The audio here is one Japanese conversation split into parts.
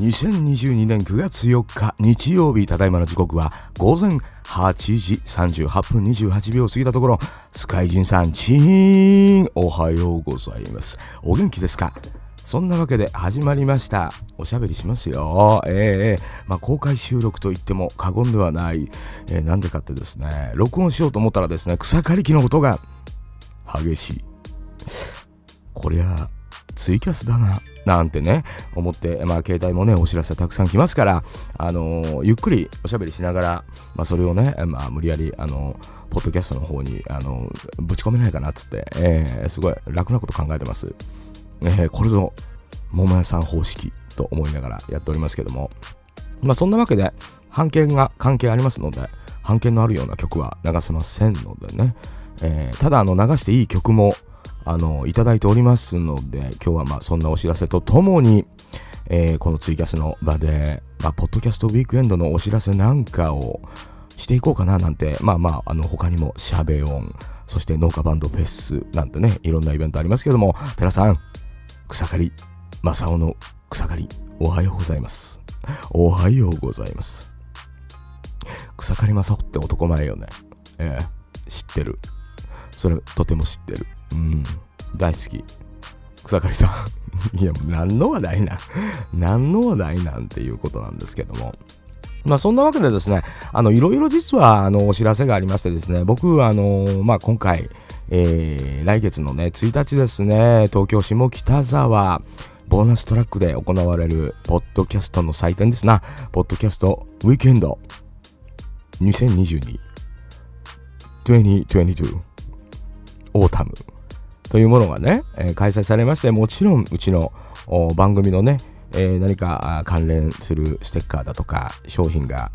2022年9月4日日曜日ただいまの時刻は午前8時38分28秒過ぎたところスカイジンさんチーンおはようございます。お元気ですか？そんなわけで始まりました。おしゃべりしますよ。ええまあ、公開収録と言っても過言ではない。えー、なんでかってですね。録音しようと思ったらですね草刈り機の音が激しい。こりゃツイキャスだななんてね、思って、まあ、携帯もね、お知らせたくさん来ますから、あのー、ゆっくりおしゃべりしながら、まあ、それをね、まあ、無理やり、あのー、ポッドキャストの方に、あのー、ぶち込めないかなっつって、えー、すごい楽なこと考えてます。え、これぞ、桃屋さん方式と思いながらやっておりますけども、まあ、そんなわけで、版権が関係ありますので、版権のあるような曲は流せませんのでね、えー、ただ、あの、流していい曲も、あの、いただいておりますので、今日はまあそんなお知らせとともに、えー、このツイキャスの場で、まあ、ポッドキャストウィークエンドのお知らせなんかをしていこうかななんて、まあまあ、あの、他にもシャベオン、そして農家バンドフェスなんてね、いろんなイベントありますけども、寺さん、草刈り、正雄の草刈り、おはようございます。おはようございます。草刈正雄って男前よね。ええ知ってる。それ、とても知ってる。うん、大好き。草刈さん。いや、何の話題な。何の話題なんていうことなんですけども。まあそんなわけでですね、あの、いろいろ実は、あの、お知らせがありましてですね、僕、あの、まあ今回、えー、来月のね、1日ですね、東京下北沢、ボーナストラックで行われる、ポッドキャストの祭典ですな、Podcast Weekend 2022、2022、Autumn というものがね、えー、開催されまして、もちろんうちの番組のね、えー、何か関連するステッカーだとか商品が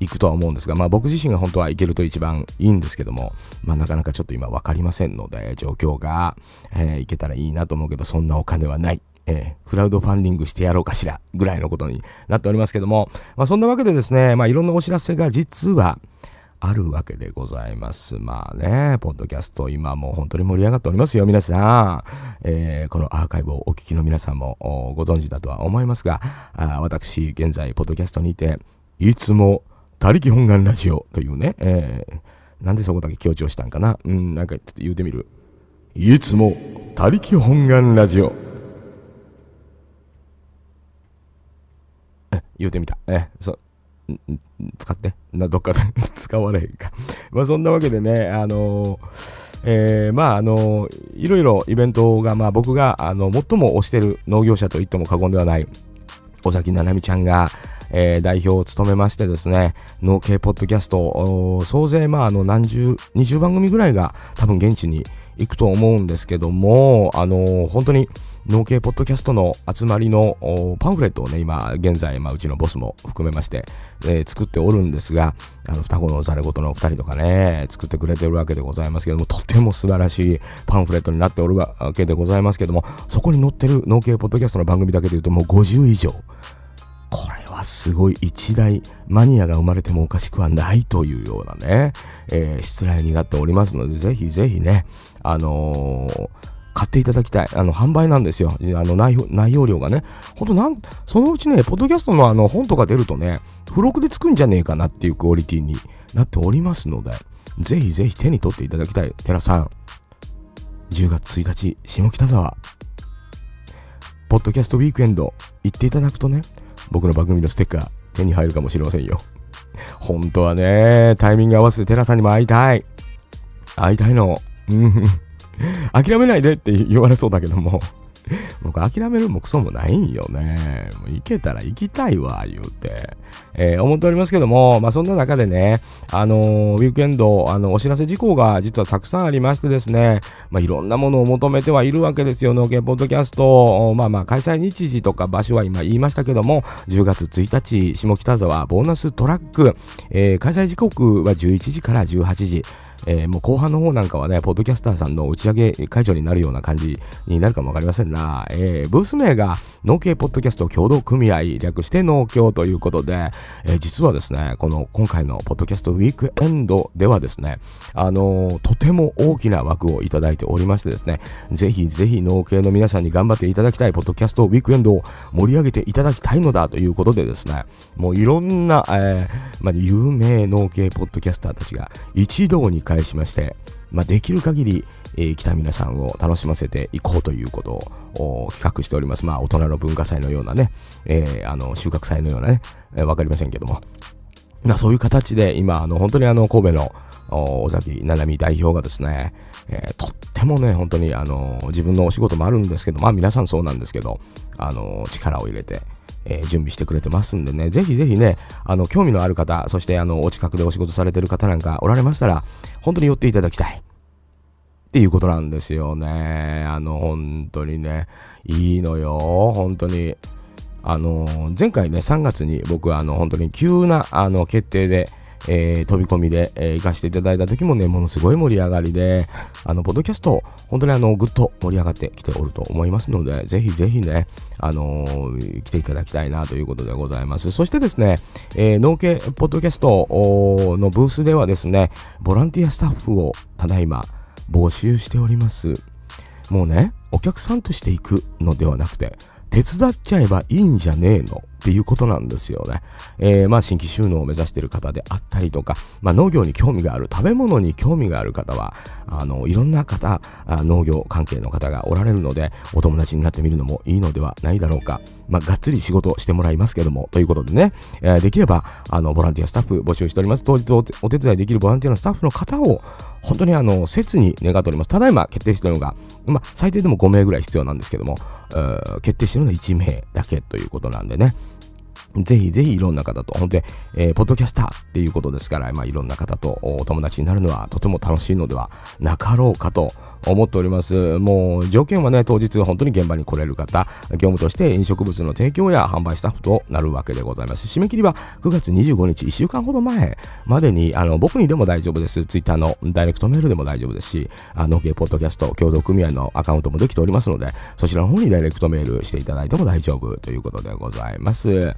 行くとは思うんですが、まあ僕自身が本当は行けると一番いいんですけども、まあなかなかちょっと今分かりませんので、状況が、えー、行けたらいいなと思うけど、そんなお金はない。えー、クラウドファンディングしてやろうかしら、ぐらいのことになっておりますけども、まあそんなわけでですね、まあいろんなお知らせが実は、あるわけでございます。まあね、ポッドキャスト今もう本当に盛り上がっておりますよ、皆さん。えー、このアーカイブをお聞きの皆さんもご存知だとは思いますが、あ私、現在、ポッドキャストにいて、いつも、他力本願ラジオというね、えー、なんでそこだけ強調したんかなうん、なんかちょっと言うてみる。いつも、他力本願ラジオ。言うてみた。え、そ、ん使って？な、どっかで？使われへんか。まあそんなわけでね、あのー、えー、まああの、いろいろイベントが、まあ僕が、あの、最も推してる農業者と言っても過言ではない、尾崎ななみちゃんが、えー、代表を務めましてですね、農系ポッドキャスト、総勢、まあ、あの、何十、20番組ぐらいが多分現地に行くと思うんですけども、あの本当に、農系ポッドキャストの集まりのパンフレットをね、今現在、まあ、うちのボスも含めまして、えー、作っておるんですが、あの、双子のざれ言のお二人とかね、作ってくれてるわけでございますけども、とても素晴らしいパンフレットになっておるわけでございますけども、そこに載ってる農系ポッドキャストの番組だけで言うともう50以上。すごい一大マニアが生まれてもおかしくはないというようなね、えー、失礼になっておりますので、ぜひぜひね、あのー買っていただきたい。あの、販売なんですよ。あの内、内容量がね。ほんとなん、そのうちね、ポッドキャストのあの、本とか出るとね、付録でつくんじゃねえかなっていうクオリティになっておりますので、ぜひぜひ手に取っていただきたい。寺さん、10月1日、下北沢、ポッドキャストウィークエンド、行っていただくとね、僕の番組のステッカー、手に入るかもしれませんよ。本当はね、タイミング合わせてテラさんにも会いたい。会いたいの。うん。諦めないでって言われそうだけども 僕諦めるもクソもないんよね。もう行けたら行きたいわ、言うて。えー、思っておりますけども、まあそんな中でね、あのー、ウィークエンド、あの、お知らせ事項が実はたくさんありましてですね、まあいろんなものを求めてはいるわけですよ、農家ポッドキャスト。まあまあ開催日時とか場所は今言いましたけども、10月1日、下北沢ボーナストラック、えー、開催時刻は11時から18時。えー、もう後半の方なんかはね、ポッドキャスターさんの打ち上げ会場になるような感じになるかもわかりませんが、えー、ブース名が農系ポッドキャスト協同組合略して農協ということで、えー、実はですね、この今回のポッドキャストウィークエンドではですね、あのー、とても大きな枠をいただいておりましてですね、ぜひぜひ農系の皆さんに頑張っていただきたいポッドキャストウィークエンドを盛り上げていただきたいのだということでですね、もういろんな、えー、まあ、有名農系ポッドキャスターたちが一堂に会しまして、まあ、できる限り、えー、来た皆さんを楽しませていこうということを企画しております。まあ、大人の文化祭のようなね、えー、あの、収穫祭のようなね、えー、わかりませんけども。まあ、そういう形で、今、あの、本当にあの、神戸の、尾崎七海代表がですね、えー、とってもね、本当にあの自分のお仕事もあるんですけど、まあ皆さんそうなんですけど、あの力を入れて、え、準備してくれてますんでね、ぜひぜひね、あの、興味のある方、そしてあの、お近くでお仕事されてる方なんかおられましたら、本当に寄っていただきたい。っていうことなんですよね。あの、本当にね、いいのよ、本当に。あの、前回ね、3月に僕はあの、本当に急なあの決定で、えー、飛び込みで、えー、行かせていただいた時もね、ものすごい盛り上がりで、あの、ポッドキャスト、本当にあの、ぐっと盛り上がってきておると思いますので、ぜひぜひね、あのー、来ていただきたいなということでございます。そしてですね、えー、農家ポッドキャストのブースではですね、ボランティアスタッフをただいま募集しております。もうね、お客さんとして行くのではなくて、手伝っちゃえばいいんじゃねえのっていうことなんですよね。えー、まあ新規収納を目指している方であったりとか、まあ農業に興味がある、食べ物に興味がある方は、あの、いろんな方、農業関係の方がおられるので、お友達になってみるのもいいのではないだろうか。まあ、がっつり仕事してもらいますけども、ということでね、えー、できれば、あの、ボランティアスタッフ募集しております。当日お手伝いできるボランティアのスタッフの方を、本当にあの、切に願っております。ただいま決定しているのが、まあ、最低でも5名ぐらい必要なんですけども、決定しているのは1名だけということなんでね、ぜひぜひいろんな方と、本当に、えー、ポッドキャスターっていうことですから、まあ、いろんな方とお友達になるのはとても楽しいのではなかろうかと思っております。もう条件はね、当日本当に現場に来れる方、業務として飲食物の提供や販売スタッフとなるわけでございます。締め切りは9月25日、1週間ほど前までに、あの、僕にでも大丈夫です。ツイッターのダイレクトメールでも大丈夫ですし、あの、ポッドキャスト協同組合のアカウントもできておりますので、そちらの方にダイレクトメールしていただいても大丈夫ということでございます。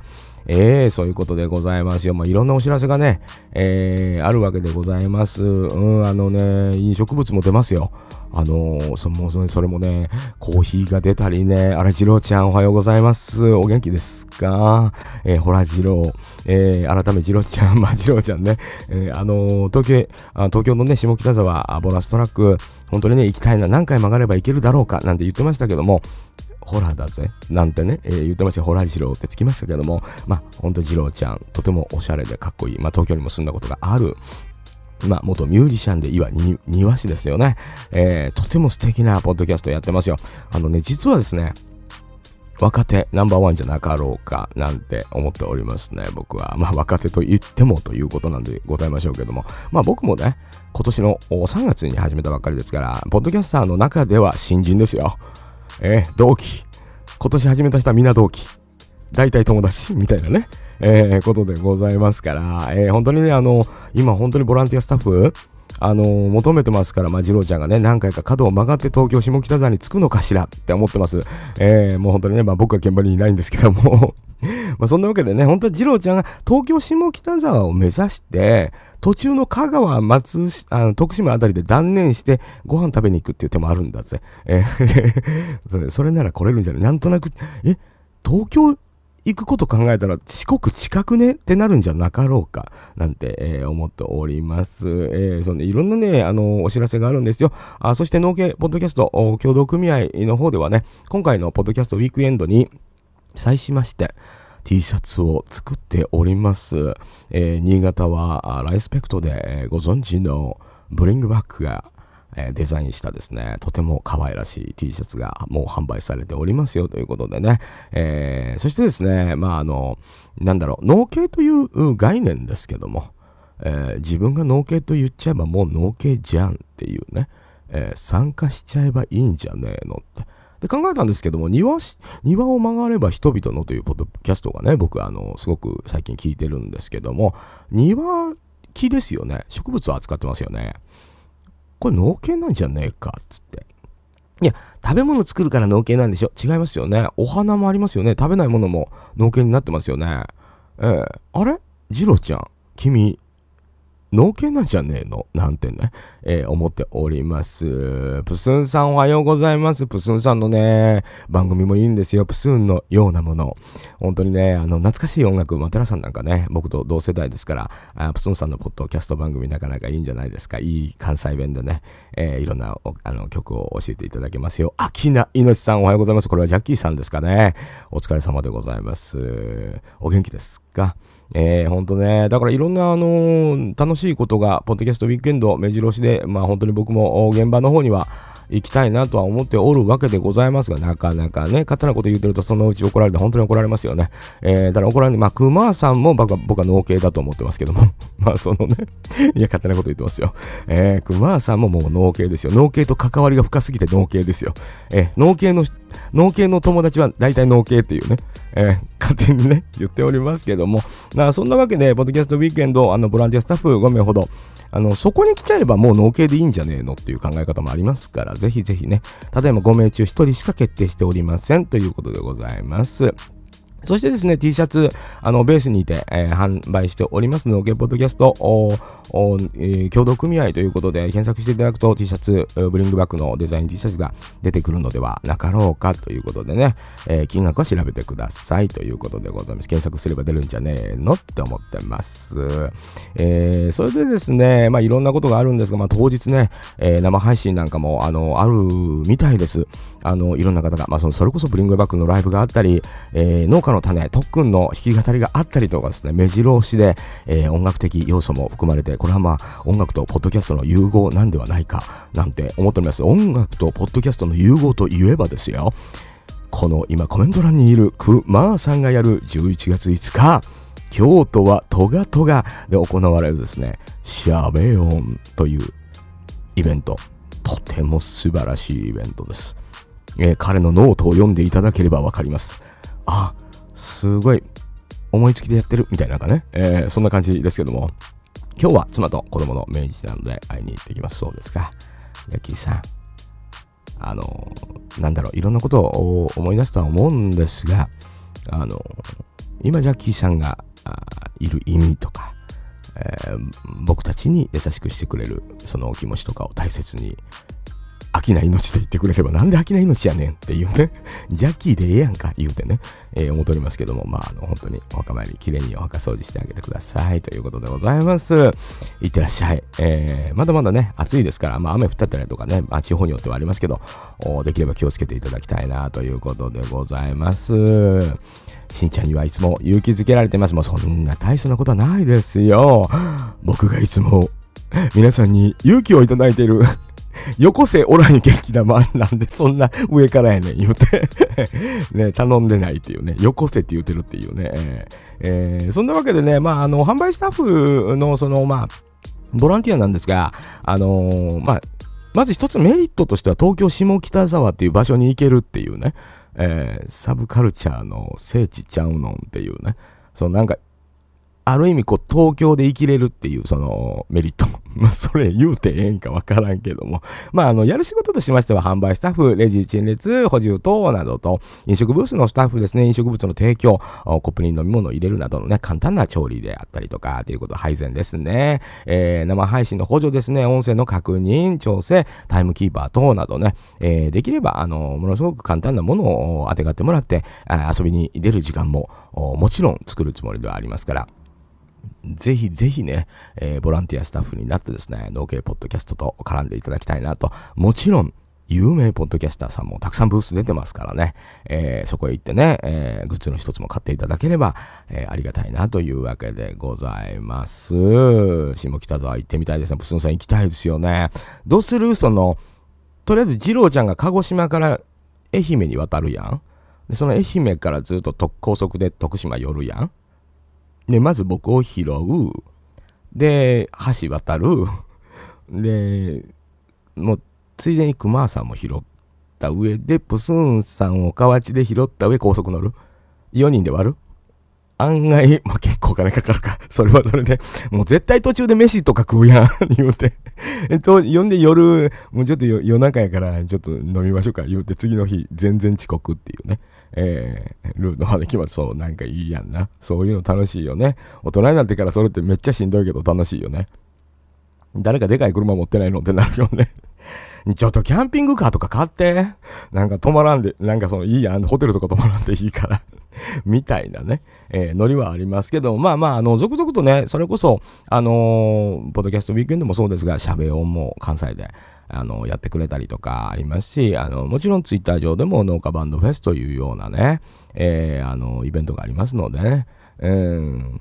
えー、そういうことでございますよ。まあ、いろんなお知らせがね、えー、あるわけでございます。うん、あのね、飲食物も出ますよ。あのー、そもそもそれもね、コーヒーが出たりね、あれ、次郎ちゃんおはようございます。お元気ですか？えー、ほら、次郎、えー、改め次郎ちゃん、まあ、次郎ちゃんね、えー、あのー、東京、あ東京のね、下北沢、ボーナストラック、本当にね、行きたいな、何回曲がれば行けるだろうか、なんて言ってましたけども、ホラーだぜ、なんてね、えー、言ってました、ホラー二郎ってつきましたけども、まあ、ほんと二郎ちゃん、とてもおしゃれでかっこいい、まあ、東京にも住んだことがある、まあ、元ミュージシャンでいわに、庭師ですよね。えー、とても素敵なポッドキャストやってますよ。あのね、実はですね、若手ナンバーワンじゃなかろうかなんて思っておりますね、僕は。まあ若手と言ってもということなんでございましょうけども。まあ僕もね、今年の3月に始めたばっかりですから、ポッドキャスターの中では新人ですよ。えー、同期。今年始めた人はみんな同期。大体友達みたいなね、えー、ことでございますから、えー、本当にね、あの、今本当にボランティアスタッフ、あの、求めてますから、まあ、次郎ちゃんがね、何回か角を曲がって東京下北沢に着くのかしらって思ってます。えー、もう本当にね、まあ、僕は現場にいないんですけども まあ、そんなわけでね、本当は次郎ちゃんが東京下北沢を目指して、途中の香川、松、あの、徳島あたりで断念して、ご飯食べに行くっていう手もあるんだぜ。えー それ、なら来れるんじゃない？なんとなく、え、東京行くこと考えたら四国近くね？ってなるんじゃなかろうか？なんて、えー、思っております。えー、そんでいろんなね、あのお知らせがあるんですよ。あそして農家ポッドキャスト協同組合の方ではね、今回のポッドキャストウィークエンドに際しまして、T シャツを作っております。えー、新潟はライスペクトでご存知のブリングバックがえデザインしたですね、とても可愛らしい T シャツがもう販売されておりますよということでね、えー、そしてですね、まああの、なんだろう、農系という概念ですけども、えー、自分が農系と言っちゃえばもう農系じゃんっていうね、えー、参加しちゃえばいいんじゃねえのって。で考えたんですけども、庭庭を曲がれば人々のというポッドキャストがね、僕あの、すごく最近聞いてるんですけども、庭木ですよね。植物を扱ってますよね。これ農系なんじゃねえか、つって。いや、食べ物作るから農系なんでしょ？違いますよね。お花もありますよね。食べないものも農系になってますよね。えー、あれ？ジロちゃん、君、農系なんじゃねえの？なんてね、えー、思っております。プスンさんおはようございます。プスンさんのね、番組もいいんですよ。プスンのようなもの。本当にね、あの、懐かしい音楽、マテラさんなんかね、僕と同世代ですから、あプスンさんのポッドキャスト番組なかなかいいんじゃないですか。いい関西弁でね、えー、いろんなあの曲を教えていただけますよ。アキナイノシさんおはようございます。これはジャッキーさんですかね。お疲れ様でございます。お元気ですか？えー、ほんとね、だからいろんな、あのー、楽しいことが、ポッドキャストウィークエンド目白押しで、まあ本当に僕も現場の方には、行きたいなとは思っておるわけでございますが、なかなかね、勝手なこと言ってるとそのうち怒られて本当に怒られますよね。えー、だから怒られる、まあ、熊さんも僕は、僕は農系だと思ってますけども。まあ、そのね いや、勝手なこと言ってますよ。えー、熊さんももう農系ですよ。農系と関わりが深すぎて農系ですよ。えー、農系の、農系の友達は大体農系っていうね、えー、勝手にね、言っておりますけども。なそんなわけで、ポッドキャストウィークエンド、あの、ボランティアスタッフ5名ほど、あの、そこに来ちゃえばもう農系でいいんじゃねえのっていう考え方もありますから、ぜひぜひね、ただいま5名中1人しか決定しておりませんということでございます。そしてですね、T シャツ、あの、ベースにいて、えー、販売しておりますので、ポッドキャスト、おおえー、協同組合ということで、検索していただくと T シャツ、ブリングバックのデザイン T シャツが出てくるのではなかろうかということでね、えー、金額は調べてくださいということでございます。検索すれば出るんじゃねえのって思ってます。えー、それでですね、まあ、いろんなことがあるんですが、まあ、当日ね、えー、生配信なんかも、あの、あるみたいです。あの、いろんな方が、まあ、その、それこそブリングバックのライブがあったり、えー、農家の種、特訓の弾き語りがあったりとかですね、目白押しで、えー、音楽的要素も含まれて、これはまあ、音楽とポッドキャストの融合なんではないか、なんて思っております。音楽とポッドキャストの融合といえばですよ、この今コメント欄にいるクマーさんがやる11月5日、京都はトガトガで行われるですね、 SHABEON というイベント。とても素晴らしいイベントです。えー、彼のノートを読んでいただければわかります。あ、すごい思いつきでやってるみたいなかね、えー、そんな感じですけども、今日は妻と子供の命日なので会いに行ってきます。そうですか。ヤッキーさん、あの、なんだろう、いろんなことを思い出すとは思うんですが、あの、今ジャッキーさんがいる意味とか、えー、僕たちに優しくしてくれるそのお気持ちとかを大切に飽きない命で言ってくれれば、なんで飽きない命やねんっていうね、ジャッキーでええやんか言うてね、えー、思っておりますけども、まあ、あの、本当にお墓参り、きれいにお墓掃除してあげてくださいということでございます。いってらっしゃい。えー、まだまだね、暑いですから、まあ、雨降ったりとかね、まあ、地方によってはありますけど、できれば気をつけていただきたいなということでございます。しんちゃんにはいつも勇気づけられてます。もうそんな大層なことはないですよ。僕がいつも皆さんに勇気をいただいている よこせおらん元気なまんなんで、そんな上からやねん。言うて。ね、頼んでないっていうね、よこせって言うてるっていうね。えー、そんなわけでね、まあ、あの、販売スタッフの、その、まあ、ボランティアなんですが、あのー、まあ、まず一つメリットとしては東京下北沢っていう場所に行けるっていうね、えー、サブカルチャーの聖地ちゃうのんっていうね、そのなんかある意味こう東京で生きれるっていうそのメリット。まそれ言うてええんかわからんけども。まああのやる仕事としましては販売スタッフ、レジ陳列、補充等などと飲食ブースのスタッフですね、飲食物の提供、コップに飲み物を入れるなどのね、簡単な調理であったりとかっていうこと配膳ですね。えー、生配信の補助ですね、音声の確認、調整、タイムキーパー等などね、えー、できればあの、ものすごく簡単なものを当てがってもらって、遊びに出る時間ももちろん作るつもりではありますから、ぜひぜひね、えー、ボランティアスタッフになってですね、農系ポッドキャストと絡んでいただきたいなと。もちろん、有名ポッドキャスターさんもたくさんブース出てますからね、えー、そこへ行ってね、えー、グッズの一つも買っていただければ、えー、ありがたいなというわけでございます。下北沢行ってみたいですね。ブスンさん行きたいですよね。どうする？その、とりあえず二郎ちゃんが鹿児島から愛媛に渡るやん。で、その愛媛からずっと高速で徳島寄るやん。で、まず僕を拾う。で、橋渡る。で、もう、ついでに熊さんも拾った上で、プスーンさんを河内で拾った上高速乗る。4人で割る案外、まあ、結構お金かかるか。それはそれで、もう絶対途中で飯とか食うやん、言うて。えっと、呼んで夜、もうちょっと夜中やから、ちょっと飲みましょうか、言うて、次の日、全然遅刻っていうね。えー、ルートまで決まって、そう、なんかいいやんな。そういうの楽しいよね。大人になってからそれってめっちゃしんどいけど楽しいよね。誰かでかい車持ってないのってなるよね。ちょっとキャンピングカーとか買って。なんか泊まらんで、なんかそのいいやん、ホテルとか泊まらんでいいから みたいなね、えー、ノリはありますけど、まあまあ、あの、続々とね、それこそ、あのー、ポッドキャストウィークエンドもそうですが、喋音も関西で、あの、やってくれたりとかありますし、あの、もちろんツイッター上でも農家バンドフェスというようなね、えー、あの、イベントがありますのでね、うん、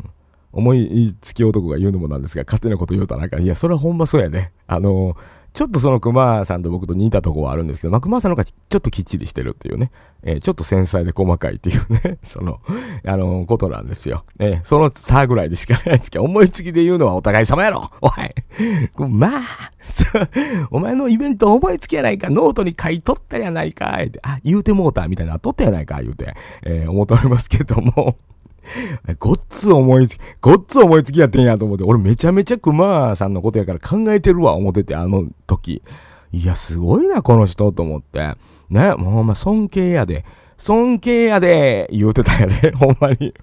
思いつき男が言うのもなんですが、勝手なこと言うとなんか、いや、それはほんまそうやね。あのちょっとその熊さんと僕と似たとこはあるんですけど、まあ、熊さんの方がちょっときっちりしてるっていうね、えー、ちょっと繊細で細かいっていうね、その、あのー、ことなんですよ。えー、その差ぐらいでしかないですけど、思いつきで言うのはお互い様やろ。おい。まあ、お前のイベント思いつきやないか、ノートに書いとったやないか、あ、言うてもうたみたいな、とったやないか、言うて、え、思っておりますけども、ごっつ思いつき、ごっつ思いつきやってんやと思って、俺めちゃめちゃ熊さんのことやから考えてるわ、思ってて、あの時。いや、すごいな、この人、と思って。ね、もうほんま尊敬やで。尊敬やで、言うてたんやで、ほんまに。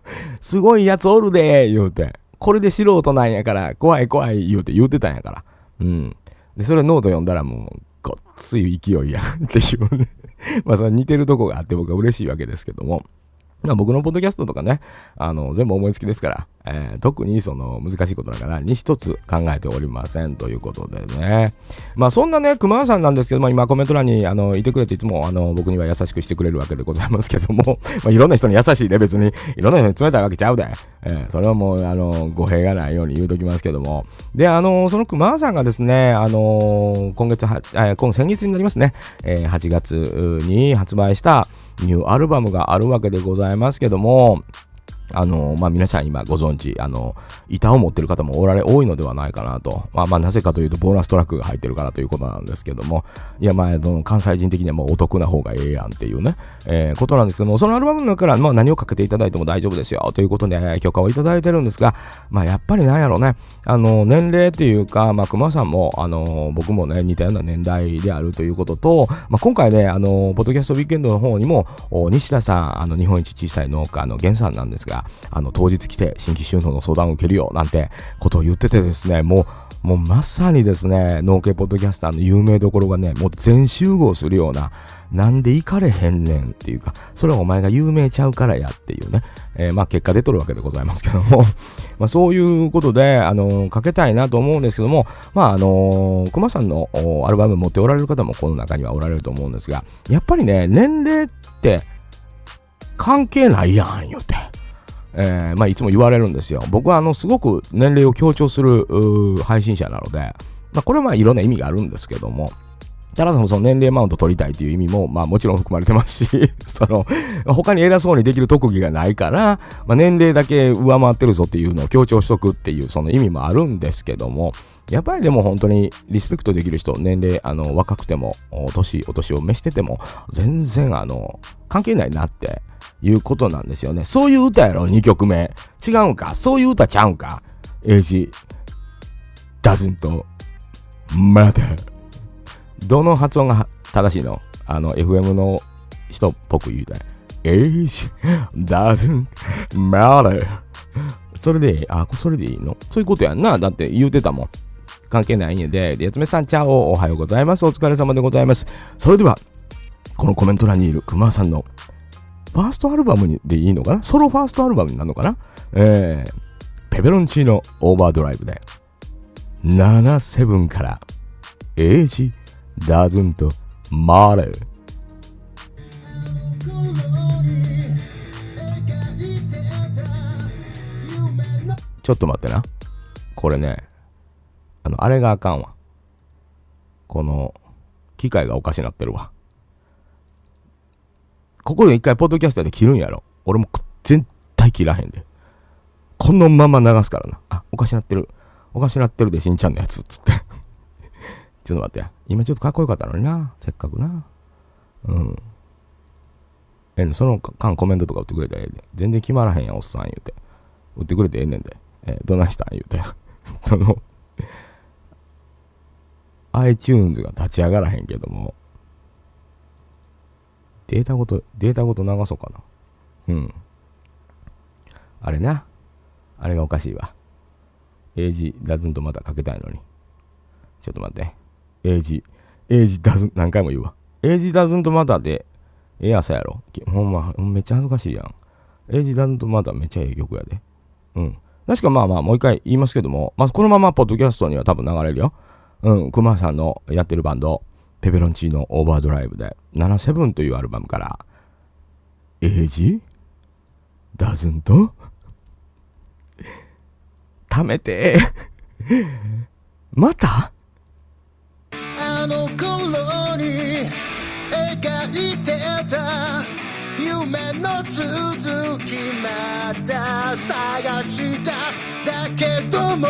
すごいやつおるで、言うて。これで素人なんやから、怖い怖い言うて言うてたんやから。うん。で、それノート読んだらもう、ごっつい勢いや、っていうね。まあ、それ似てるとこがあって僕は嬉しいわけですけども。まあ、僕のポッドキャストとかね、あの、全部思いつきですから、えー、特にその難しいことだからに一つ考えておりませんということでね。まあそんなね、熊さんなんですけども、今コメント欄にあのいてくれていつもあの僕には優しくしてくれるわけでございますけども、まあいろんな人に優しいで別に、いろんな人に冷たいわけちゃうで。えー、それはもうあの、語弊がないように言うときますけども。で、あの、その熊さんがですね、あの、今月は、えー、今先月になりますね、えー、8月に発売した、ニューアルバムがあるわけでございますけども、あの、まあ、皆さん今ご存知、あの、板を持ってる方もおられ、多いのではないかなと。まあ、まあ、なぜかというと、ボーナストラックが入ってるからということなんですけども、いや、まあ、その関西人的にはもうお得な方がええやんっていうね、えー、ことなんですけども、そのアルバムの中から、まあ、何をかけていただいても大丈夫ですよ、ということで、許可をいただいてるんですが、まあ、やっぱりなんやろうね、あの、年齢っていうか、まあ、熊さんも、あの、僕もね、似たような年代であるということと、まあ、今回ね、あの、ポッドキャストウィークエンドの方にも、西田さん、あの、日本一小さい農家の源さんなんですが、あの、当日来て新規収納の相談を受けるよ、なんてことを言っててですね、もう、もうまさにですね、農家ポッドキャスターの有名どころがね、もう全集合するような、なんで行かれへんねんっていうか、それはお前が有名ちゃうからやっていうね、えー、まあ結果出とるわけでございますけども まあそういうことで、あのー、かけたいなと思うんですけども、まああのー、熊さんのアルバム持っておられる方もこの中にはおられると思うんですが、やっぱりね、年齢って関係ないやん、言うて。えー、まあ、いつも言われるんですよ。僕はあの、すごく年齢を強調する配信者なので、まあ、これはまあいろんな意味があるんですけども、ただその年齢マウント取りたいという意味も、まあもちろん含まれてますし、その、他に偉そうにできる特技がないから、まあ年齢だけ上回ってるぞっていうのを強調しとくっていうその意味もあるんですけども、やっぱりでも本当にリスペクトできる人、年齢、あの、若くても、お年、お年を召してても、全然あの、関係ないなっていうことなんですよね。そういう歌やろ、2曲目。違うんか？そういう歌ちゃうんか？エイジ、doesn't matter. どの発音が正しいの？あの、FM の人っぽく言うたい。age doesn't matter. それで、あ、それでいいの？そういうことやんな。だって言うてたもん。関係ないんやで、やつめさん、チャオ、おはようございます。お疲れ様でございます。それでは、このコメント欄にいる熊さんのファーストアルバムでいいのかな？ソロファーストアルバムになるのかな？えー、ペペロンチーノオーバードライブで、77から、エイジ、ダズンと、マーレちょっと待ってな。これね、あの、あれがあかんわ。この、機械がおかしなってるわ。ここで一回ポッドキャスターで切るんやろ。俺も絶対切らへんで。このまま流すからな。あ、おかしなってる。おかしなってるで、しんちゃんのやつ。つって。ちょっと待ってや。今ちょっとかっこよかったのにな。せっかくな。うん。え、その間コメントとか打ってくれたらええで。全然決まらへんやん、おっさん言うて。売ってくれてええねんで。えー、どないしたん？言うて。その、iTunes が立ち上がらへんけども、データごと、データごと流そうかな。うん。あれな。あれがおかしいわ。英字ダズンとまたかけたいのに。ちょっと待って。英字、英字ダズン、何回も言うわ。英字ダズンとまたで、ええ朝やろ。ほんま、めっちゃ恥ずかしいやん。英字ダズンとまためっちゃええ曲やで。うん。確かまあまあ、もう一回言いますけども、まあ、このままポッドキャストには多分流れるよ。うん、熊さんのやってるバンド、ペペロンチーノオーバードライブで、77というアルバムから、エイジ？ダズンと？貯めて。また？あの頃に描いてた夢の続きまた探した。だけども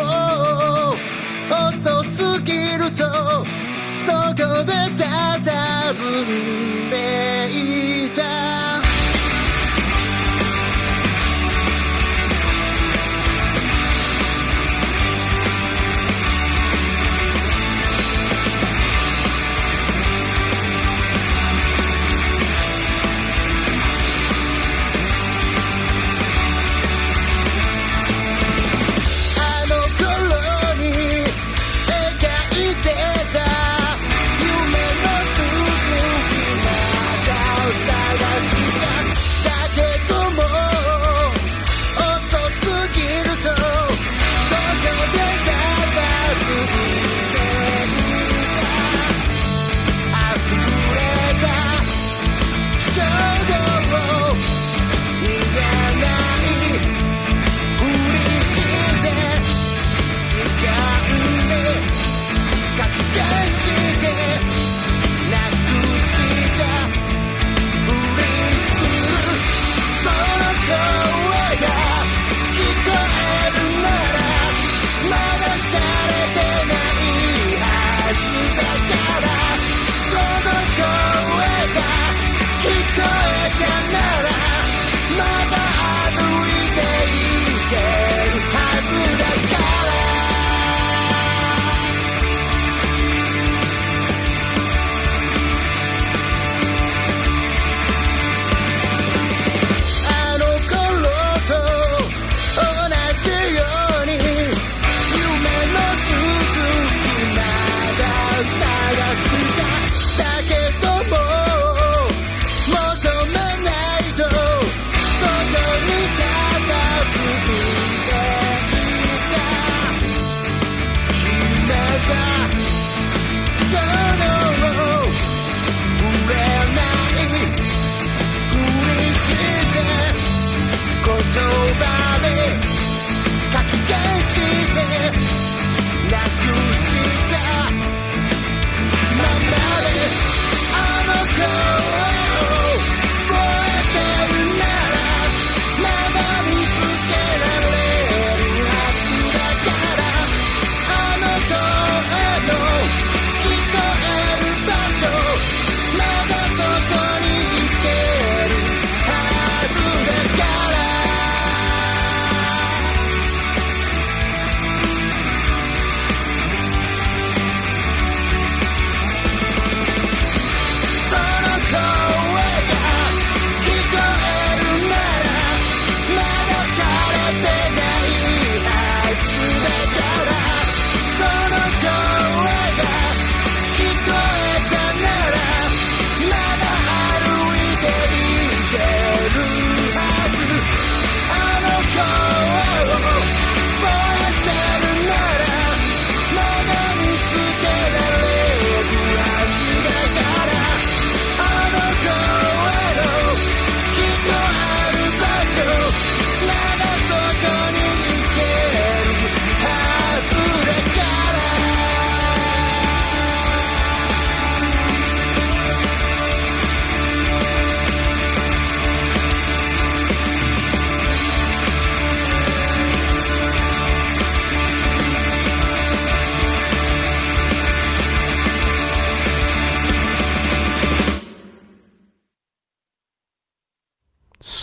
遅すぎるとそこで佇んでいた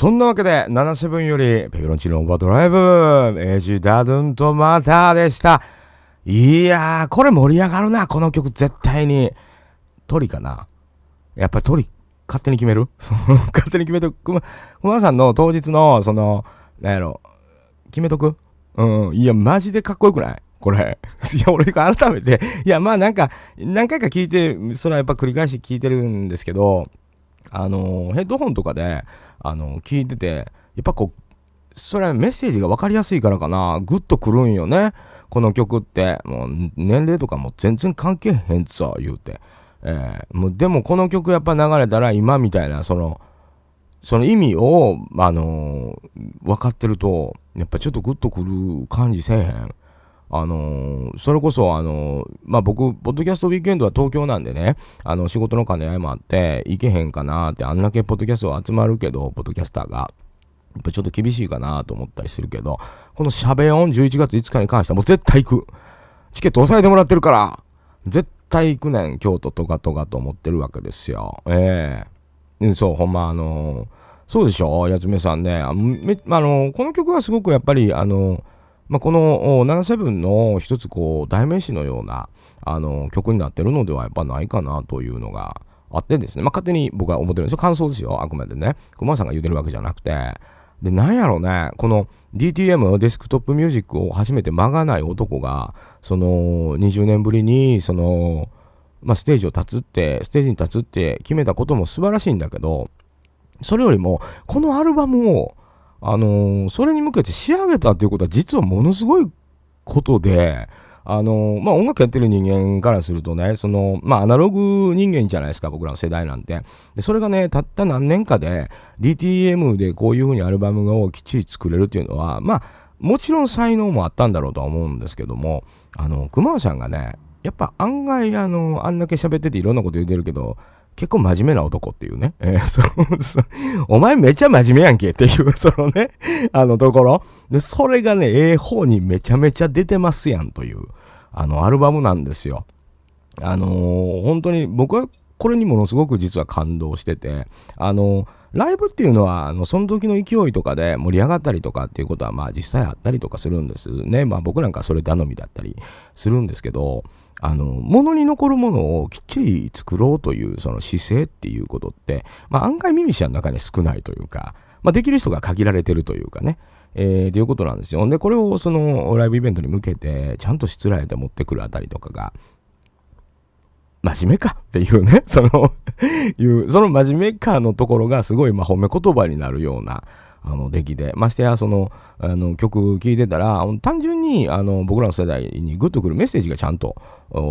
そんなわけで、77より、ペペロンチーノオーバードライブ、エジダドンとまたでした。いやー、これ盛り上がるな、この曲絶対に。鳥かな？やっぱり鳥、勝手に決める、勝手に決めとく。くま、さんの当日の、その、なんやろ、決めとく？うん。いや、マジでかっこよくない？これ。いや、俺改めて、いや、まあなんか、何回か聞いて、それはやっぱ繰り返し聞いてるんですけど、あの、ヘッドホンとかで、あの、聞いてて、やっぱこう、それはメッセージが分かりやすいからかな、グッとくるんよね。この曲って、もう年齢とかも全然関係へんぞ、言うて。えー、もうでもこの曲やっぱ流れたら今みたいな、その、その意味を、あのー、分かってると、やっぱちょっとグッとくる感じせえへん。あのー、それこそ、あのー、まあ、僕、ポッドキャストウィークエンドは東京なんでね、あの、仕事の兼ね合いもあって、行けへんかなって、あんだけポッドキャスト集まるけど、ポッドキャスターが。やっぱちょっと厳しいかなと思ったりするけど、このシャベオン11月5日に関してはもう絶対行く。チケット押さえてもらってるから、絶対行くねん、京都とかとかと思ってるわけですよ。ええー、そう、ほんまあのー、そうでしょやつめさんね。あめあのこの曲はすごくやっぱり、あのまあ、この77の一つこう代名詞のようなあの曲になってるのではやっぱないかなというのがあってですね、まあ、勝手に僕は思ってるんですよ。感想ですよ、あくまでね。熊さんが言うてるわけじゃなくて。で、なんやろうね、この DTM、デスクトップミュージックを初めて曲がない男が、その20年ぶりに、その、まあ、ステージを立つって、ステージに立つって決めたことも素晴らしいんだけど、それよりも、このアルバムを、あのー、それに向けて仕上げたっていうことは実はものすごいことで、あのー、まあ、音楽やってる人間からするとね、その、まあ、アナログ人間じゃないですか、僕らの世代なんて。で、それがね、たった何年かで、DTM でこういう風にアルバムをきっちり作れるっていうのは、まあ、もちろん才能もあったんだろうとは思うんですけども、あの、熊さんがね、やっぱ案外、あの、あんだけ喋ってていろんなこと言ってるけど、結構真面目な男っていうね。えー、そそお前めちゃ真面目やんけっていう、そのね、あのところ。で、それがね、ええ方にめちゃめちゃ出てますやんという、あの、アルバムなんですよ。あのー、本当に僕はこれにものすごく実は感動してて、あのー、ライブっていうのは、あの、その時の勢いとかで盛り上がったりとかっていうことは、まあ実際あったりとかするんですね。まあ僕なんかそれ頼みだったりするんですけど、あの、物に残るものをきっちり作ろうというその姿勢っていうことって、まあ案外ミュージシャンの中に少ないというか、まあできる人が限られてるというかね、えー、ということなんですよ。で、これをそのライブイベントに向けて、ちゃんとしつらえて持ってくるあたりとかが、真面目か？っていうね、その いう、その真面目かのところがすごい、まあ、褒め言葉になるような、あの、出来で。ましてや、その、あの、曲聴いてたら、単純に、あの、僕らの世代にグッとくるメッセージがちゃんと、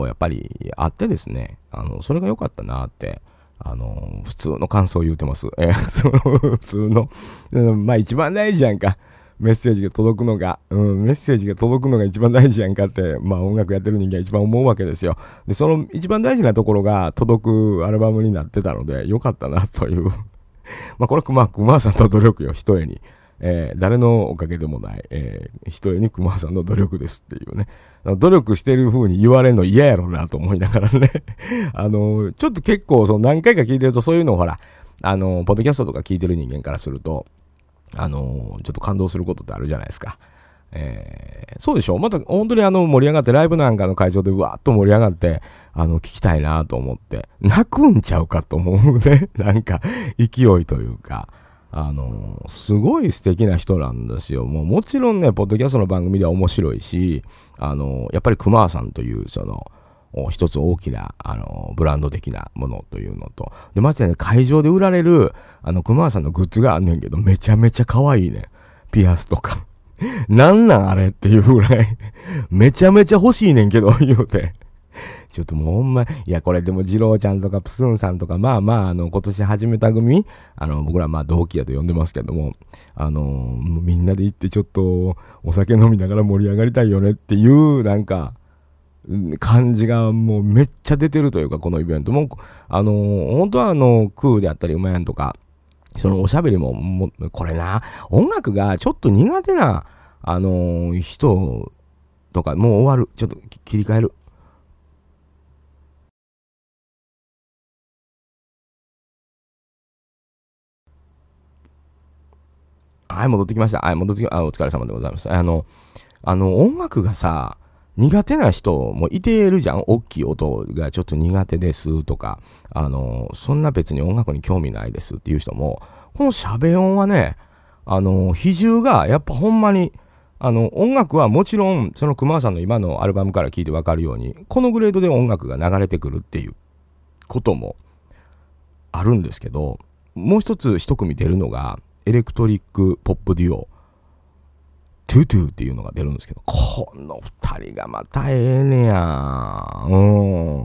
やっぱりあってですね、あの、それが良かったなって、あの、普通の感想を言うてます。え その、普通の、まあ一番大事やんか。メッセージが届くのが、うん、メッセージが届くのが一番大事やんかって、まあ音楽やってる人間一番思うわけですよ。で、その一番大事なところが届くアルバムになってたので、よかったなという まあこれ、まあ、熊さんの努力よ、一重に。えー、誰のおかげでもない、えー、一重に熊さんの努力ですっていうね。努力してる風に言われるの嫌やろなと思いながらね。あの、ちょっと結構、その何回か聞いてるとそういうのをほら、あの、ポッドキャストとか聞いてる人間からすると、あのー、ちょっと感動することってあるじゃないですか。えー、そうでしょまた本当にあの盛り上がってライブなんかの会場でわーっと盛り上がって、あの、聞きたいなと思って、泣くんちゃうかと思うね。なんか、勢いというか、あの、すごい素敵な人なんですよ。もうもちろんね、ポッドキャストの番組では面白いし、あの、やっぱり熊さんという、その、一つ大きな、あの、ブランド的なものというのと、で、まずね、会場で売られる、あの、熊さんのグッズがあんねんけど、めちゃめちゃ可愛いね。ピアスとか。なんなんあれっていうぐらい めちゃめちゃ欲しいねんけど、言うて。ちょっともうほんま、いや、これでも、二郎ちゃんとかプスンさんとか、まあまあ、あの、今年始めた組、あの、僕らまあ同期やと呼んでますけども、あの、みんなで行ってちょっと、お酒飲みながら盛り上がりたいよねっていう、なんか、感じがもうめっちゃ出てるというか、このイベントも、あの、本当はあの、クーであったり、うまやんとか、そのおしゃべりも、もこれな、音楽がちょっと苦手な、あのー、人とか、もう終わる。ちょっと切り替える。はい、戻ってきました。はい、戻ってきまあ、お疲れ様でございます。あの、あの、音楽がさ、苦手な人もいてるじゃん。大きい音がちょっと苦手ですとか、あの、そんな別に音楽に興味ないですっていう人も、この喋音はね、あの、比重がやっぱほんまに、あの、音楽はもちろん、その熊さんの今のアルバムから聴いてわかるように、このグレードで音楽が流れてくるっていうこともあるんですけど、もう一つ一組出るのが、エレクトリックポップデュオ、トゥトゥっていうのが出るんですけど、この二人がまたええねやうん。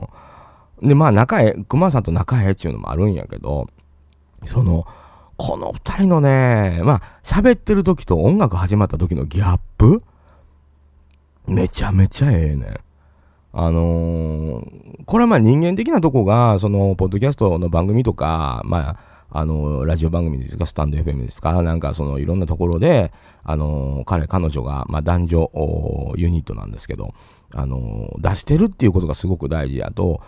で、まあ仲え、熊さんと仲ええっていうのもあるんやけど、その、この二人のね、まあ、喋ってる時と音楽始まった時のギャップ？めちゃめちゃええねん。あのー、これはまあ人間的なとこが、その、ポッドキャストの番組とか、まあ、あの、ラジオ番組ですか、スタンド FM ですか、なんかそのいろんなところで、あの、彼、彼女が、まあ男女ユニットなんですけど、あの、出してるっていうことがすごく大事やと、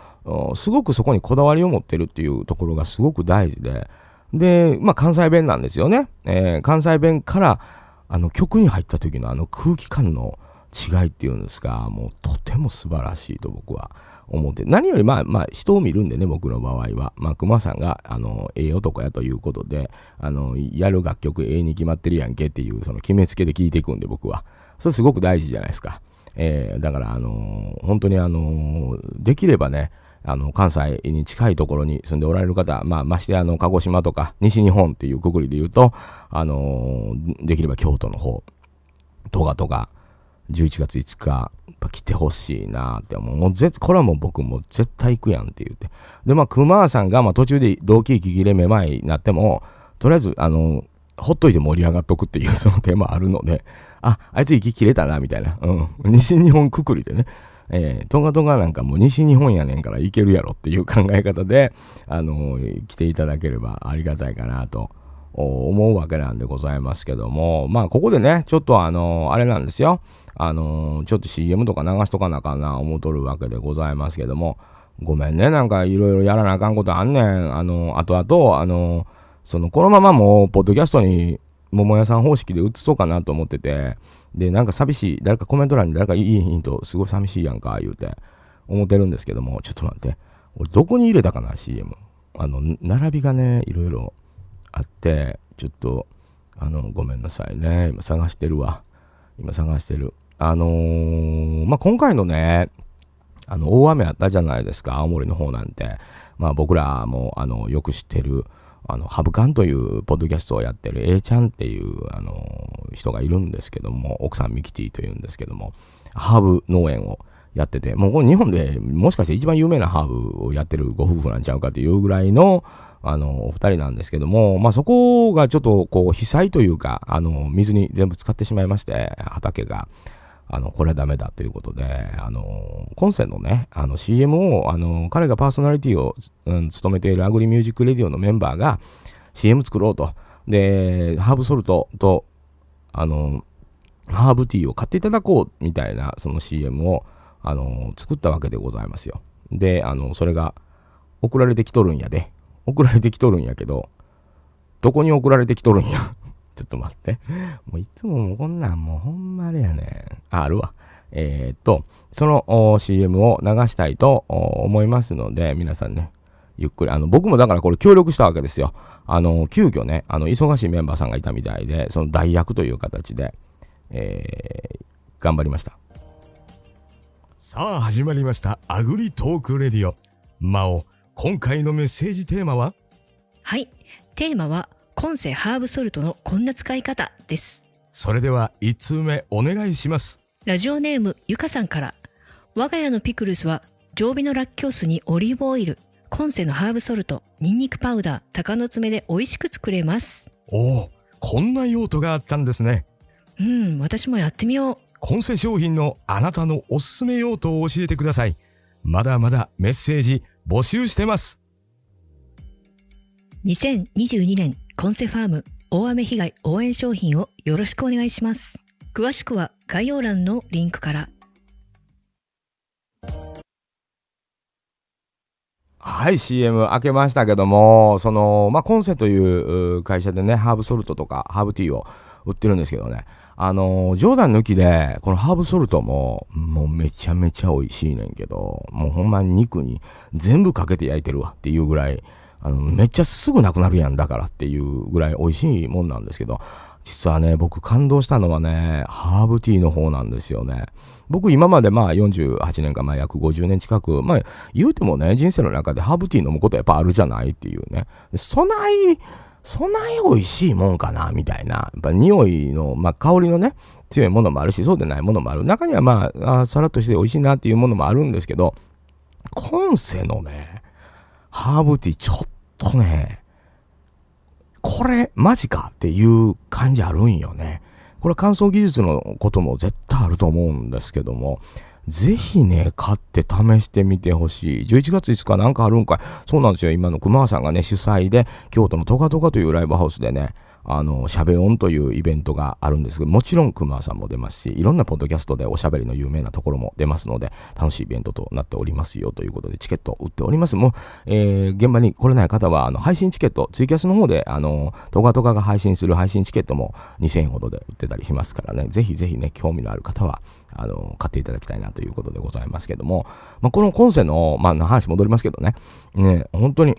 すごくそこにこだわりを持ってるっていうところがすごく大事で、で、まあ関西弁なんですよね。えー、関西弁から、あの曲に入った時のあの空気感の違いっていうんですか、もうとても素晴らしいと僕は思って、何よりまあまあ人を見るんでね、僕の場合は。まあ熊さんが、あの、ええ男やということで、あの、やる楽曲ええに決まってるやんけっていう、その決めつけで聴いていくんで僕は。それすごく大事じゃないですか。えー、だからあのー、本当にあのー、できればね、あの、関西に近いところに住んでおられる方、まあ、ましてあの、鹿児島とか、西日本っていうくくりで言うと、あのできれば京都の方、とかとか、11月5日、来てほしいなって思う。もう絶、これはもう僕も絶対行くやんって言って。で、まあ、熊さんが、まあ、途中で同期息切れめまいになっても、とりあえず、あの、ほっといて盛り上がっとくっていうその手もあるので、あ、あいつ息切れたな、みたいな。うん。西日本くくりでね。えー、トガトガなんかもう西日本やねんから行けるやろっていう考え方で、あのー、来ていただければありがたいかなと思うわけなんでございますけども、まあ、ここでね、ちょっとあのー、あれなんですよ。あのー、ちょっと CM とか流しとかなあかんな思うとるわけでございますけども、ごめんね、なんかいろいろやらなあかんことあんねん。あの、あとあと、あの、その、このままもう、ポッドキャストに、桃屋さん方式で移そうかなと思ってて、で、なんか寂しい、誰かコメント欄に誰かいいヒント、すごい寂しいやんか、言うて、思ってるんですけども、ちょっと待って。俺、どこに入れたかな、CM。あの、並びがね、いろいろあって、ちょっと、あの、ごめんなさいね。今探してるわ。今探してる。あのー、まあ、今回のね、あの、大雨あったじゃないですか、青森の方なんて。まあ、僕らも、あの、よく知ってる、あの、ハブカンというポッドキャストをやってる A ちゃんっていう、あの、人がいるんですけども、奥さんミキティというんですけども、ハーブ農園をやってて、もうこれ日本でもしかして一番有名なハーブをやってるご夫婦なんちゃうかっていうぐらいの、あの、お二人なんですけども、まあ、そこがちょっと、こう、被災というか、あの、水に全部浸かってしまいまして、畑が。あの、これはダメだということで、あの、コンセンのね、あの CM を、あの、彼がパーソナリティを、うん、務めている Agri Music Radio のメンバーが CM 作ろうと。で、ハーブソルトと、あの、ハーブティーを買っていただこうみたいな、その CM を、あの、作ったわけでございますよ。で、あの、それが送られてきとるんやで。送られてきとるんやけど、どこに送られてきとるんや？ちょっと待って。もういつももうこんなんもうほんまあれやねあ、あるわ。えー、っと、その CM を流したいと思いますので、皆さんね、ゆっくり、あの、僕もだからこれ協力したわけですよ。あの、急遽ね、あの、忙しいメンバーさんがいたみたいで、その代役という形で、えー、頑張りました。さあ、始まりました。アグリトークレディオ。魔王、今回のメッセージテーマは？はい、テーマは、今世ハーブソルトのこんな使い方です。それでは1通目お願いします。ラジオネームゆかさんから。我が家のピクルスは常備のラッキョウ酢にオリーブオイル、今世のハーブソルト、ニンニクパウダー、鷹の爪で美味しく作れます。おお、こんな用途があったんですね。うん、私もやってみよう。今世商品のあなたのおすすめ用途を教えてください。まだまだメッセージ募集してます。2022年コンセファーム大雨被害応援商品をよろしくお願いします。詳しくは概要欄のリンクから。はい、CM 開けましたけども、その、まあ、コンセという会社でね、ハーブソルトとかハーブティーを売ってるんですけどね。あの、冗談抜きで、このハーブソルトも、もうめちゃめちゃ美味しいねんけど、もうほんまに肉に全部かけて焼いてるわっていうぐらい、あの、めっちゃすぐなくなるやんだからっていうぐらい美味しいもんなんですけど、実はね、僕感動したのはね、ハーブティーの方なんですよね。僕今までまあ48年か、まあ約50年近く、まあ言うてもね、人生の中でハーブティー飲むことやっぱあるじゃないっていうね。そないそなに美味しいもんかなみたいな。やっぱ匂いの、まあ、香りのね、強いものもあるし、そうでないものもある。中にはま、あさらっとして美味しいなっていうものもあるんですけど、今世のね、ハーブティーちょっとね、これマジかっていう感じあるんよね。これ乾燥技術のことも絶対あると思うんですけども、ぜひね、買って試してみてほしい。11月5日なんかあるんかいそうなんですよ。今の熊さんがね、主催で、京都のトカトカというライブハウスでね、あの、しゃべ音というイベントがあるんですけど、もちろん熊さんも出ますし、いろんなポッドキャストでおしゃべりの有名なところも出ますので、楽しいイベントとなっておりますよということで、チケットを売っております。もう、えー、現場に来れない方は、あの、配信チケット、ツイキャスの方で、あの、トカトカが配信する配信チケットも2000円ほどで売ってたりしますからね、ぜひぜひね、興味のある方は、あの、買っていただきたいなということでございますけども、まあ、この今世の、まあ、話戻りますけどね、ね、本当に、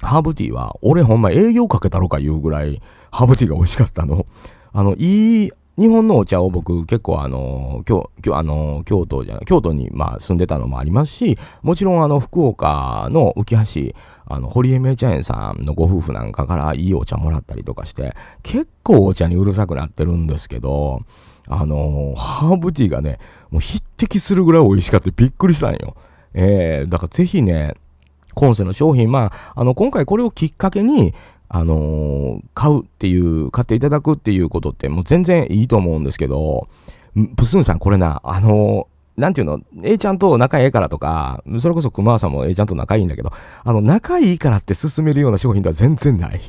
ハーブティーは、俺ほんま営業かけたろか言うぐらい、ハーブティーが美味しかったの。あの、いい、日本のお茶を僕結構あの、京、京、あの、京都じゃ、京都にまあ住んでたのもありますし、もちろんあの、福岡の浮橋、あの、堀江名茶園さんのご夫婦なんかからいいお茶もらったりとかして、結構お茶にうるさくなってるんですけど、あのハーブティーがね、もう匹敵するぐらい美味しかったびっくりしたんよ。えー、だからぜひね、今世の商品、まあ、あの、今回これをきっかけに、あのー、買うっていう、買っていただくっていうことってもう全然いいと思うんですけど、プスンさんこれな、あのー、なんていうの、A ちゃんと仲ええからとか、それこそ熊さんも A ちゃんと仲いいんだけど、あの、仲いいからって進めるような商品では全然ない。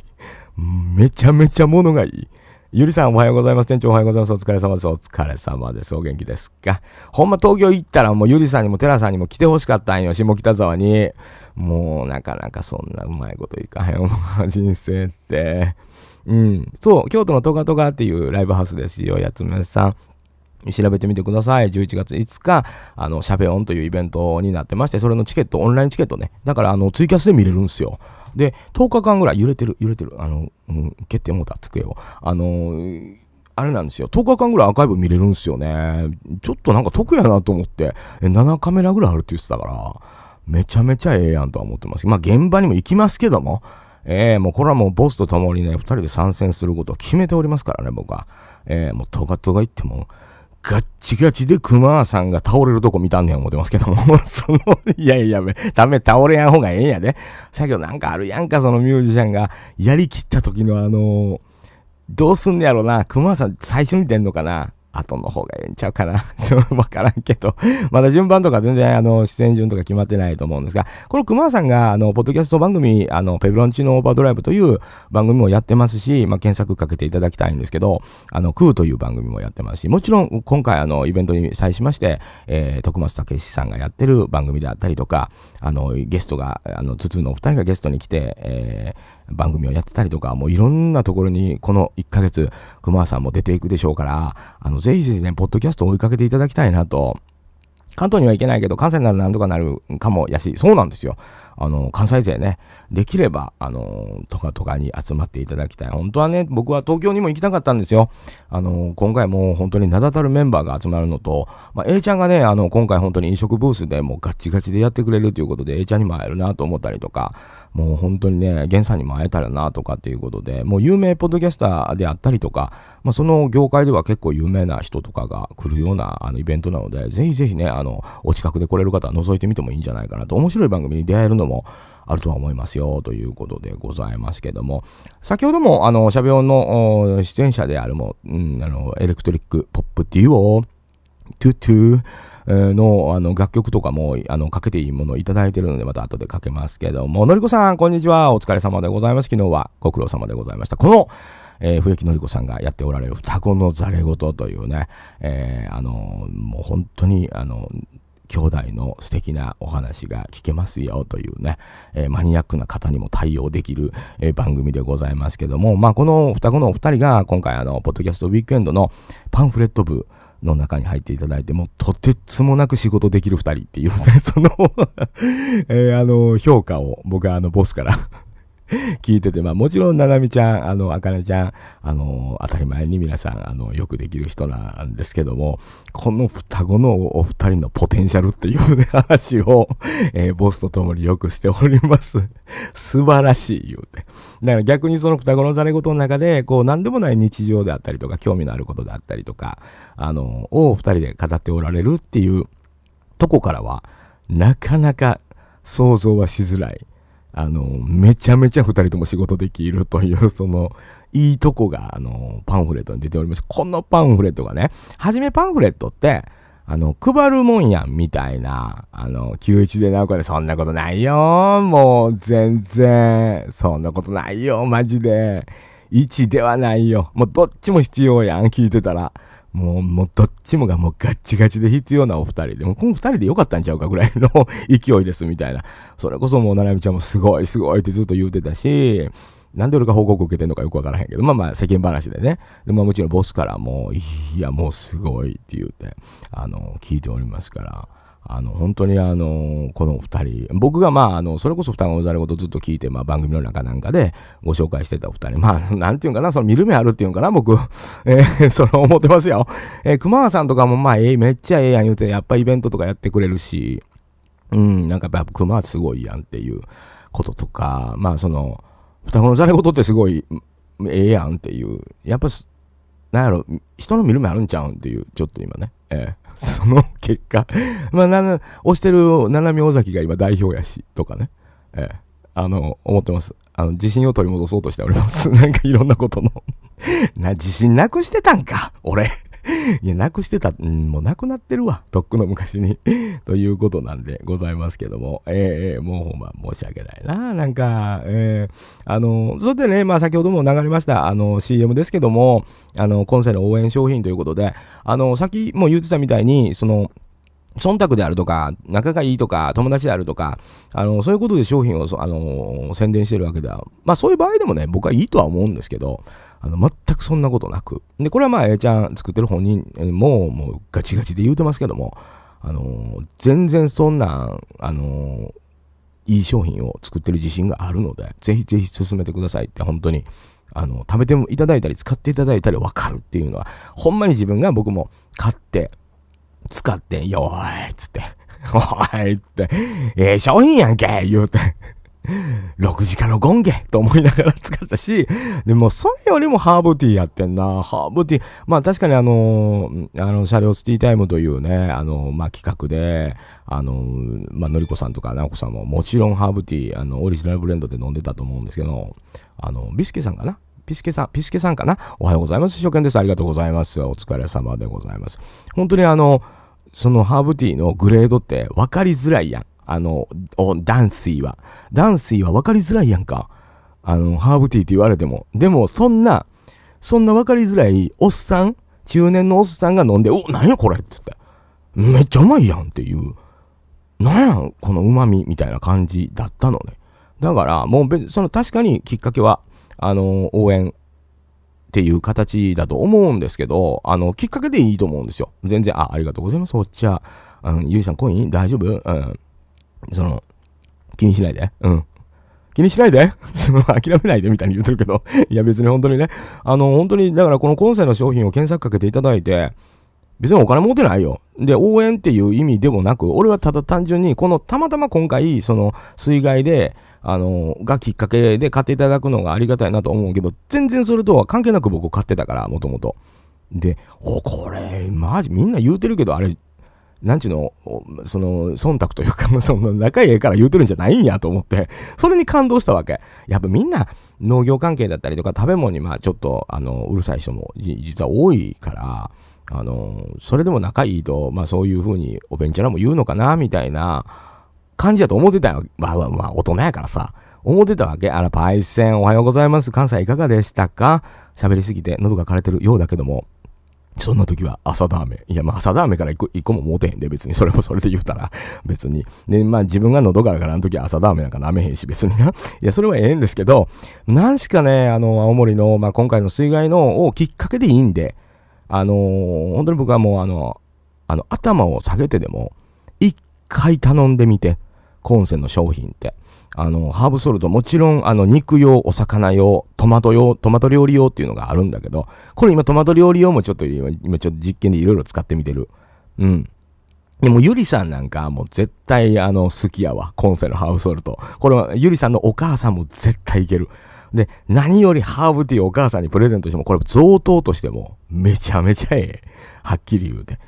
めちゃめちゃ物がいい。ゆりさんおはようございます。店長おはようございます。お疲れ様です。お疲れ様です。お元気ですか？ほんま東京行ったらもうゆりさんにもテラさんにも来てほしかったんよ。下北沢に。もうなかなかそんなうまいこといかへん。人生って。うん。そう、京都のトガトガっていうライブハウスですよ。やつめさん。調べてみてください。11月5日、あの、シャベオンというイベントになってまして、それのチケット、オンラインチケットね。だから、あの、ツイキャスで見れるんですよ。で、10日間ぐらい揺れてる、揺れてる、あの、うん、蹴ってもうた、机を。あのあれなんですよ。10日間ぐらいアーカイブ見れるんですよね。ちょっとなんか得やなと思って、え、7カメラぐらいあるって言ってたから、めちゃめちゃええやんとは思ってます。まあ現場にも行きますけども、えー、もうこれはもうボスと共にね、二人で参戦することを決めておりますからね、僕は。ええー、もうトガトガ行っても、ガッチガチで熊さんが倒れるとこ見たんねん思ってますけども、その、いやいや、ダメ、倒れやん方がええんやで。さっきなんかあるやんか、そのミュージシャンが、やりきった時のあのー、どうすんねやろな、熊さん最初に出んのかな。後の方がええんちゃうかな。わからんけど。まだ順番とか全然あの、出演順とか決まってないと思うんですが、この熊さんがあの、ポッドキャスト番組、あの、ペブロンチのオーバードライブという番組もやってますし、まあ、検索かけていただきたいんですけど、あの、クーという番組もやってますし、もちろん今回あの、イベントに際しまして、えー、徳松武史さんがやってる番組であったりとか、あの、ゲストが、あの、つつのお二人がゲストに来て、えー、番組をやってたりとか、もういろんなところにこの1ヶ月、熊さんも出ていくでしょうから、あの、ぜひぜひね、ポッドキャストを追いかけていただきたいなと。関東には行けないけど、関西なら何とかなるかもやし、そうなんですよ。あの、関西勢ね、できれば、あの、とかとかに集まっていただきたい。本当はね、僕は東京にも行きたかったんですよ。あの、今回も本当に名だたるメンバーが集まるのと、まあ、A ちゃんがね、あの、今回本当に飲食ブースでもうガッチガチでやってくれるということで、A ちゃんにも会えるなと思ったりとか、もう本当にね、源さんにも会えたらなとかっていうことで、もう有名ポッドキャスターであったりとか、まあ、その業界では結構有名な人とかが来るようなあのイベントなので、ぜひぜひね、あの、お近くで来れる方は覗いてみてもいいんじゃないかなと、面白い番組に出会えるのも、あるとは思いますよ、ということでございますけども、先ほども、あの、シャベオンの出演者であるも、うん、あの、エレクトリックポップデュオ、トゥトゥ、のあの楽曲とかもあのかけていいものをいただいてるのでまた後でかけますけども。のりこさんこんにちはお疲れ様でございます昨日はご苦労様でございました。このえー、笛木のり子さんがやっておられる双子のざれ言というね、えー、あの、もう本当に、あの、兄弟の素敵なお話が聞けますよというね、えー、マニアックな方にも対応できる、えー、番組でございますけども、まあ、この双子のお二人が今回あの、ポッドキャストウィークエンドのパンフレット部の中に入っていただいて、もうとてつもなく仕事できる二人っていうね、そのえー、あの、評価を僕はあの、ボスから 聞いてて、まあもちろん、ななみちゃん、あの、あかねちゃん、あの、当たり前に皆さん、あの、よくできる人なんですけども、この双子のお二人のポテンシャルっていうね、話を、えー、ボスと共によくしております。素晴らしい、言うて。だから逆にその双子のざれ言の中で、こう、なんでもない日常であったりとか、興味のあることであったりとか、あの、を二人で語っておられるっていうとこからは、なかなか想像はしづらい。あの、めちゃめちゃ二人とも仕事できるという、その、いいとこが、あの、パンフレットに出ております。このパンフレットがね、はじめパンフレットって、あの、配るもんやん、みたいな、あの、91でなおかで、そんなことないよ、もう、全然、そんなことないよ、マジで。1ではないよ。もう、どっちも必要やん、聞いてたら。もう、もうどっちもがもうガッチガチで必要なお二人で、もうこの二人でよかったんちゃうかぐらいの 勢いですみたいな。それこそもう、ななみちゃんもすごいすごいってずっと言うてたし、なんで俺が報告受けてんのかよくわからへんけど、まあまあ世間話でね。で、まあもちろんボスからも、いや、もうすごいって言うて、あの、聞いておりますから。あの、本当にあの、この二人、僕がまあ、あの、それこそ双子のざれことずっと聞いて、まあ番組の中なんかでご紹介してたお二人、まあ、なんていうんかな、その見る目あるっていうんかな、僕、えー、それ思ってますよ。えー、熊川さんとかもまあ、えー、めっちゃええやん言うて、やっぱイベントとかやってくれるし、うん、なんかやっぱ熊はすごいやんっていうこととか、まあその、双子のざれことってすごい、ええやんっていう、やっぱ、なんやろ、人の見る目あるんちゃうんっていう、ちょっと今ね、えーその結果、まあ、な、押してる七海尾崎が今代表やし、とかね。ええ、あの、思ってます。あの、自信を取り戻そうとしております。なんかいろんなことの な、自信なくしてたんか、俺。いや、なくしてた、ん、もうなくなってるわ。とっくの昔に ということなんでございますけども。ええー、もうほんま申し訳ないな。なんか、ええー、あの、それでね、まあ先ほども流れました、あの、CM ですけども、あの、今世の応援商品ということで、あの、さっきも言ってたみたいに、その、忖度であるとか、仲がいいとか、友達であるとか、あの、そういうことで商品を、あの、宣伝してるわけでは、まあそういう場合でもね、僕はいいとは思うんですけど、あの、全くそんなことなく。で、これはまあ、A ちゃん作ってる本人も、もうガチガチで言うてますけども、あの、全然そんな、あの、いい商品を作ってる自信があるので、ぜひぜひ進めてくださいって本当に、あの、食べていただいたり使っていただいたりわかるっていうのは、ほんまに自分が僕も買って、使って、よーいっつって、おいっつって、ええー、商品やんけ言うて 6時間のゴンゲと思いながら使ったし、でもそれよりもハーブティーやってんな。ハーブティー。まあ確かにあの、あの、車両スティータイムというね、あの、まあ企画で、あの、まあのりこさんとかなおこさんももちろんハーブティー、あの、オリジナルブレンドで飲んでたと思うんですけど、あの、ビスケさんかな？ピスケさん、ピスケさんかな？おはようございます。初見です。ありがとうございます。お疲れ様でございます。本当にあの、そのハーブティーのグレードって分かりづらいやん。あの、ダンスイは。ダンスイは分かりづらいやんか。あの、ハーブティーって言われても。でも、そんな、そんな分かりづらいおっさん、中年のおっさんが飲んで、お、なんやこれ？って言って。めっちゃうまいやんっていう。なん？やこの旨味みたいな感じだったのね。だから、もう別、その確かにきっかけは、あの、応援っていう形だと思うんですけど、あの、きっかけでいいと思うんですよ。全然、あ、ありがとうございます。お茶。うん、ゆいさんコイン大丈夫？うん。その、気にしないで。うん。気にしないで、諦めないでみたいに言ってるけど いや別に本当にね。あの、本当に、だからこの今世の商品を検索かけていただいて、別にお金持てないよ。で、応援っていう意味でもなく、俺はただ単純に、この、たまたま今回、その、水害で、あの、がきっかけで買っていただくのがありがたいなと思うけど、全然それとは関係なく僕買ってたから、もともと。で、お、これ、マジ、みんな言うてるけど、あれ、なんちゅうの、その、忖度というか、その、仲いいから言うてるんじゃないんやと思って、それに感動したわけ。やっぱみんな、農業関係だったりとか、食べ物にまあ、ちょっと、あの、うるさい人も、実は多いから、あの、それでも仲いいと、まあそういうふうに、おべんちゃらも言うのかな、みたいな感じだと思ってたよ。まあまあ、まあ、大人やからさ。思ってたわけ。あら、パイセン、おはようございます。関西いかがでしたか？喋りすぎて喉が枯れてるようだけども。そんな時は朝ダーメン。いや、まあ朝ダーメンから一個一個も持てへんで、別に。それもそれで言うたら、別に。で、まあ自分が喉からからの時は朝ダーメンなんか舐めへんし、別にな。いや、それはええんですけど、なんしかね、あの、青森の、まあ今回の水害のをきっかけでいいんで、あのー本当に僕はもうあの、あの、頭を下げてでも、一回頼んでみて、コンセの商品って。あの、ハーブソルト、もちろん、あの、肉用、お魚用、トマト用、トマト料理用っていうのがあるんだけど、これ今トマト料理用もちょっと今、今ちょっと実験でいろいろ使ってみてる。うん。でも、ゆりさんなんかもう絶対あの、好きやわ。コンセのハーブソルト。これは、ゆりさんのお母さんも絶対いける。で、何よりハーブティーお母さんにプレゼントしても、これ贈答としても、めちゃめちゃええ。はっきり言うて。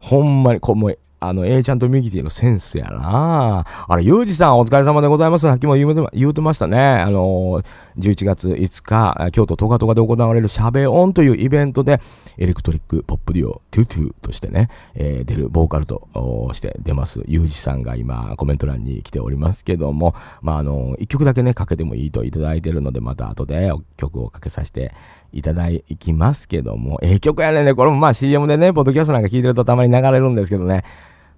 ほんまに、こう、もう、あの、A ちゃんとミキティのセンスやなあれ、ゆうじさんお疲れ様でございます。さっきも言うて言うてましたね。あの、11月5日、京都トガトガで行われるシャベオンというイベントで、エレクトリックポップデュオ、トゥトゥとしてね、えー出る、ボーカルとして出ます、ゆうじさんが今、コメント欄に来ておりますけども、まあ、あの、一曲だけね、かけてもいいといただいてるので、また後で曲をかけさせていただいきますけども、ええ曲やねんね。これもまあ CM でね、ポッドキャストなんか聞いてるとたまに流れるんですけどね、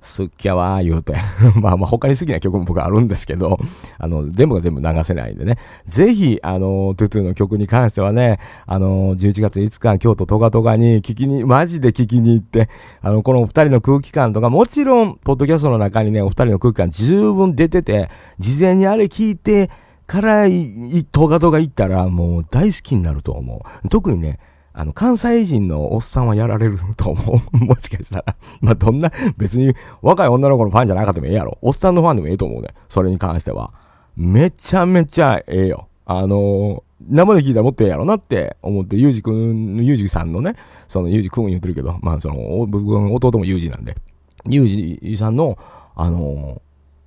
好きやわー言うて。まあまあ他に好きな曲も僕あるんですけど、あの、全部が全部流せないんでね。ぜひ、あの、トゥトゥの曲に関してはね、あの、11月5日、京都トガトガに聞きに、マジで聞きに行って、あの、このお二人の空気感とか、もちろん、ポッドキャストの中にね、お二人の空気感十分出てて、事前にあれ聞いて、から、トガトガ行ったら、もう大好きになると思う。特にね、あの、関西人のおっさんはやられると思う。もしかしたら。まあ、どんな、別に若い女の子のファンじゃなかったもええやろ。おっさんのファンでもええと思うね。それに関しては。めちゃめちゃええよ。あのー生で聞いたらもっとええやろなって思って、ゆうじくん、ゆうじさんのね、そのゆうじくん言ってるけど、まあ、その、僕の弟もゆうじなんで、ゆうじさんの、あのー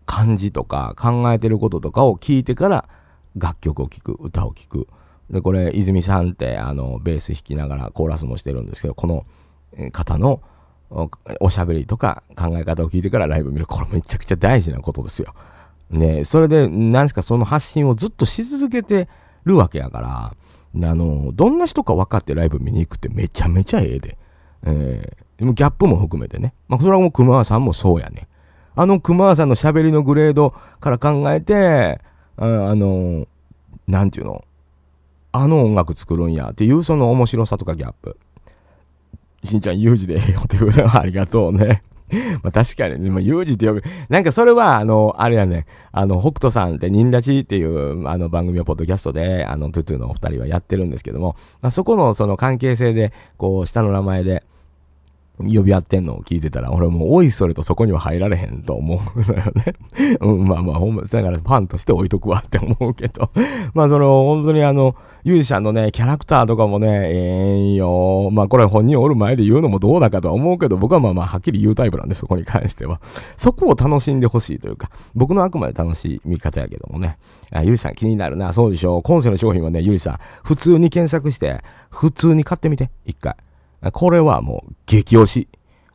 感じとか考えてることとかを聞いてから楽曲を聴く、歌を聴く。で、これ、泉さんって、あの、ベース弾きながらコーラスもしてるんですけど、この方のおしゃべりとか考え方を聞いてからライブ見る。これめちゃくちゃ大事なことですよ。ね、それで、何しかその発信をずっとし続けてるわけやから、あの、どんな人か分かってライブ見に行くってめちゃめちゃええで。えーギャップも含めてね。まあ、それはもう熊さんもそうやね。あの熊さんの喋りのグレードから考えて、ああの、なんていうの、あの音楽作るんやっていうその面白さとかギャップ。しんちゃん、ユージでええよっていうのはありがとうね。まあ確かにね、まあ、ユージって呼ぶ。なんかそれは、あの、あれやね、あの、北斗さんって、ニンラチっていう、あの、番組をポッドキャストで、あの、トゥトゥのお二人はやってるんですけども、まあそこのその関係性で、こう、下の名前で、呼び合ってんのを聞いてたら、俺もう、おいそれとそこには入られへんと思うのよね。うん、まあまあ、ほんま、だからファンとして置いとくわって思うけど。まあその、本当にあの、ユージさんのね、キャラクターとかもね、ええんよ。まあこれ本人おる前で言うのもどうだかとは思うけど、僕はまあまあはっきり言うタイプなんで、そこに関しては。そこを楽しんでほしいというか、僕のあくまで楽しい見方やけどもね。あユージさん気になるな、そうでしょう。今世の商品はね、ユージさん、普通に検索して、普通に買ってみて、一回。これはもう、激推し。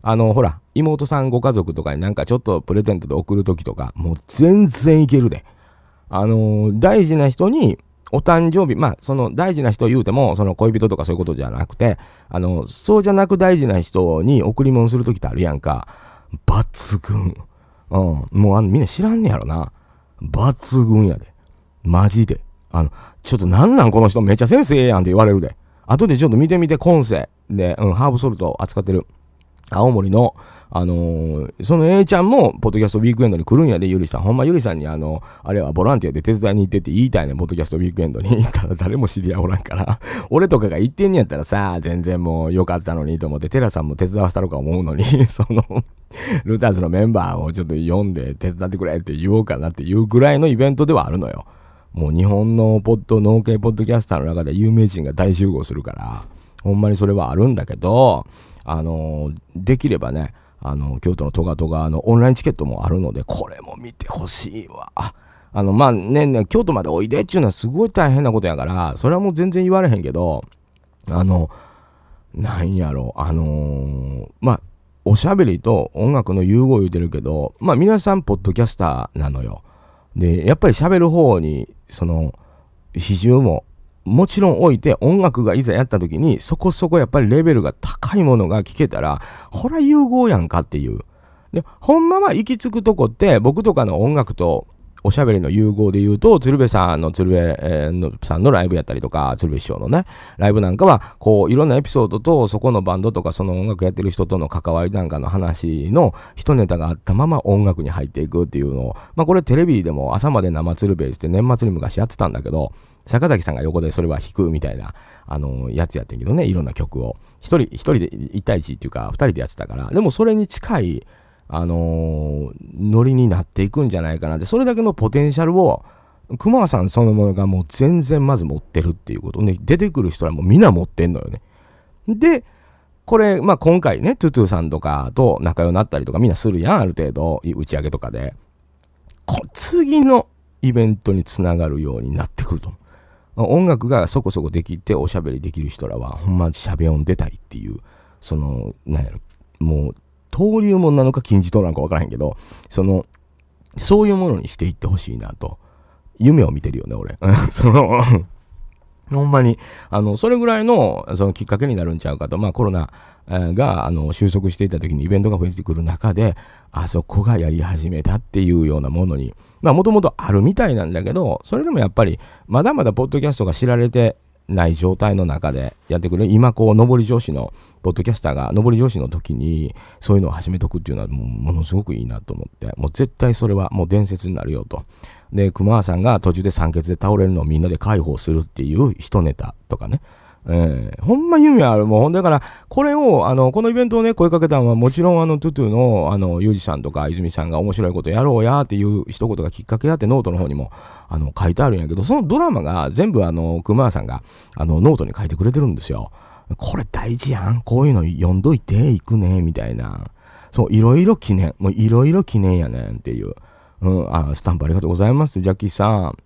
あの、ほら、妹さんご家族とかになんかちょっとプレゼントで送るときとか、もう全然いけるで。あのー大事な人に、お誕生日、まあ、その大事な人言うても、その恋人とかそういうことじゃなくて、あの、そうじゃなく大事な人に贈り物するときってあるやんか。抜群。うん。もうあの、みんな知らんねやろな。抜群やで。マジで。あの、ちょっとなんなんこの人めっちゃセンスええやんって言われるで。後でちょっと見てみて、今世で、うん、ハーブソルト扱ってる。青森の、あのーその A ちゃんも、ポッドキャストウィークエンドに来るんやで、ゆりさん。ほんまゆりさんに、あの、あれはボランティアで手伝いに行ってって言いたいね、ポッドキャストウィークエンドに。た だ誰も知り合いおらんから。俺とかが行ってんねやったらさ、全然もう良かったのにと思って、テラさんも手伝わせたのか思うのに、その、ルーターズのメンバーをちょっと読んで手伝ってくれって言おうかなっていうぐらいのイベントではあるのよ。もう日本のポッド、農系ポッドキャスターの中で有名人が大集合するから、ほんまにそれはあるんだけど、あの、できればね、あの、京都のトガトガのオンラインチケットもあるので、これも見てほしいわ。あの、まあね、ね京都までおいでっていうのはすごい大変なことやから、それはもう全然言われへんけど、あの、なんやろ、あのーまあ、おしゃべりと音楽の融合言うてるけど、まあ皆さんポッドキャスターなのよ。で、やっぱり喋る方に、その、比重ももちろん置いて音楽がいざやった時にそこそこやっぱりレベルが高いものが聴けたら、ほら融合やんかっていう。で、ほんまは行き着くとこって僕とかの音楽とおしゃべりの融合で言うと、鶴瓶さんの鶴瓶、えー、さんのライブやったりとか、鶴瓶師匠のね、ライブなんかは、こう、いろんなエピソードと、そこのバンドとか、その音楽やってる人との関わりなんかの話の一ネタがあったまま音楽に入っていくっていうのを、まあこれテレビでも朝まで生鶴瓶して年末に昔やってたんだけど、坂崎さんが横でそれは弾くみたいな、あの、やつやってんけどね、いろんな曲を。一人、一人で1対1っていうか、二人でやってたから、でもそれに近い、あの、ノリになっていくんじゃないかなって、それだけのポテンシャルを、熊さんそのものがもう全然まず持ってるっていうことね、出てくる人はもうみんな持ってんのよね。で、これ、まあ今回ね、トゥトゥさんとかと仲良くなったりとかみんなするやん、ある程度、打ち上げとかで。次のイベントにつながるようになってくると。音楽がそこそこできておしゃべりできる人らは、ほんましゃべ音出たいっていう、その、なんやろ、もう登竜門なのか金字塔なのか分からへんけど、その、そういうものにしていってほしいなと。夢を見てるよね、俺。そのほんまに、あの、それぐらいの、そのきっかけになるんちゃうかと。まあコロナが、あの、収束していた時にイベントが増えてくる中で、あそこがやり始めたっていうようなものに、まあもともとあるみたいなんだけど、それでもやっぱり、まだまだポッドキャストが知られてない状態の中でやってくる。今こう、上り上司の、ポッドキャスターが上り調子の時に、そういうのを始めとくっていうのはもう、ものすごくいいなと思って、もう絶対それはもう伝説になるよと。で、熊川さんが途中で酸欠で倒れるのをみんなで介抱するっていう一ネタとかね。えー、ほんま夢ある。もう、だから、これを、あの、このイベントをね、声かけたのは、もちろん、あの、トゥトゥの、あの、ユージさんとか、泉さんが面白いことやろうや、っていう一言がきっかけやって、ノートの方にも、あの、書いてあるんやけど、そのドラマが全部、あの、熊谷さんが、あの、ノートに書いてくれてるんですよ。これ大事やん。こういうの読んどいて、行くね、みたいな。そう、いろいろ記念。もういろいろ記念やねんっていう。うん、あ、スタンプありがとうございます。ジャッキーさん。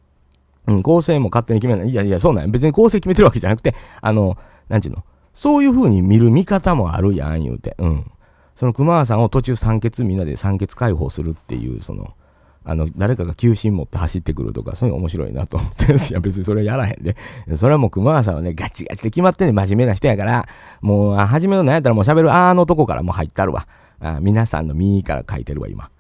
うん、構成も勝手に決めない。いやいや、そうなんや。別に構成決めてるわけじゃなくて、あの、なんちゅうの？そういう風に見る見方もあるやん、言うて。うん。その熊川さんを途中酸欠みんなで酸欠介抱するっていう、その、あの、誰かが救心持って走ってくるとか、そういうの面白いなと思ってるんですよ。別にそれやらへんで。それはもう熊川さんはね、ガチガチで決まってんね真面目な人やから、もう、初めの何やったらもう喋るあーのとこからもう入ったるわ。あ皆さんの右から書いてるわ、今。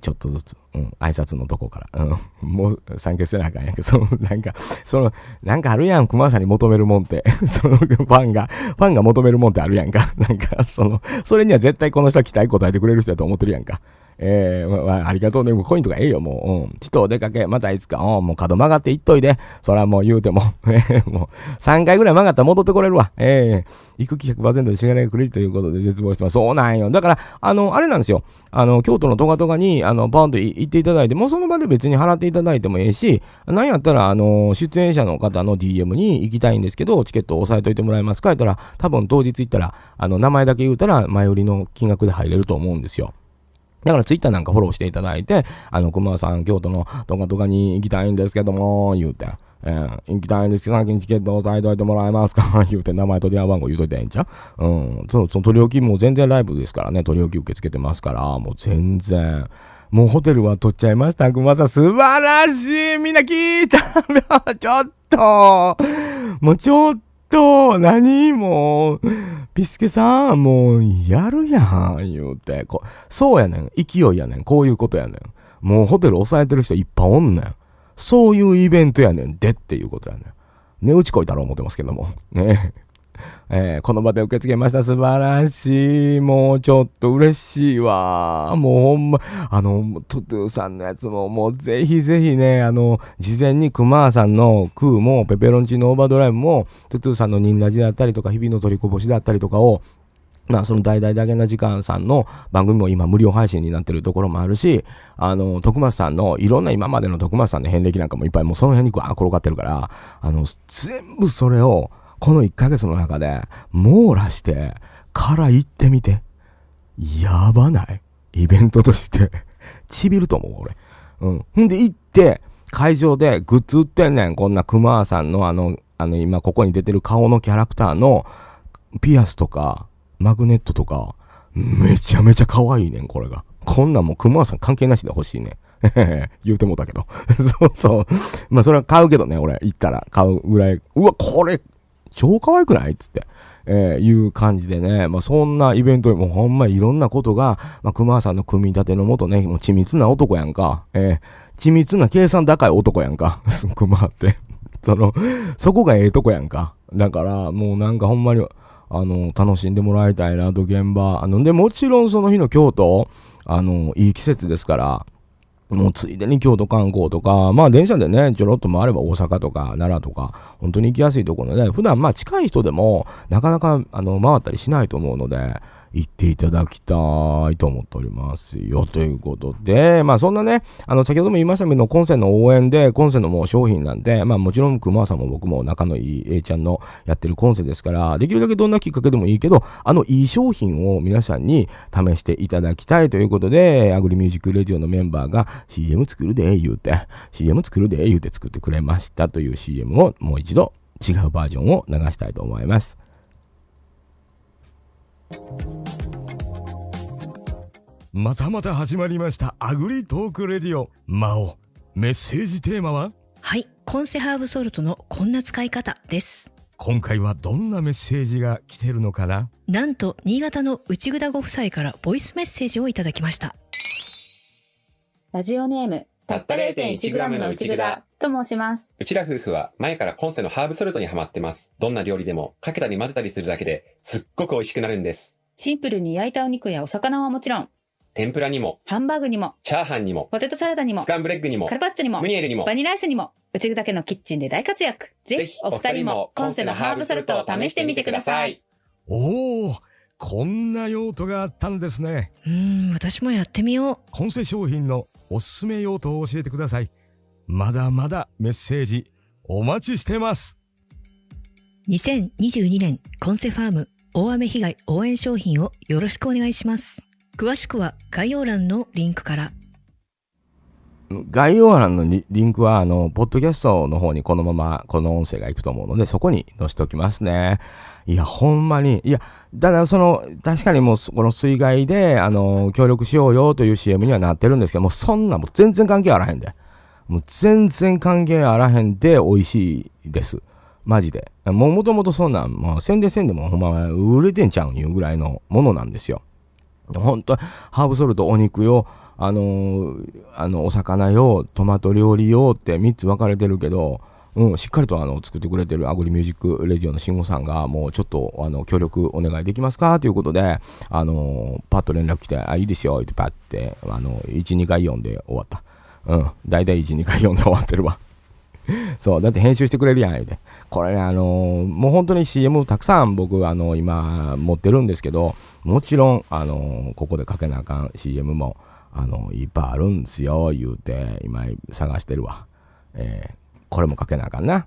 ちょっとずつ、うん、挨拶のとこから、うん、もう参加せなあかんやけど、その、なんか、その、なんかあるやん、熊さんに求めるもんって。その、ファンが、ファンが求めるもんってあるやんか。なんか、その、それには絶対この人は期待答えてくれる人だと思ってるやんか。えー、まあ、ありがとうね。コインとかええよ、もう。うん。ちょっとお出かけ、またいつか、うん、もう角曲がっていっといで。そらもう言うても、え、もう、3回ぐらい曲がったら戻ってこれるわ。えー、行く気100%でしがないくれということで絶望してます。そうなんよ。だから、あの、あれなんですよ。あの、京都のトガトガに、あの、ポンと行っていただいて、もうその場で別に払っていただいてもええし、なんやったら、あの、出演者の方の DM に行きたいんですけど、チケットを押さえといてもらえますか？言ったら、多分当日行ったら、あの、名前だけ言うたら、前売りの金額で入れると思うんですよ。だからツイッターなんかフォローしていただいて、あの、熊さん、京都のトカトカに行きたいんですけども、言うて、えー、行きたいんですけど、先にチケット押さえといてもらえますか？言うて、名前と電話番号言うといてええんちゃう？うん。その、その取り置きも全然ライブですからね、取り置き受け付けてますから、もう全然。もうホテルは取っちゃいました。熊さん、素晴らしい。みんな聞いた。ちょっと。もうちょっと、何も。う、ピスケさん、もう、やるやん、言うて。こそうやねん。勢いやねん。こういうことやねん。もうホテル押さえてる人いっぱいおんねん。そういうイベントやねんでっていうことやねん。値打ちこいたろう思ってますけども。ね えー、この場で受け付けました。素晴らしい。もうちょっと嬉しいわ。もうほんま、あの、トゥトゥさんのやつも、もうぜひぜひね、あの、事前にクマーさんのクーも、ペペロンチーノオーバードライブも、トゥトゥさんのニンラジだったりとか、日々の取りこぼしだったりとかを、まあ、その大々だけな時間さんの番組も今無料配信になってるところもあるし、あの、徳松さんのいろんな今までの徳松さんの遍歴なんかもいっぱいもうその辺にこう転がってるから、あの、全部それを、この1ヶ月の中で網羅してから行ってみて。やばないイベントとしてちびると思う、俺。うん。ほんで行って、会場でグッズ売ってんねん。こんな熊さんのあの、あの今ここに出てる顔のキャラクターのピアスとか、マグネットとか、めちゃめちゃ可愛いねん、これが。こんなんもう熊さん関係なしで欲しいね。言うてもうたけど。そうそう。まあそれは買うけどね、俺、行ったら買うぐらい。うわ、これ、超可愛くないつって。えー、いう感じでね、まあ、そんなイベントにもほんまいろんなことが、まあ、熊さんの組み立てのもとね、もう緻密な男やんか。えー、緻密な計算高い男やんか。熊って。その、そこがええとこやんか。だから、もうなんかほんまに、あの、楽しんでもらいたいなと、現場。あの、で、もちろんその日の京都、あの、いい季節ですから、もうついでに京都観光とか、まあ電車でね、ちょろっと回れば大阪とか奈良とか、本当に行きやすいところで、普段まあ近い人でも、なかなかあの回ったりしないと思うので、行っていただきたいと思っておりますよ。ということで、まあそんなね、あの、先ほども言いましたけど、コンセンの応援で、コンセンのもう商品なんで、まあもちろん熊さんも僕も仲のいい A ちゃんのやってるコンセですから、できるだけどんなきっかけでもいいけど、あのいい商品を皆さんに試していただきたいということで、アグリミュージックレディオのメンバーが CM 作るで、言うて、CM 作るで、言うて作ってくれましたという CM をもう一度違うバージョンを流したいと思います。またまた始まりましたアグリトークレディオ。魔王。メッセージテーマは？はい。コンセハーブソルトのこんな使い方です。今回はどんなメッセージが来てるのかな？なんと新潟の内ぐだご夫妻からボイスメッセージをいただきました。ラジオネームたった 0.1g の内ぐだと申します。うちら夫婦は前からコンセのハーブソルトにハマってます。どんな料理でもかけたり混ぜたりするだけですっごく美味しくなるんです。シンプルに焼いたお肉やお魚はもちろん。天ぷらにも、ハンバーグにも、チャーハンにも、ポテトサラダにもス、カンブレッグにもカ、ルパッチョにもム、ニエルにもバ、ニラアイスにも、うちだけのキッチンで大活躍。ぜひ、お二人も、コンセのハーブソルトを試してみてください。。おおこんな用途があったんですね。うーん私もやってみよう。コンセ商品のおすすめ用途を教えてくださいまだまだメッセージお待ちしてます2022年コンセファーム大雨被害応援商品をよろしくお願いします詳しくは概要欄のリンクから概要欄のリリンクは、あの、ポッドキャストの方にこのまま、この音声が行くと思うので、そこに載せておきますね。いや、ほんまに、いや、だからその、確かにもう、この水害で、あの、協力しようよという CM にはなってるんですけど、もうそんなもう全然関係あらへんで。もう全然関係あらへんで美味しいです。マジで。もうもともとそんなん、もう宣伝せんでもほんま売れてんちゃうんいうぐらいのものなんですよ。本当ハーブソルト、お肉用、あのーあの、お魚用、トマト料理用って3つ分かれてるけど、うん、しっかりとあの作ってくれてるアグリミュージックレジオの慎吾さんが、もうちょっとあの協力お願いできますか？ということで、あのーパッと連絡来て、あ、いいですよ、ってパッて、あの、1、2回読んで終わった。うん、大体1、2回読んで終わってるわ。そう、だって編集してくれるやん、言うて。これね、あのーもう本当に CM たくさん僕、あの今、持ってるんですけど、もちろん、あのーここでかけなあかん CM も、あのいっぱいあるんですよ、言うて、今、探してるわ。えこれもかけなあかんな。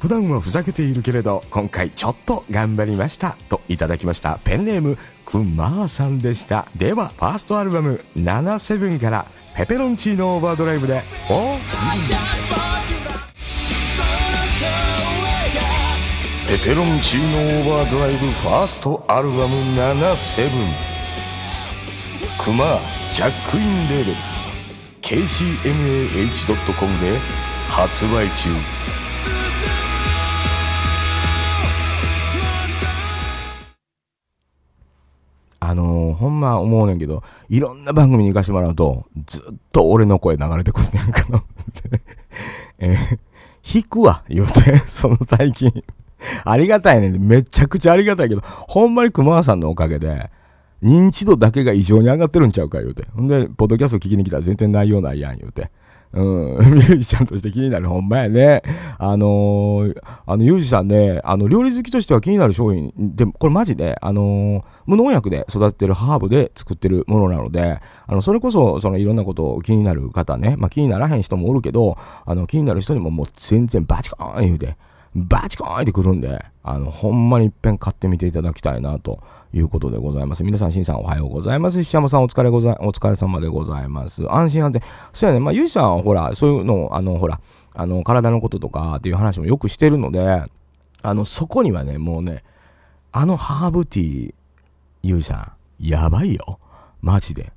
普段はふざけているけれど、今回ちょっと頑張りました。といただきました。ペンネーム、くまーさんでした。では、ファーストアルバム、77から、ペペロンチーノオーバードライブで、おペペロンチーノオーバードライブファーストアルバム77クマジャックインレーベル KCMAH.com で発売中あのー、ほんま思うねんけど、いろんな番組に行かしてもらうと、ずっと俺の声流れてくんねんかな。えー、弾くわ、言うて、その最近。ありがたいねん。めちゃくちゃありがたいけど、ほんまに熊川さんのおかげで、認知度だけが異常に上がってるんちゃうか言うて。ほんで、ポッドキャスト聞きに来たら全然内容ないやん言うて。うん、ミュージシャンとして気になる、ほんまやね。あのー、あの、ユージさんね、あの、料理好きとしては気になる商品、でも、これマジで、あのー無農薬で育ててるハーブで作ってるものなので、あの、それこそ、そのいろんなことを気になる方ね、まあ気にならへん人もおるけど、あの、気になる人にももう全然バチコーン言うて、バチコーンってくるんで、あの、ほんまに一遍買ってみていただきたいな、ということでございます。皆さん、しんさんおはようございます。石山さんお疲れござい、お疲れ様でございます。安心安全。そうやね、まあ、ゆうじさんはほら、そういうのを、あの、ほら、あの、体のこととかっていう話もよくしてるので、あの、そこにはね、もうね、あのハーブティー、ゆうじさん、やばいよ。マジで。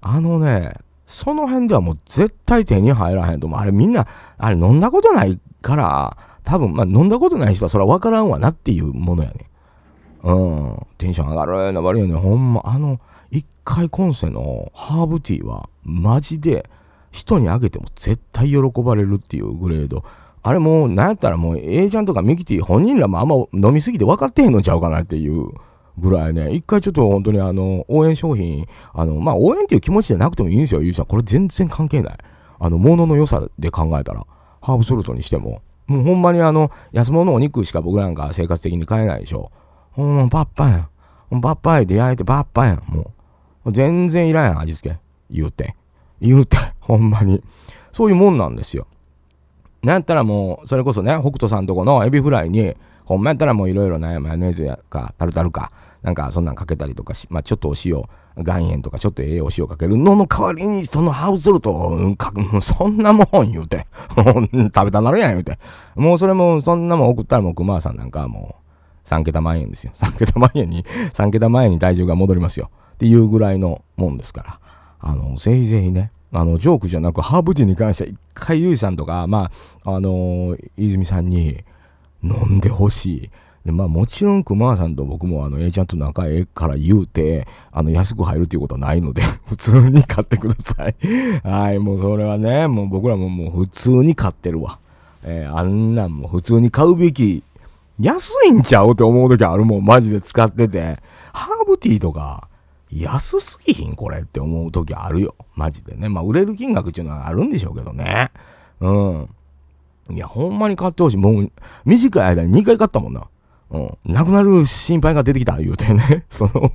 あのね、その辺ではもう絶対手に入らへんと思う。あれみんな、あれ飲んだことないから、多分、まあ飲んだことない人はそれは分からんわなっていうものやね。うん。テンション上がるな、悪いよね。ほんま、あの、一回コンセのハーブティーは、マジで、人にあげても絶対喜ばれるっていうグレード。あれもう、なんやったらもう、A ちゃんとかミキティ本人らもあんま飲みすぎて分かってへんのちゃうかなっていうぐらいね、一回ちょっと本当にあの、応援商品、あの、まあ、応援っていう気持ちじゃなくてもいいんですよ、ゆうちゃん。これ全然関係ない。あの、物の良さで考えたら、ハーブソルトにしても、もうほんまにあの、安物のお肉しか僕なんか生活的に買えないでしょ。ほんま、パッパやん。パッパや出会えてパッパやん。もう。全然いらんやん、味付け。言うて。言うて。ほんまに。そういうもんなんですよ。なんやったらもう、それこそね、北斗さんとこのエビフライに、ほんまやったらもういろいろね、マヨネーズやか、タルタルか、なんかそんなんかけたりとかし、まあちょっとお塩、岩塩とかちょっとええお塩かけるのの代わりにそのハウスルト、うん、か、そんなもん言うて、食べたなるやん言うて。もうそれも、そんなもん送ったらもう熊さんなんかもう、3桁万円ですよ。3桁万円に、3桁万円に体重が戻りますよ。っていうぐらいのもんですから。あの、ぜひぜひね、あの、ジョークじゃなく、ハーブティーに関しては、一回ゆいさんとか、まあ、あのー、泉さんに飲んでほしい。で、まあもちろん熊さんと僕もあの A ちゃんと仲ええから言うて、あの安く入るっていうことはないので 普通に買ってください はい、もうそれはね、もう僕らももう普通に買ってるわ。えー、あんなんも普通に買うべき、安いんちゃうって思う時あるもん、マジで使ってて。ハーブティーとか、安すぎひんこれって思う時あるよ。マジでね。まあ、売れる金額っていうのはあるんでしょうけどね。うん。いや、ほんまに買ってほしい。もう、短い間に2回買ったもんな。うん。なくなる心配が出てきた、言うてね。その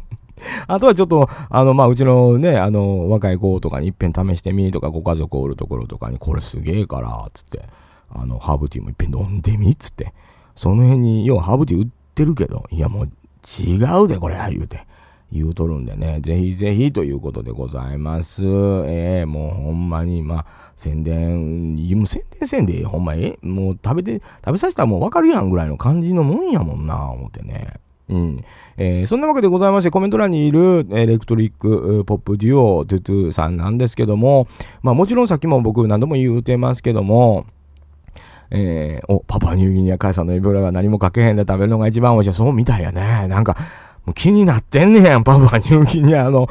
あとはちょっと、あの、まあ、うちのね、あの、若い子とかに一遍試してみとか、ご家族おるところとかに、これすげえから、つって、あの、ハーブティーも一遍飲んでみ、つって。その辺に、要はハーブティー売ってるけど、いやもう、違うで、これ、言うて。言うとるんでね、ぜひぜひということでございます。えー、もうほんまに、まあ、宣伝、もう宣伝せんで、ほんま、え、もう食べて、食べさせたらもうわかるやんぐらいの感じのもんやもんな、思ってね。うん。えー、そんなわけでございまして、コメント欄にいるエレクトリックポップデュオ、トゥトゥさんなんですけども、まあもちろんさっきも僕何度も言うてますけども、えー、お、パパニューギニア海産のエビオラは何もかけへんで食べるのが一番美味しい。そうみたいやね。なんか、もう気になってんねやん、パプアニューギニアの、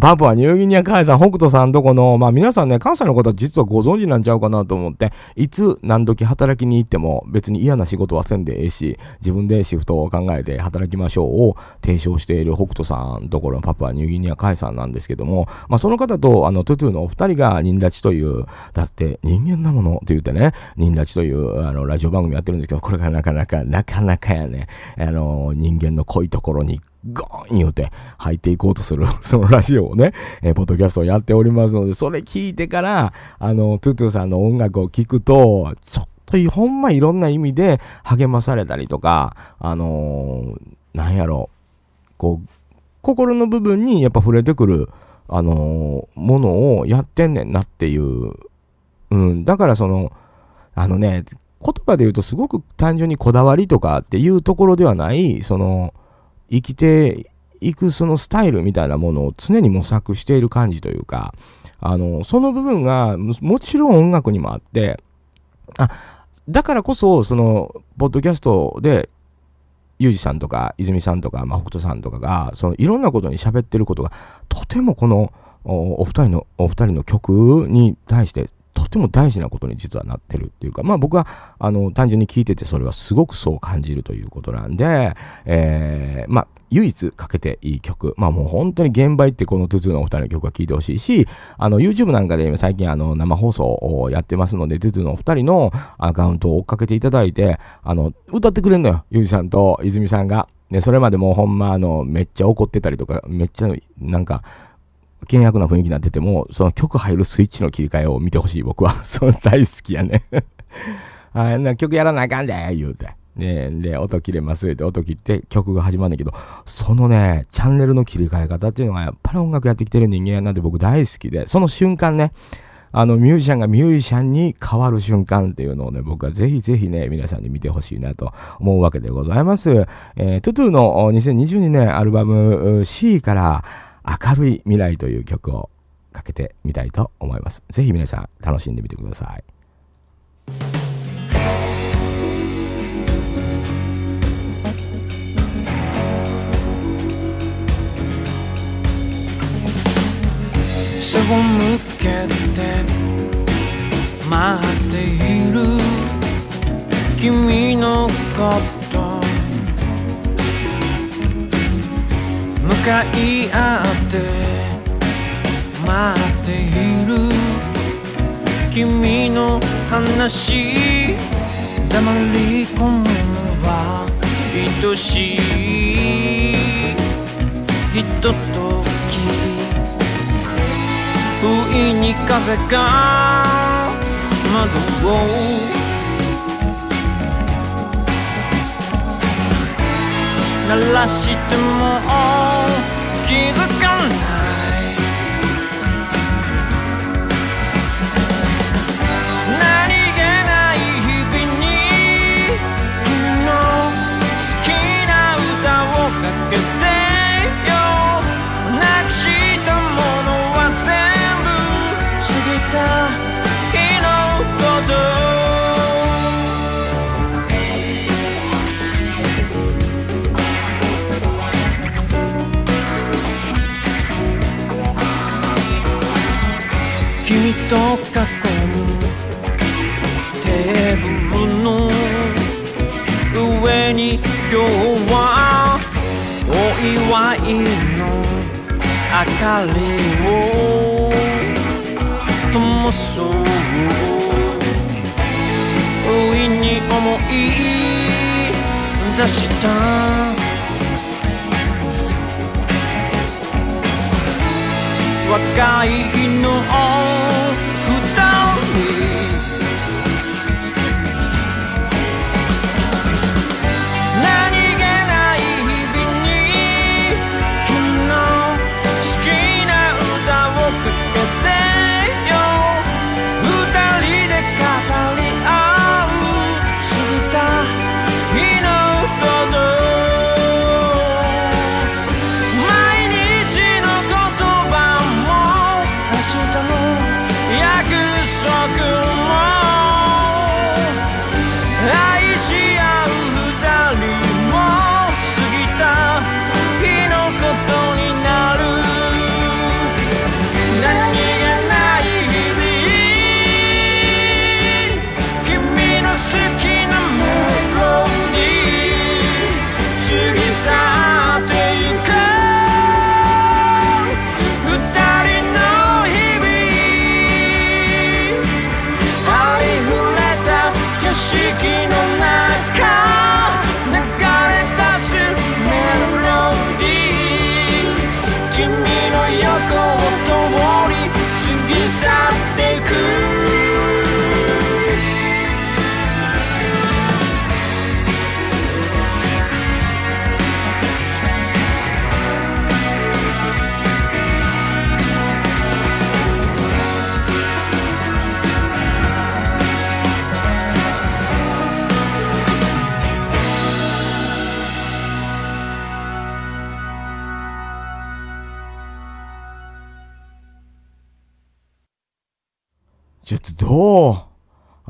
パプアニューギニア海さん、北斗さんとこの、まあ皆さんね、関西の方実はご存知なんちゃうかなと思って、いつ何時働きに行っても別に嫌な仕事はせんでええし、自分でシフトを考えて働きましょうを提唱している北斗さんところのパプアニューギニア海さんなんですけども、まあその方と、あの、トゥトゥのお二人が人立ちという、だって人間なものって言ってね、人立ちという、あの、ラジオ番組やってるんですけど、これがなかなか、なかなかやね、あの、人間の濃いところにゴーン言うて入っていこうとする、そのラジオをね、えー、ポッドキャストをやっておりますので、それ聞いてから、あの、トゥトゥさんの音楽を聴くと、ちょっとほんまいろんな意味で励まされたりとか、あのー、なんやろ、こう、心の部分にやっぱ触れてくる、あのー、ものをやってんねんなっていう。うん、だからその、あのね、言葉で言うとすごく単純にこだわりとかっていうところではない、その、生きていくそのスタイルみたいなものを常に模索している感じというか、あの、その部分がもちろん音楽にもあって、あ、だからこそ、その、ポッドキャストで、ユージさんとか、泉さんとか、まあ、北斗さんとかが、その、いろんなことに喋ってることが、とてもこの、お二人の、お二人の曲に対してとても大事なことに実はなってるっていうか、まあ僕は、あの、単純に聞いててそれはすごくそう感じるということなんで、えー、まあ、唯一かけていい曲。まあもう本当に現場行ってこのトゥトゥのお二人の曲は聴いてほしいし、あの YouTube なんかで最近あの生放送をやってますので、トゥトゥのお二人のアカウントを追っかけていただいて、あの、歌ってくれんのよ。ゆうじさんと泉さんが。ね、それまでもうほんまあの、めっちゃ怒ってたりとか、めっちゃなんか、険悪な雰囲気になってても、その曲入るスイッチの切り替えを見てほしい、僕は。その大好きやね あな曲やらなあかんで、言うて。ねで、音切れますって音切って曲が始まるんだけど、そのね、チャンネルの切り替え方っていうのがやっぱり音楽やってきてる人間なんで僕大好きで、その瞬間ね、あのミュージシャンがミュージシャンに変わる瞬間っていうのをね、僕はぜひぜひね、皆さんに見てほしいなと思うわけでございます。えー、トゥトゥの2022年アルバム C から、明るい未来という曲をかけてみたいと思います。ぜひ皆さん楽しんでみてください。背を向けて待っている君のこと向かい合って待っている。君の話黙り込むのは愛しい。ひととき不意に風が窓を鳴らしても気づかない今日はお祝いの明かりを灯そう不意に思い出した若い日の。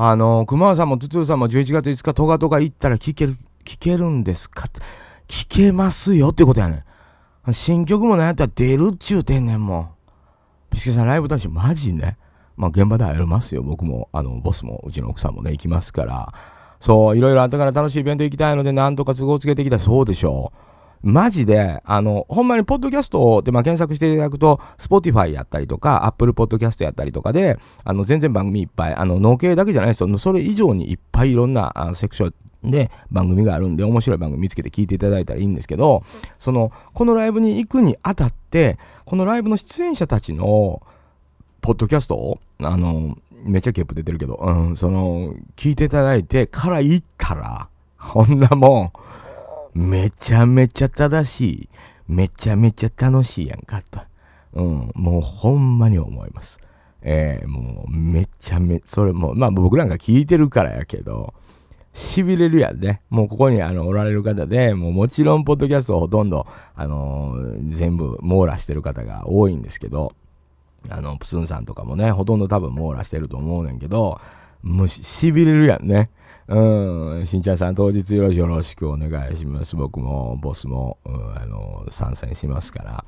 あの、熊川さんもトゥトゥさんも11月5日トガトガ行ったら聞ける、聞けるんですか？って聞けますよってことやねん。新曲もなんやったら出るっちゅうてんねんもん。ピスケさんライブ楽しい。マジね。まあ現場で会えますよ。僕も、あの、ボスも、うちの奥さんもね、行きますから。そう、いろいろあったから楽しいイベント行きたいので、なんとか都合つけてきた。そうでしょう。マジで、あの、ほんまに、ポッドキャストで、まあ、検索していただくと、Spotify やったりとか、Apple Podcast やったりとかで、あの、全然番組いっぱい、あの、農系だけじゃないですよ。それ以上にいっぱいいろんなあセクションで番組があるんで、面白い番組見つけて聞いていただいたらいいんですけど、その、このライブに行くにあたって、このライブの出演者たちの、ポッドキャストを、あの、めっちゃゲップ出てるけど、うん、その、聞いていただいてから行ったら、こんなもん、めちゃめちゃ正しい。めちゃめちゃ楽しいやんかと。うん、もうほんまに思います。えー、もうめちゃめ、それも、まあ僕なんか聞いてるからやけど、痺れるやんね。もうここにあのおられる方で、もうもちろんポッドキャストをほとんど、あのー全部網羅してる方が多いんですけど、あの、プスンさんとかもね、ほとんど多分網羅してると思うねんけど、むし、痺れるやんね。うん、しんちゃんさん当日よろしくお願いします。僕も、ボスも、うん、あの、参戦しますから。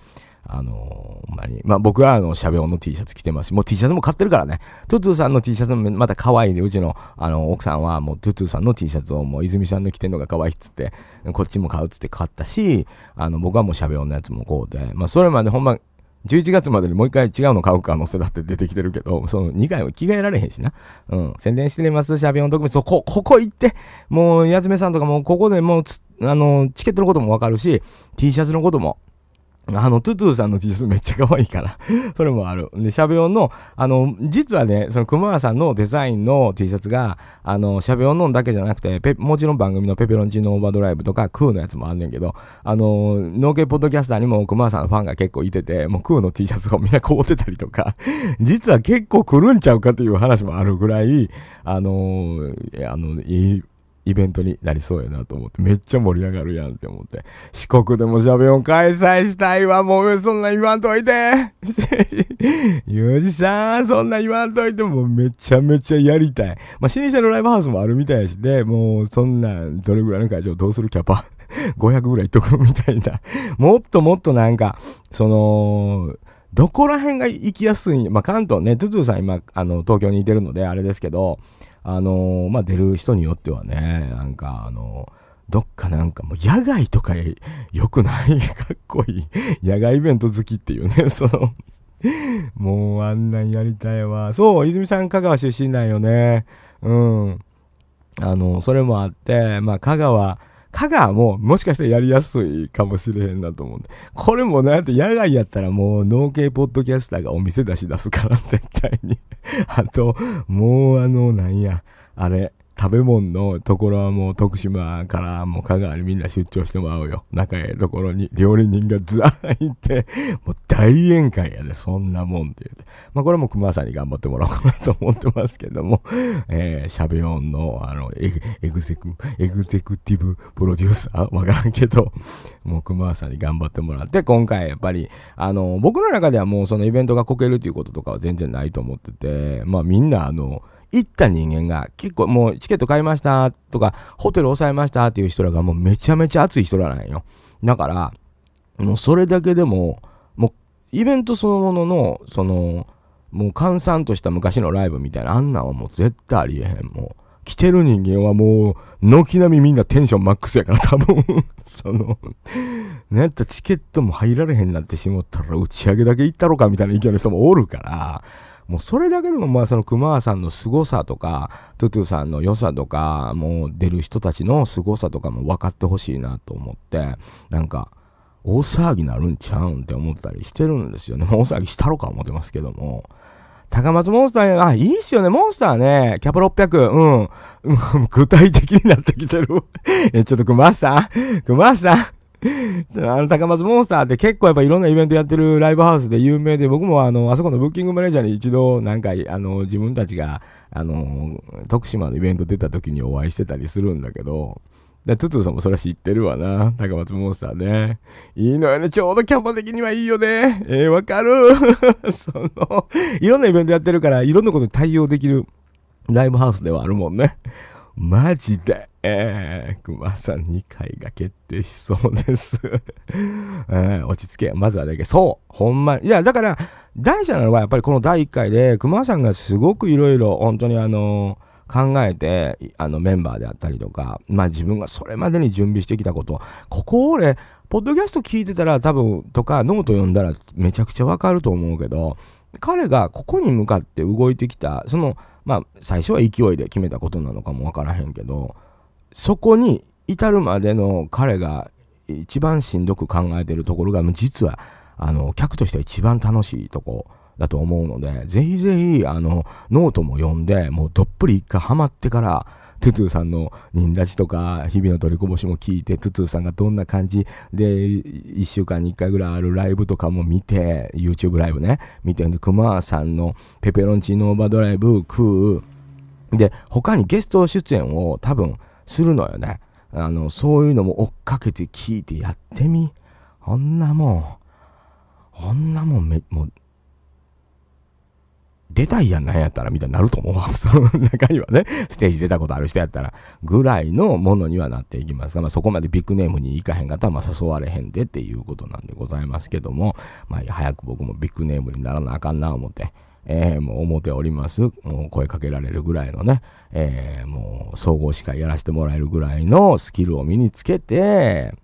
あのまに。まあ、僕はあの、シャベオの T シャツ着てますし、もう T シャツも買ってるからね。トゥトゥさんの T シャツもまた可愛いで、うちの、あの、奥さんはもうトゥトゥさんの T シャツをもう泉さんの着てんのが可愛いっつって、こっちも買うっつって買ったし、あの、僕はもうシャベオのやつもこうで、まあ、それまでほんま、11月までにもう一回違うの買う可能性だって出てきてるけど、その2回は着替えられへんしな。うん。宣伝してます、シャビオン特別。そこ、ここ行って、もう、やつめさんとかも、ここでもう、あの、チケットのこともわかるし、T シャツのことも、あの、トゥトゥさんの T シャツめっちゃ可愛いから。それもある。で、シャベオンの、あの、実はね、その熊谷さんのデザインの T シャツが、あの、シャベオンのだけじゃなくて、もちろん番組のペペロンチーノオーバードライブとか、クーのやつもあんねんけど、あの、農系ポッドキャスターにも熊谷さんのファンが結構いてて、もうクーの T シャツがみんな買うてたりとか、実は結構来るんちゃうかっていう話もあるぐらい、あの、いやあの、いい、イベントになりそうやなと思って、めっちゃ盛り上がるやんって思って、四国でもシャベオン開催したいわ、もうそんな言わんといて。ゆうじさん、そんな言わんといて、もうめちゃめちゃやりたい。まあ、老舗のライブハウスもあるみたいやしね、もうそんな、どれぐらいの会場どうするキャパ ?500 ぐらいいっとくみたいな。もっともっとなんか、その、どこら辺が行きやすいまあ、関東ね、トゥトゥさん今、あの、東京にいてるので、あれですけど、あのまあ、出る人によってはね、なんか、あのどっかなんかもう野外とか良くない？かっこいい。野外イベント好きっていうね、そのもうあんなんやりたいわ。そう、泉さん香川出身なんよね。うん。あの、それもあって、まあ香川、香川ももしかしたらやりやすいかもしれへんなと思うんで。これもなんて野外やったらもう農系ポッドキャスターがお店出し出すから、絶対に。あと、もうあの、なんや、あれ、食べ物のところはもう徳島からもう香川にみんな出張してもらうよ。仲ええところに料理人がずらーいて、もう大宴会やで、そんなもんって言うて。まあこれも熊さんに頑張ってもらおうかなと思ってますけども、えー、シャベオンの、あの、エグエグゼク、エグゼクティブプロデューサー？わからんけど、もう熊さんに頑張ってもらって、今回やっぱり、あの、僕の中ではもうそのイベントがこけるっていうこととかは全然ないと思ってて、まあみんなあの、行った人間が結構もうチケット買いましたとか、ホテル抑えましたっていう人らがもうめちゃめちゃ熱い人らなんよ。だから、もうそれだけでも、もうイベントそのものの、その、もう閑散とした昔のライブみたいな、あんなんはもう絶対ありえへん。もう、来てる人間はもう、軒並みみんなテンションマックスやから、多分、その、なんやったチケットも入られへんなってしもったら、打ち上げだけ行ったろかみたいな意見の人もおるから、もうそれだけでもまあその熊川さんの凄さとか、トゥトゥさんの良さとか、もう出る人たちの凄さとかも分かってほしいなと思って、なんか、大騒ぎなるんちゃうんって思ったりしてるんですよね。大騒ぎしたろか思ってますけども。高松モンスター、あ、いいっすよね。モンスターね。キャパ600。うん。うん具体的になってきてる。え、ちょっと熊さん。熊さん。あの、高松モンスターって結構やっぱいろんなイベントやってるライブハウスで有名で、僕もあの、あそこのブッキングマネージャーに一度何回、あの、自分たちが、あの、徳島のイベント出た時にお会いしてたりするんだけど、で、トゥトゥさんもそれは知ってるわな。高松モンスターね。いいのよね。ちょうどキャパ的にはいいよね。えー、わかる。その、いろんなイベントやってるから、いろんなことに対応できるライブハウスではあるもんね。マジで、えー、熊さん2回が決定しそうです。えー、落ち着け。まずはだけ。そうほんまに。いや、だから、大事なのはやっぱりこの第1回で、熊さんがすごくいろいろ、本当にあの考えて、あのメンバーであったりとか、まあ自分がそれまでに準備してきたこと、ここ俺、ポッドキャスト聞いてたら多分、とかノート読んだらめちゃくちゃわかると思うけど、彼がここに向かって動いてきた、その、まあ、最初は勢いで決めたことなのかもわからへんけど、そこに至るまでの彼が一番しんどく考えてるところが、実は、あの、客としては一番楽しいとこだと思うので、ぜひぜひ、あの、ノートも読んで、もうどっぷり一回ハマってから、トゥトゥさんの忍ラジとか、日々の取りこぼしも聞いて、トゥトゥさんがどんな感じで、一週間に一回ぐらいあるライブとかも見て、YouTube ライブね、見て、で、熊さんのペペロンチーノオーバードライブ食う。で、他にゲスト出演を多分するのよね。あの、そういうのも追っかけて聞いてやってみ。こんなもん、こんなもんめ、もう、出たいやんなんやったらみたいになると思う。そ の中にはね、ステージ出たことある人やったら、ぐらいのものにはなっていきますが、まあそこまでビッグネームに行かへんかったら、まあ誘われへんでっていうことなんでございますけども、まあ早く僕もビッグネームにならなあかんな思って、えー、もう思っております。もう声かけられるぐらいのね、えー、もう総合司会やらせてもらえるぐらいのスキルを身につけて、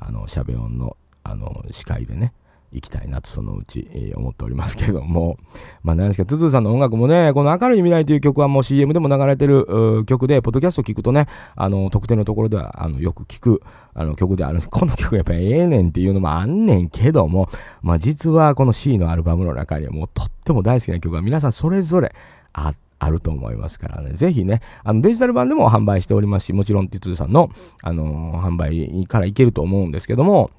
あの、しゃべ音の、あの、司会でね、行きたいなとそのうち、えー、思っておりますけども。まあ何ですか、トゥトゥさんの音楽もね、この明るい未来という曲はもう CM でも流れてる曲で、ポッドキャスト聞くとね、あの、特定のところでは、あの、よく聞く、あの、曲であるんです。この曲やっぱええねんっていうのもあんねんけども、まあ実はこの C のアルバムの中にはもうとっても大好きな曲が皆さんそれぞれああると思いますからね。ぜひね、あのデジタル版でも販売しておりますし、もちろん、ティツさんの、あのー、販売からいけると思うんですけども、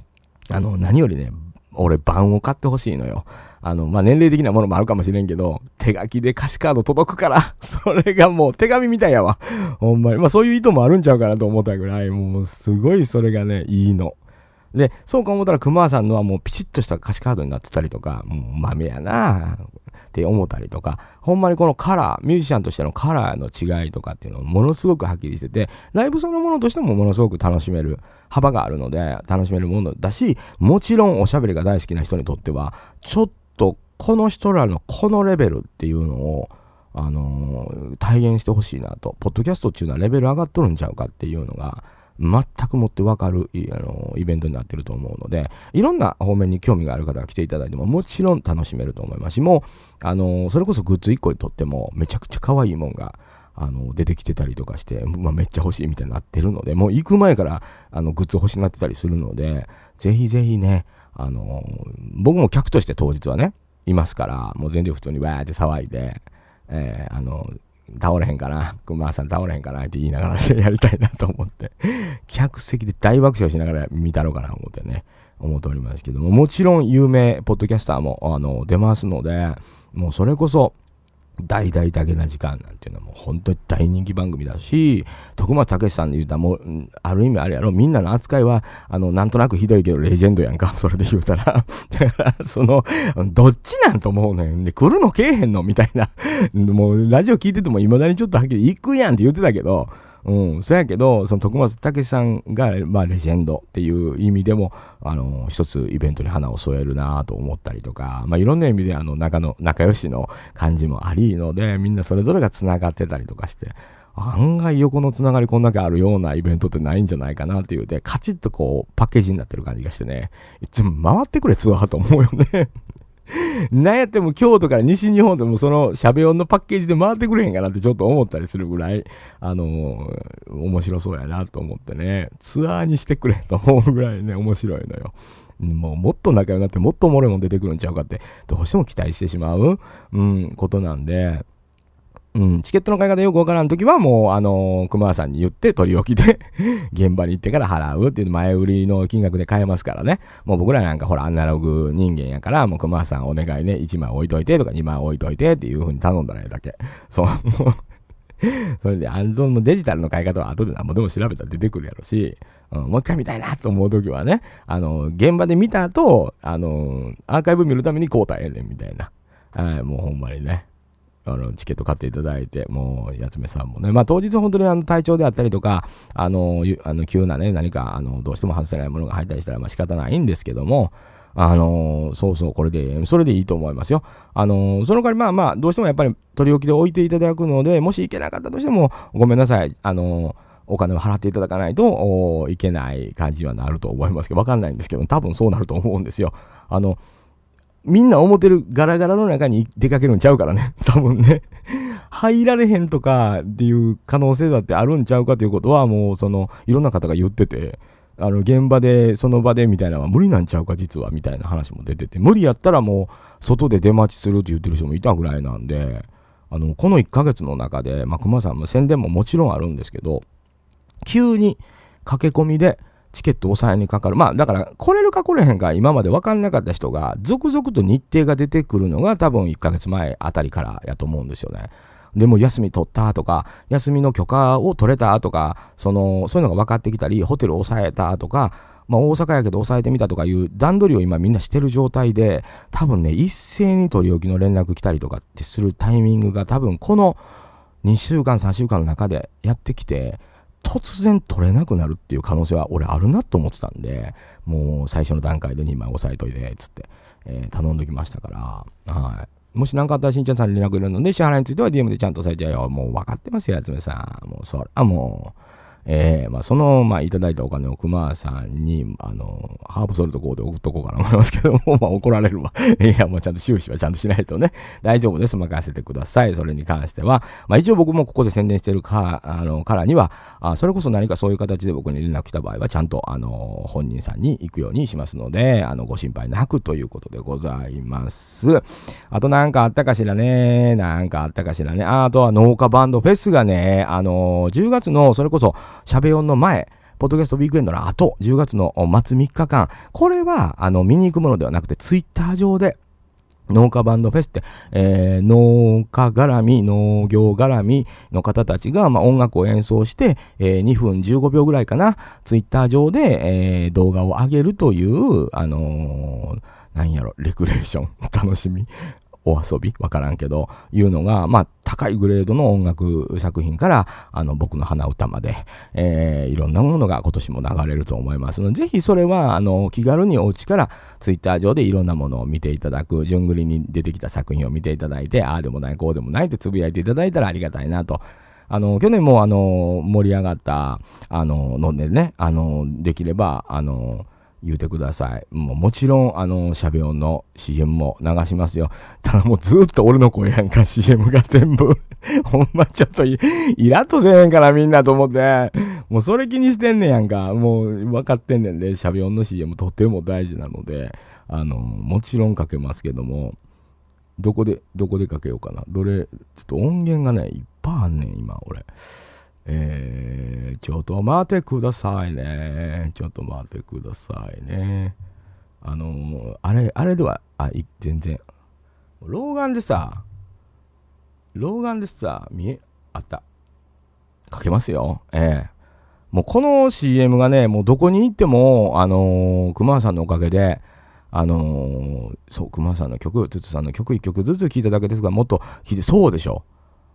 あの、何よりね、俺版を買ってほしいのよ。あの、まあ、年齢的なものもあるかもしれんけど、手書きで歌詞カード届くから、それがもう手紙みたいやわ。ほんまに。まあ、そういう意図もあるんちゃうかなと思ったぐらい、もうすごいそれがね、いいの。で、そうか思ったら熊さんのはもうピチッとした歌詞カードになってたりとか、もう豆やなって思ったりとか、ほんまにこのカラー、ミュージシャンとしてのカラーの違いとかっていうのをものすごくはっきりしてて、ライブそのものとしてもものすごく楽しめる幅があるので、楽しめるものだし、もちろんおしゃべりが大好きな人にとっては、ちょっとこの人らのこのレベルっていうのを、あのー、体現してほしいなと。ポッドキャストっていうのはレベル上がっとるんちゃうかっていうのが、全くもってわかるあのイベントになってると思うので、いろんな方面に興味がある方が来ていただいてももちろん楽しめると思いますし、もう、あのそれこそグッズ1個にとってもめちゃくちゃ可愛いもんが、あの出てきてたりとかして、まあ、めっちゃ欲しいみたいになってるので、もう行く前からあのグッズ欲しになってたりするので、ぜひぜひね、あの僕も客として当日はね、いますから、もう全然普通にわーって騒いで、えー、あの倒れへんかな、熊さん倒れへんかなって言いながら、ね、やりたいなと思って、客席で大爆笑しながら見たろうかな思ってね、思っておりますけども、もちろん有名ポッドキャスターも、あの、出ますので、もうそれこそ、大々だけな時間なんていうのはもう本当に大人気番組だし、徳松武さんで言うたらもう、ある意味あれやろ、みんなの扱いは、あの、なんとなくひどいけどレジェンドやんか、それで言うたら。だから、その、どっちなんと思うねん。で、来るのけえへんのみたいな。もう、ラジオ聞いてても未だにちょっとはっきり行くやんって言ってたけど、うん、そやけど、その徳松武さんが、まあ、レジェンドっていう意味でも、あの、一つイベントに花を添えるなと思ったりとか、まあ、いろんな意味で、あの、仲の、仲良しの感じもありので、みんなそれぞれが繋がってたりとかして、案外横のつながりこんだけあるようなイベントってないんじゃないかなっていう。で、カチッとこう、パッケージになってる感じがしてね、いつも回ってくれツアーと思うよね。なんやっても京都から西日本でもそのしゃべ音のパッケージで回ってくれへんかなってちょっと思ったりするぐらい、あのー、面白そうやなと思ってね、ツアーにしてくれと思うぐらいね、面白いのよ。もうもっと仲良くなってもっとおもろいもん出てくるんちゃうかって、どうしても期待してしまう、うん、ことなんで、うん、チケットの買い方よくわからんときはもう、あのー、熊谷さんに言って取り置きで 現場に行ってから払うっていう前売りの金額で買えますからね。もう僕らなんかほらアナログ人間やから、もう熊谷さんお願いね、1枚置いといてとか2枚置いといてっていう風に頼んだらええだけ。そう。も うそれで、あの、デジタルの買い方は後で何もでも調べたら出てくるやろし、うん、もう一回見たいなと思うときはね、あの、現場で見た後、あの、アーカイブ見るために交代やねんみたいな。はい、もうほんまにね。あの、チケット買っていただいて、もう、やつめさんもね、まあ当日本当にあの体調であったりとか、あの、あの急なね、何か、あの、どうしても外せないものが入ったりしたら、まあ仕方ないんですけども、あのそうそう、これで、それでいいと思いますよ。あのその代わりまあまあ、どうしてもやっぱり取り置きで置いていただくので、もし行けなかったとしても、ごめんなさい。あのお金を払っていただかないといけない感じにはなると思いますけど、わかんないんですけど、多分そうなると思うんですよ。あの、みんな思ってるガラガラの中に出かけるんちゃうからね。多分ね。入られへんとかっていう可能性だってあるんちゃうかということは、もうその、いろんな方が言ってて、あの、現場で、その場でみたいなのは無理なんちゃうか、実は、みたいな話も出てて、無理やったらもう、外で出待ちするって言ってる人もいたぐらいなんで、あの、この1ヶ月の中で、まあ、熊さんも宣伝ももちろんあるんですけど、急に駆け込みで、チケット抑えにかかる。まあ、だから、来れるか来れへんか、今まで分かんなかった人が、続々と日程が出てくるのが多分1ヶ月前あたりからやと思うんですよね。でも休み取ったとか、休みの許可を取れたとか、その、そういうのが分かってきたり、ホテル抑えたとか、まあ大阪やけど抑えてみたとかいう段取りを今みんなしてる状態で、多分ね、一斉に取り置きの連絡来たりとかってするタイミングが多分この2週間、3週間の中でやってきて、突然取れなくなるっていう可能性は俺あるなと思ってたんで、もう最初の段階で2枚押さえといて、つって、えー、頼んどきましたから、はい。もし何かあったらしんちゃんさんに連絡入れるので、支払いについては DM でちゃんとされちゃうよ。もう分かってますよ、やつめさん。もうそれはもう、えー、まあ、その、まあ、いただいたお金を熊さんに、あの、ハーブソルトこうで送っとこうかなと思いますけども、まあ、怒られるわ。いや、もうちゃんと収支はちゃんとしないとね、大丈夫です。任せてください。それに関しては。まあ、一応僕もここで宣伝してるか、あの、からには、あそれこそ何かそういう形で僕に連絡来た場合は、ちゃんと、あの、本人さんに行くようにしますので、あの、ご心配なくということでございます。あとなんかあったかしらね。なんかあったかしらね。あとは農家バンドフェスがね、あの、10月の、それこそ、しゃべ音の前、ポッドキャストウィークエンドの後、10月の末3日間、これは、あの、見に行くものではなくて、ツイッター上で、農家バンドフェスって、えー、農家絡み、農業絡みの方たちが、まあ、音楽を演奏して、えー、2分15秒ぐらいかな、ツイッター上で、えー、動画を上げるという、あのー、なんやろ、レクレーション、楽しみ。お遊びわからんけど、いうのが、まあ、高いグレードの音楽作品から、あの、僕の鼻歌まで、えー、いろんなものが今年も流れると思いますので、ぜひそれは、あの、気軽にお家からツイッター上でいろんなものを見ていただく、順繰りに出てきた作品を見ていただいて、ああでもない、こうでもないってつぶやいていただいたらありがたいなと。あの、去年もあの、盛り上がった、あの、のでね、あの、できれば、あの、言うてください。もうもちろん、あの、シャベオンの CM も流しますよ。ただもうずっと俺の声やんか、CM が全部。ほんまちょっとイラッとせえへんからみんなと思って。もうそれ気にしてんねやんか。もう分かってんねんで、シャベオンの CM とても大事なので、あの、もちろんかけますけども、どこで、どこでかけようかな。どれ、ちょっと音源がね、いっぱいあんねん、今、俺。えー、ちょっと待ってくださいね。ちょっと待ってくださいね。あのー、あれ、あれでは、あ、い全然。老眼でさ、老眼でさ、見え、あった。かけますよ。ええー、もうこの CM がね、もうどこに行っても、あのー、熊さんのおかげで、あのー、そう、熊さんの曲、トゥトゥさんの曲一曲ずつ聴いただけですが、もっと聴いて、そうでしょ。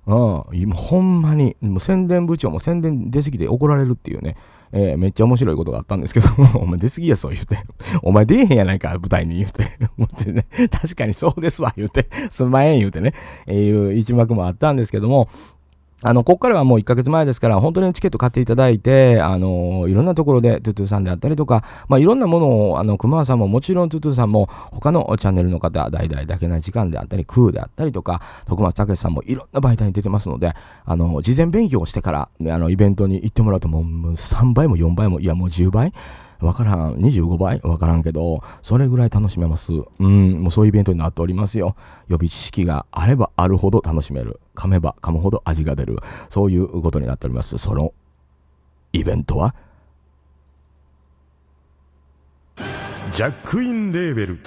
うん、今 ほんまに、もう宣伝部長も宣伝出過ぎて怒られるっていうね、えー、めっちゃ面白いことがあったんですけど、お前出過ぎやそう言うて、お前出えへんやないか、舞台に言うて、思ってね、確かにそうですわ、言うて、すんまへん言うてね、えー、いう一幕もあったんですけども、あの、ここからはもう1ヶ月前ですから、本当にチケット買っていただいて、あの、いろんなところで、トゥトゥさんであったりとか、まあ、いろんなものを、あの、熊さんももちろんトゥトゥさんも、他のチャンネルの方、代々だけな時間であったり、クーであったりとか、徳松武さんもいろんな媒体に出てますので、あの、事前勉強をしてから、ね、あの、イベントに行ってもらうと、もう3倍も4倍も、いや、もう10倍わからん。25倍？わからんけど、それぐらい楽しめます。うん、もうそういうイベントになっておりますよ。予備知識があればあるほど楽しめる。噛めば噛むほど味が出る。そういうことになっております。そのイベントは？ジャックインレーベル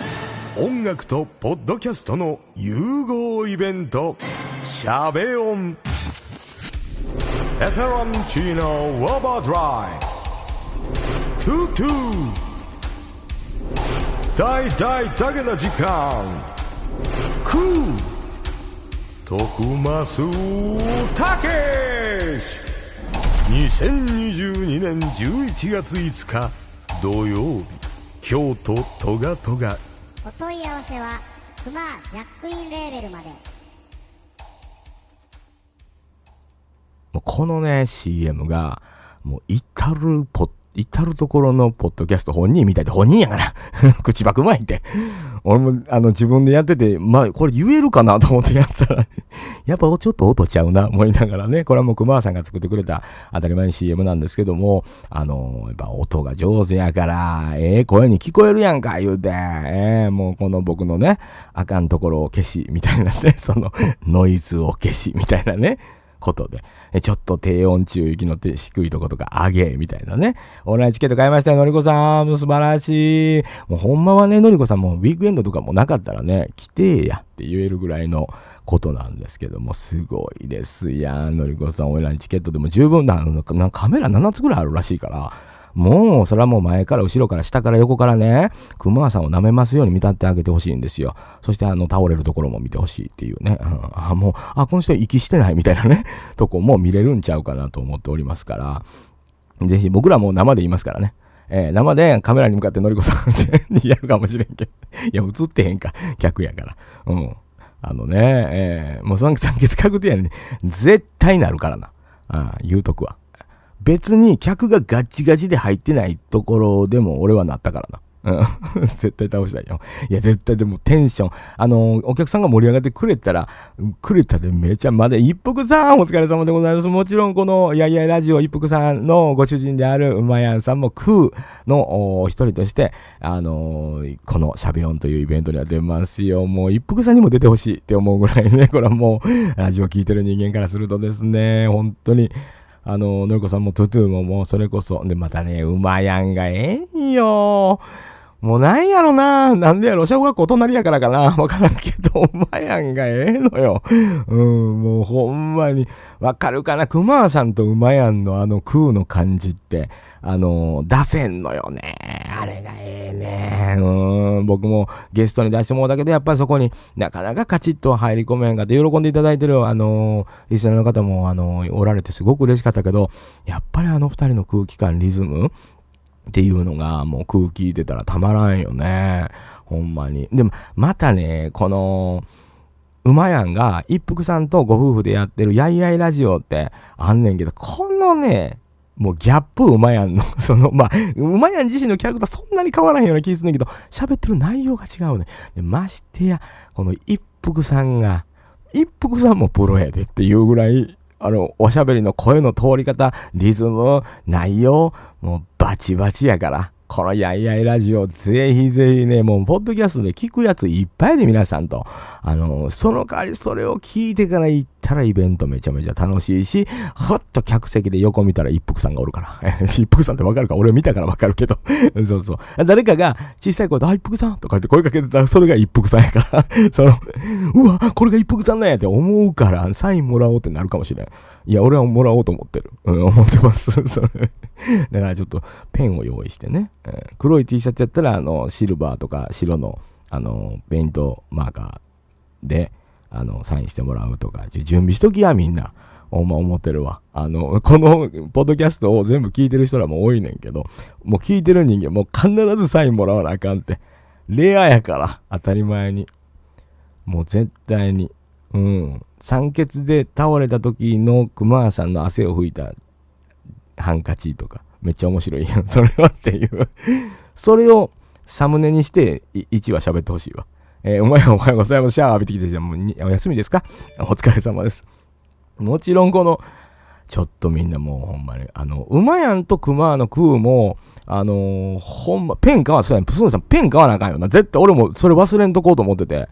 音楽とポッドキャストの融合イベント「シャベオン」「エフェロンチーノウォーバードライ」トゥトゥ大大だけの時間。クー。徳マスたけし2022年11月5日土曜日。京都トガトガ。お問い合わせはクマジャックインレーベルまで。もうこのね CM がもう至るポッ至るところのポッドキャスト本人みたいで本人やから。口ばくまいって。俺も、あの、自分でやってて、まあ、これ言えるかなと思ってやったら やっぱちょっと音ちゃうな、思いながらね。これはもう熊さんが作ってくれた当たり前に CM なんですけども、あの、やっぱ音が上手やから、ええー、声に聞こえるやんか、言うて。ええー、もうこの僕のね、あかんところを消し、みたいなね、その、ノイズを消し、みたいなね。ことで、ちょっと低温中域の低いとことか上げ、みたいなね。オンラインチケット買いましたよ、のりこさん。素晴らしい。もうほんまはね、のりこさんもウィークエンドとかもなかったらね、来てやって言えるぐらいのことなんですけども、すごいですやん。のりこさん、オンラインチケットでも十分な、なカメラ7つぐらいあるらしいから、もう、それはもう前から後ろから下から横からね、熊さんを舐めますように見立ってあげてほしいんですよ。そしてあの、倒れるところも見てほしいっていうね。あ、もう、あ、この人息してないみたいなね、とこも見れるんちゃうかなと思っておりますから、ぜひ僕らも生で言いますからね。えー生でカメラに向かってのりこさんって やるかもしれんけど。いや、映ってへんか。客やから。うん。あのね、えーもう三三月確定やね。絶対なるからな。ああ言うとくわ。別に客がガチガチで入ってないところでも俺はなったからな。うん。絶対倒したいよ。いや、絶対でもテンション。あのお客さんが盛り上がってくれたら、くれたでめちゃまで、一服さんお疲れ様でございます。もちろんこの、いやいやラジオ一服さんのご主人である馬やんさんもクーのお一人として、あのーこのシャベオンというイベントには出ますよ。もう一服さんにも出てほしいって思うぐらいね、これはもう、ラジオ聞いてる人間からするとですね、本当に、あの、のりこさんもトゥトゥももうそれこそ、で、またね、馬やんがええんよ。もうなんやろな。なんでやろ。小学校隣やからかな。わからんけど、馬やんがええのよ。うん、もうほんまに。わかるかな。熊さんと馬やんのあの空の感じって、あの、出せんのよね。あれがええね。うん、僕もゲストに出してもらったけど、やっぱりそこになかなかカチッと入り込めんかって、喜んでいただいてる、あの、リスナーの方も、あの、おられてすごく嬉しかったけど、やっぱりあの二人の空気感、リズム？っていうのがもう空気出たらたまらんよね。ほんまに。でも、またね、この、馬やんが一服さんとご夫婦でやってるやいやいラジオってあんねんけど、このね、もうギャップ馬やんの、その、まあ、馬やん自身のキャラクターそんなに変わらへんような気するんだけど、喋ってる内容が違うね。でましてや、この一服さんが、一服さんもプロやでっていうぐらい、あの、おしゃべりの声の通り方、リズム、内容、もうバチバチやから。このやいやいラジオ、ぜひぜひね、もう、ポッドキャストで聞くやついっぱいで皆さんと。あの、その代わりそれを聞いてから行ったらイベントめちゃめちゃ楽しいし、ふっと客席で横見たら一服さんがおるから。一服さんってわかるか？俺見たからわかるけど。そうそう。誰かが小さい声で、あ、一服さんとかって声かけてたら、それが一服さんやから。その、うわ、これが一服さんなんやって思うから、サインもらおうってなるかもしれん。いや、俺はもらおうと思ってる。うん、思ってます。それ。だからちょっとペンを用意してね。うん黒い T シャツやったら、あの、シルバーとか白の、あの、ペイントマーカーで、あの、サインしてもらうとか、準備しときや、みんな。ほんま思ってるわ。あの、この、ポッドキャストを全部聞いてる人らも多いねんけど、もう聞いてる人間、もう必ずサインもらわなあかんって。レアやから、当たり前に。もう絶対に。うん。酸欠で倒れた時の熊さんの汗を拭いたハンカチとか、めっちゃ面白いやん。それはっていう。それをサムネにして、1話喋ってほしいわ。えーお前おはようございます。シャワー浴びてきてじゃもうお休みですか？お疲れ様です。もちろんこの、ちょっとみんなもうほんまに、あの、馬やんと熊の空も、あのーほんま、ペン買わ、そうやん、プスンさんペン買わなあかんよな。絶対俺もそれ忘れんとこうと思ってて。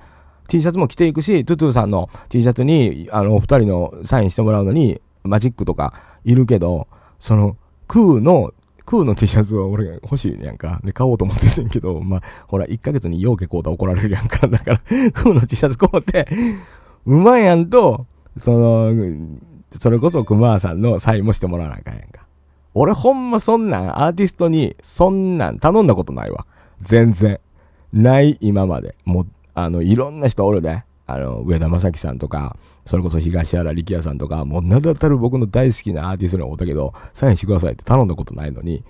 T シャツも着ていくし、トゥトゥさんの T シャツに、あの、お二人のサインしてもらうのに、マジックとかいるけど、その、クーの、クーの T シャツは俺が欲しいやんか。で、買おうと思っててんけど、まあ、ほら、1ヶ月にようけこうた怒られるやんか。だから、クーの T シャツ買うって、うまいやんと、その、それこそ熊さんのサインもしてもらわなあかんやんか。俺ほんまそんなん、アーティストに、そんなん頼んだことないわ。全然。ない、今まで。もう、あの、いろんな人おるで。あの、上田正樹さんとか、それこそ東原力也さんとか、もう名だたる僕の大好きなアーティストにおったけど、サインしてくださいって頼んだことないのに、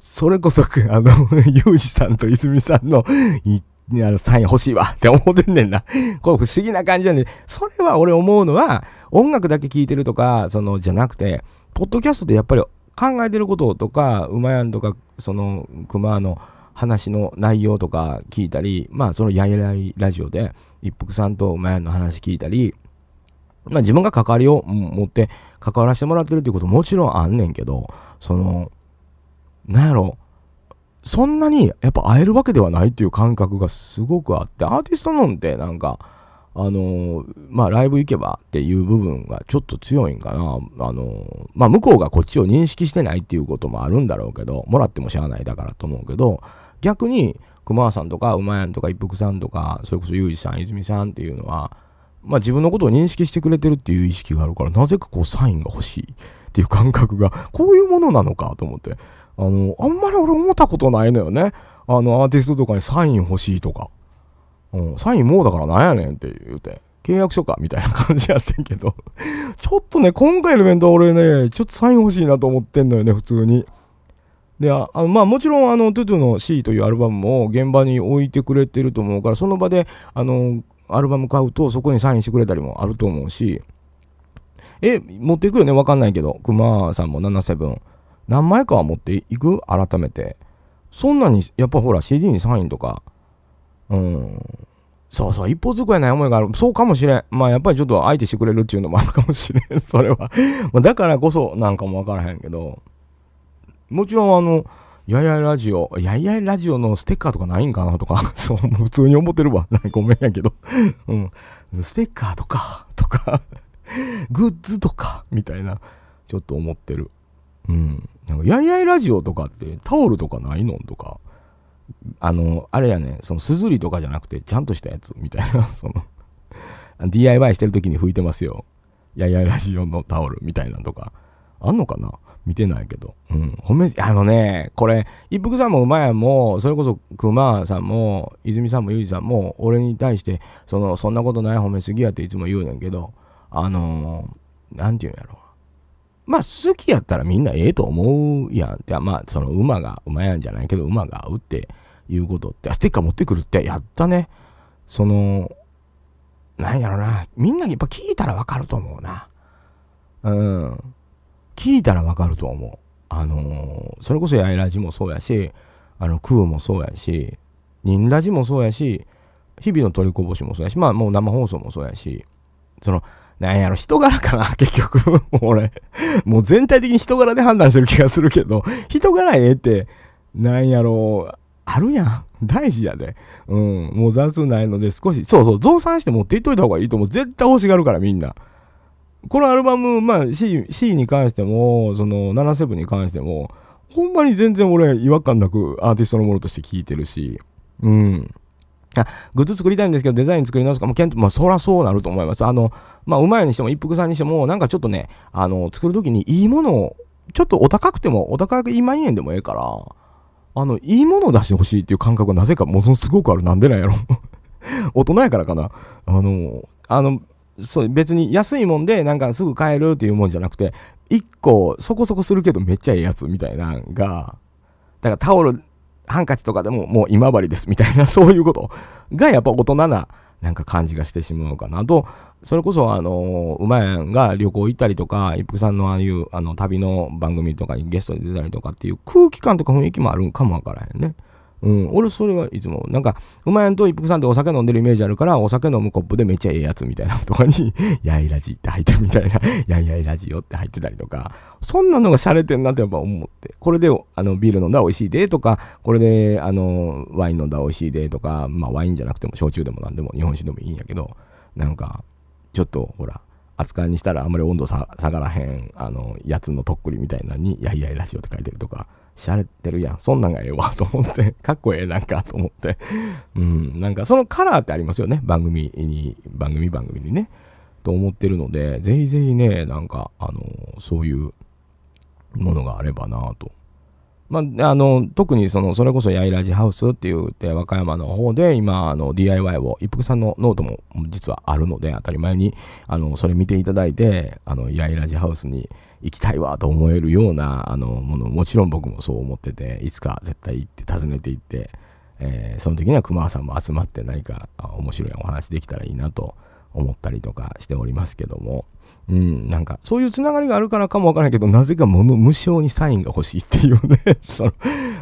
それこそ、あの、ユージさんと泉さんの、いあの、サイン欲しいわって思ってんねんな。これ不思議な感じなんで、それは俺思うのは、音楽だけ聴いてるとか、その、じゃなくて、ポッドキャストでやっぱり考えてることとか、馬やんとか、その、熊の話の内容とか聞いたり、まあ、そのやいらいラジオで、一服さんと馬やんの話聞いたり、まあ自分が関わりを持って関わらせてもらってるっていうこともちろんあんねんけど、その、なんやろ、そんなにやっぱ会えるわけではないっていう感覚がすごくあって、アーティストのんてなんか、あのーまあライブ行けばっていう部分がちょっと強いんかな。あのーまあ向こうがこっちを認識してないっていうこともあるんだろうけど、もらってもしゃあないだからと思うけど、逆に熊さんとか馬やんとか一服さんとか、それこそユージさん、泉さんっていうのは、まあ自分のことを認識してくれてるっていう意識があるから、なぜかこうサインが欲しいっていう感覚が、こういうものなのかと思って。あの、あんまり俺思ったことないのよね。あの、アーティストとかにサイン欲しいとか。うん、サインもうだからなんやねんって言うて、契約書かみたいな感じやってんけど、ちょっとね、今回のイベントは俺ね、ちょっとサイン欲しいなと思ってんのよね、普通に。で、あのまあもちろんあの、トゥトゥの C というアルバムも現場に置いてくれてると思うから、その場で、あの、アルバム買うとそこにサインしてくれたりもあると思うし、え、持っていくよね？わかんないけど、熊さんも77。何枚かは持っていく？改めて。そんなに、やっぱほら CD にサインとか、うん。そうそう、一方通行やない思いがある。そうかもしれん。まあやっぱりちょっと相手してくれるっていうのもあるかもしれん。それは。だからこそなんかもわからへんけど。もちろんあの、ややいラジオ、やいやいラジオのステッカーとかないんかなとか、そう、普通に思ってるわ。ごめんやけど。うん。ステッカーとか、とか、グッズとか、みたいな、ちょっと思ってる。うん。なんか、ややラジオとかってタオルとかないのとか、あの、あれやね、その、すずりとかじゃなくて、ちゃんとしたやつ、みたいな、その、DIY してる時に拭いてますよ。やいやいラジオのタオルみたいなとか、あんのかな？見てないけど。うん。褒め、あのね、これ、一服さんも馬やも、それこそ熊さんも、泉さんもゆうじさんも、俺に対して、その、そんなことない褒めすぎやっていつも言うねんけど、あのー、なんていうんやろ。まあ、好きやったらみんなええと思うやんって、まあ、その馬が、馬やんじゃないけど、馬が合うっていうことって、ステッカー持ってくるって、やったね。その、なんやろな。みんなやっぱ聞いたらわかると思うな。うん。聞いたらわかると思う。あのーそれこそやいラジもそうやし、あの、クーもそうやし、ニンラジもそうやし、日々の取りこぼしもそうやし、まあもう生放送もそうやし、その、なんやろ、人柄かな、結局。もう俺、もう全体的に人柄で判断してる気がするけど、人柄ええって、なんやろ、あるやん。大事やで。うん。もう雑ないので少し、そうそう、増産して持っていっといた方がいいと思う。絶対欲しがるからみんな。このアルバム、まあ C, C に関しても、その77に関しても、ほんまに全然俺違和感なくアーティストのものとして聴いてるし、うん。あ、グッズ作りたいんですけどデザイン作り直すかも、けんまあそらそうなると思います。あの、まあうまいにしても一服さんにしても、なんかちょっとね、あの、作るときにいいものを、ちょっとお高くても、お高く2万円でもええから、あの、いいものを出してほしいっていう感覚がなぜかものすごくある。なんでなんやろ 大人やからかな。あの、あの、そう、別に安いもんでなんかすぐ買えるっていうもんじゃなくて、一個そこそこするけどめっちゃええやつみたいなのが、だからタオル、ハンカチとかでももう今治ですみたいな、そういうことがやっぱ大人ななんか感じがしてしまうかなと、それこそあの、うまやんが旅行行ったりとか、一服さんのああいうあの旅の番組とかにゲストで出たりとかっていう空気感とか雰囲気もあるんかもわからへんね。うん、俺それはいつも、なんか、うまやんと一服さんってお酒飲んでるイメージあるから、お酒飲むコップでめっちゃええやつみたいなとかに、やいラジって入ってみたいな、やいやいラジオって入ってたりとか、そんなのが洒落てんなってやっぱ思って、これで、あの、ビール飲んだら美味しいでとか、これで、あの、ワイン飲んだら美味しいでとか、まあワインじゃなくても焼酎でもなんでも日本酒でもいいんやけど、なんか、ちょっと、ほら、扱いにしたらあんまり温度下がらへん、あの、やつのとっくりみたいなのに、やいやいラジオって書いてるとか、しゃれてるやん。そんなんがええわ、と思って。かっこええなんか、と思って。うん。なんか、そのカラーってありますよね。番組に、番組番組にね。と思ってるので、ぜひぜひね、なんか、あの、そういうものがあればなと。まあ、あの、特にその、それこそやいラジハウスって言って、和歌山の方で、今、あの、DIY を、一服さんのノートも実はあるので、当たり前に、あの、それ見ていただいて、あの、やいラジハウスに行きたいわと思えるような、あの、もの、もちろん僕もそう思ってて、いつか絶対行って、訪ねて行って、えーその時には熊さんも集まって何か面白いお話できたらいいなと思ったりとかしておりますけども、うん、なんか、そういうつながりがあるからかもわからないけど、なぜかもの無償にサインが欲しいっていうね、その、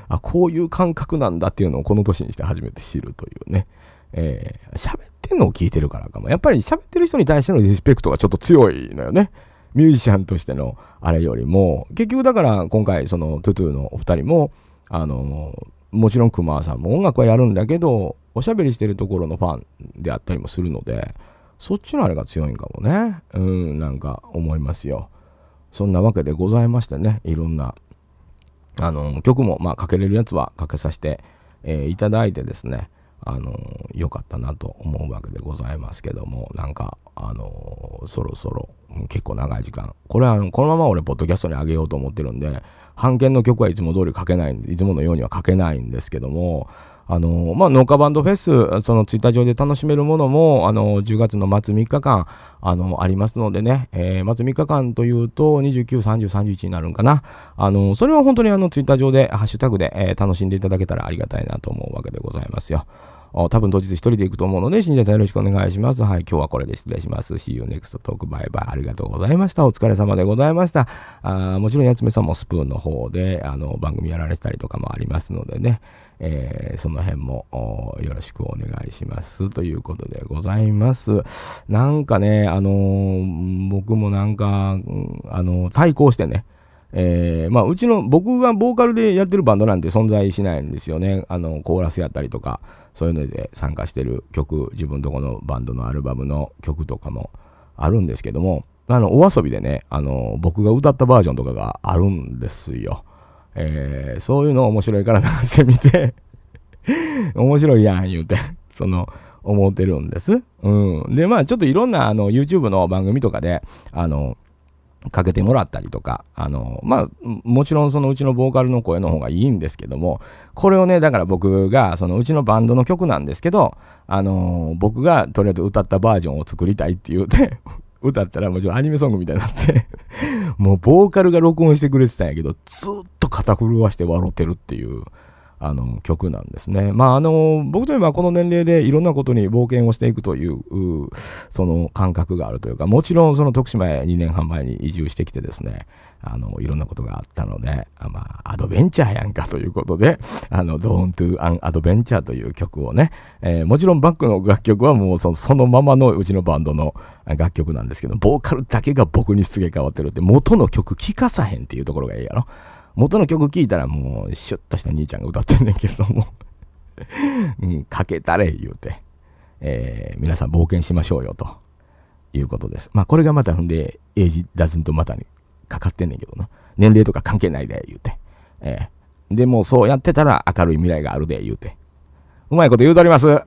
あ、こういう感覚なんだっていうのをこの年にして初めて知るというね、えー喋ってんのを聞いてるからかも。やっぱり喋ってる人に対してのリスペクトがちょっと強いのよね。ミュージシャンとしてのあれよりも、結局だから今回そのトゥトゥのお二人も、あの、もちろん熊さんも音楽はやるんだけど、おしゃべりしてるところのファンであったりもするので、そっちのあれが強いんかもね。うん、なんか思いますよ。そんなわけでございましてね、いろんな、あの、曲も、まあ、かけれるやつはかけさせて、えーいただいてですね、あの、良かったなと思うわけでございますけども、なんか、あの、そろそろ、結構長い時間。これは、このまま俺、ポッドキャストに上げようと思ってるんで、版権の曲はいつも通り書けない、いつものようには書けないんですけども、あの、まあ、農家バンドフェス、そのツイッター上で楽しめるものも、あの、10月の末3日間、あの、ありますのでね、えー、末3日間というと、29、30、31になるんかな。あの、それは本当にあの、ツイッター上で、ハッシュタグで、え、楽しんでいただけたらありがたいなと思うわけでございますよ。多分当日一人で行くと思うので、新庄さんよろしくお願いします。はい、今日はこれで失礼します。See you next talk. バイバイ。ありがとうございました。お疲れ様でございました。あもちろん、やつめさんもスプーンの方で、あの、番組やられてたりとかもありますのでね、えー、その辺もよろしくお願いします。ということでございます。なんかね、あのー、僕もなんか、あのー、対抗してね、えー、まあ、うちの、僕がボーカルでやってるバンドなんて存在しないんですよね。あの、コーラスやったりとか、そういうので参加してる曲、自分とこのバンドのアルバムの曲とかもあるんですけども、あの、お遊びでね、あの、僕が歌ったバージョンとかがあるんですよ。えー、そういうの面白いから流してみて 面白いやん言うてその、思ってるんです。うん。で、まあちょっといろんなあの YouTube の番組とかで、あの、かけてもらったりとか、あの、まあ、もちろんそのうちのボーカルの声の方がいいんですけども、これをね、だから僕が、そのうちのバンドの曲なんですけど、あの、僕がとりあえず歌ったバージョンを作りたいって言うて 歌ったらもうちろんアニメソングみたいになってもうボーカルが録音してくれてたんやけど、ずっと肩震わして笑ってるっていう、あの曲なんですね。まああの僕といえばこの年齢でいろんなことに冒険をしていくというその感覚があるというかもちろんその徳島へ2年半前に移住してきてですねあのいろんなことがあったのでまあアドベンチャーやんかということであの Don't to an Adventure という曲をね、えー、もちろんバックの楽曲はもうそのままのうちのバンドの楽曲なんですけどボーカルだけが僕にすげえ変わってるって元の曲聴かさへんっていうところがいいやろ。元の曲聴いたらもう、シュッとした兄ちゃんが歌ってんねんけども うん、かけたれ、言うて、えー、皆さん冒険しましょうよ、ということです。まあ、これがまた踏んで、エイジダズンとまたにかかってんねんけどな。年齢とか関係ないで、言うて。えー、でもそうやってたら明るい未来があるで、言うて。うまいこと言うとります。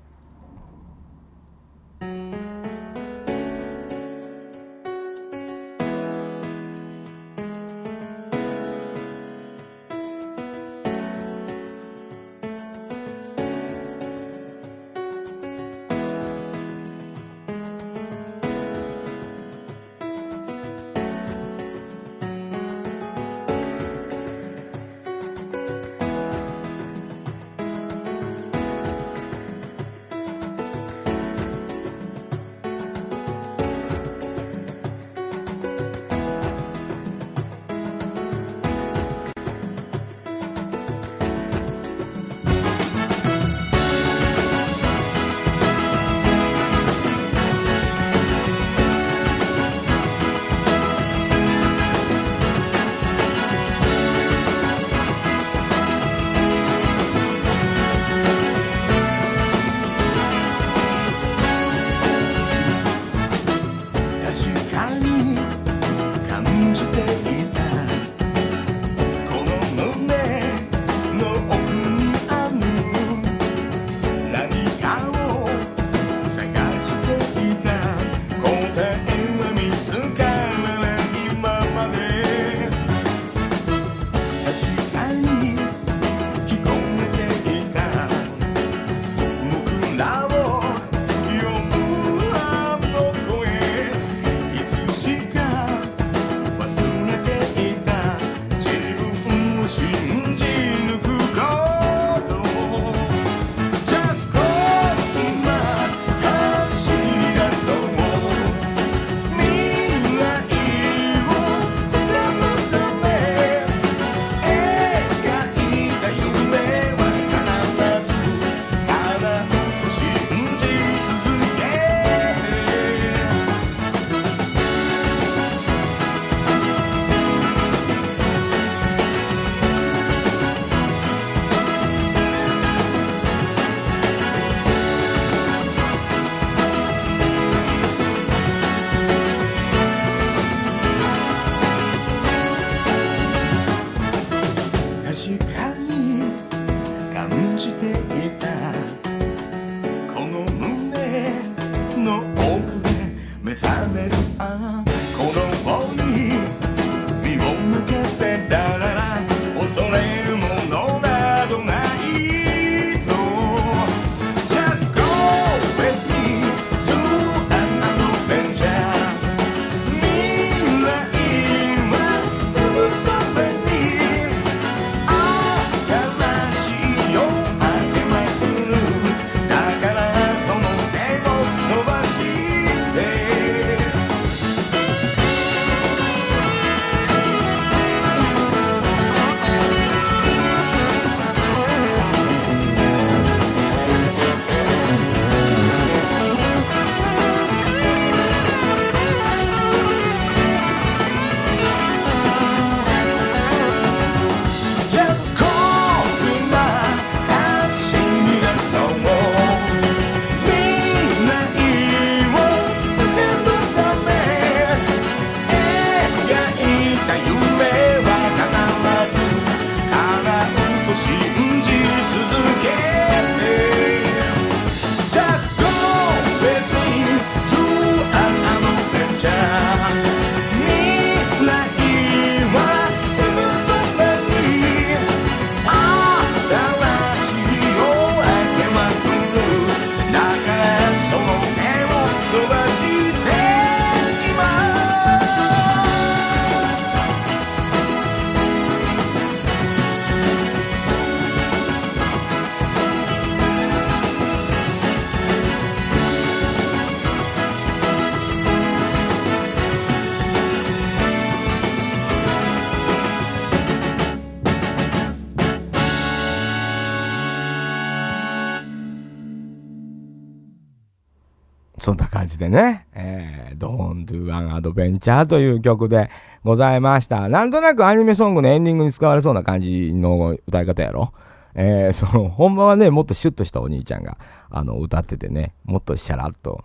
そんな感じでね、えー、Don't Do an Adventure という曲でございました。なんとなくアニメソングのエンディングに使われそうな感じの歌い方やろ？えー、その、ほんまはね、もっとシュッとしたお兄ちゃんが、あの、歌っててね、もっとシャラッと、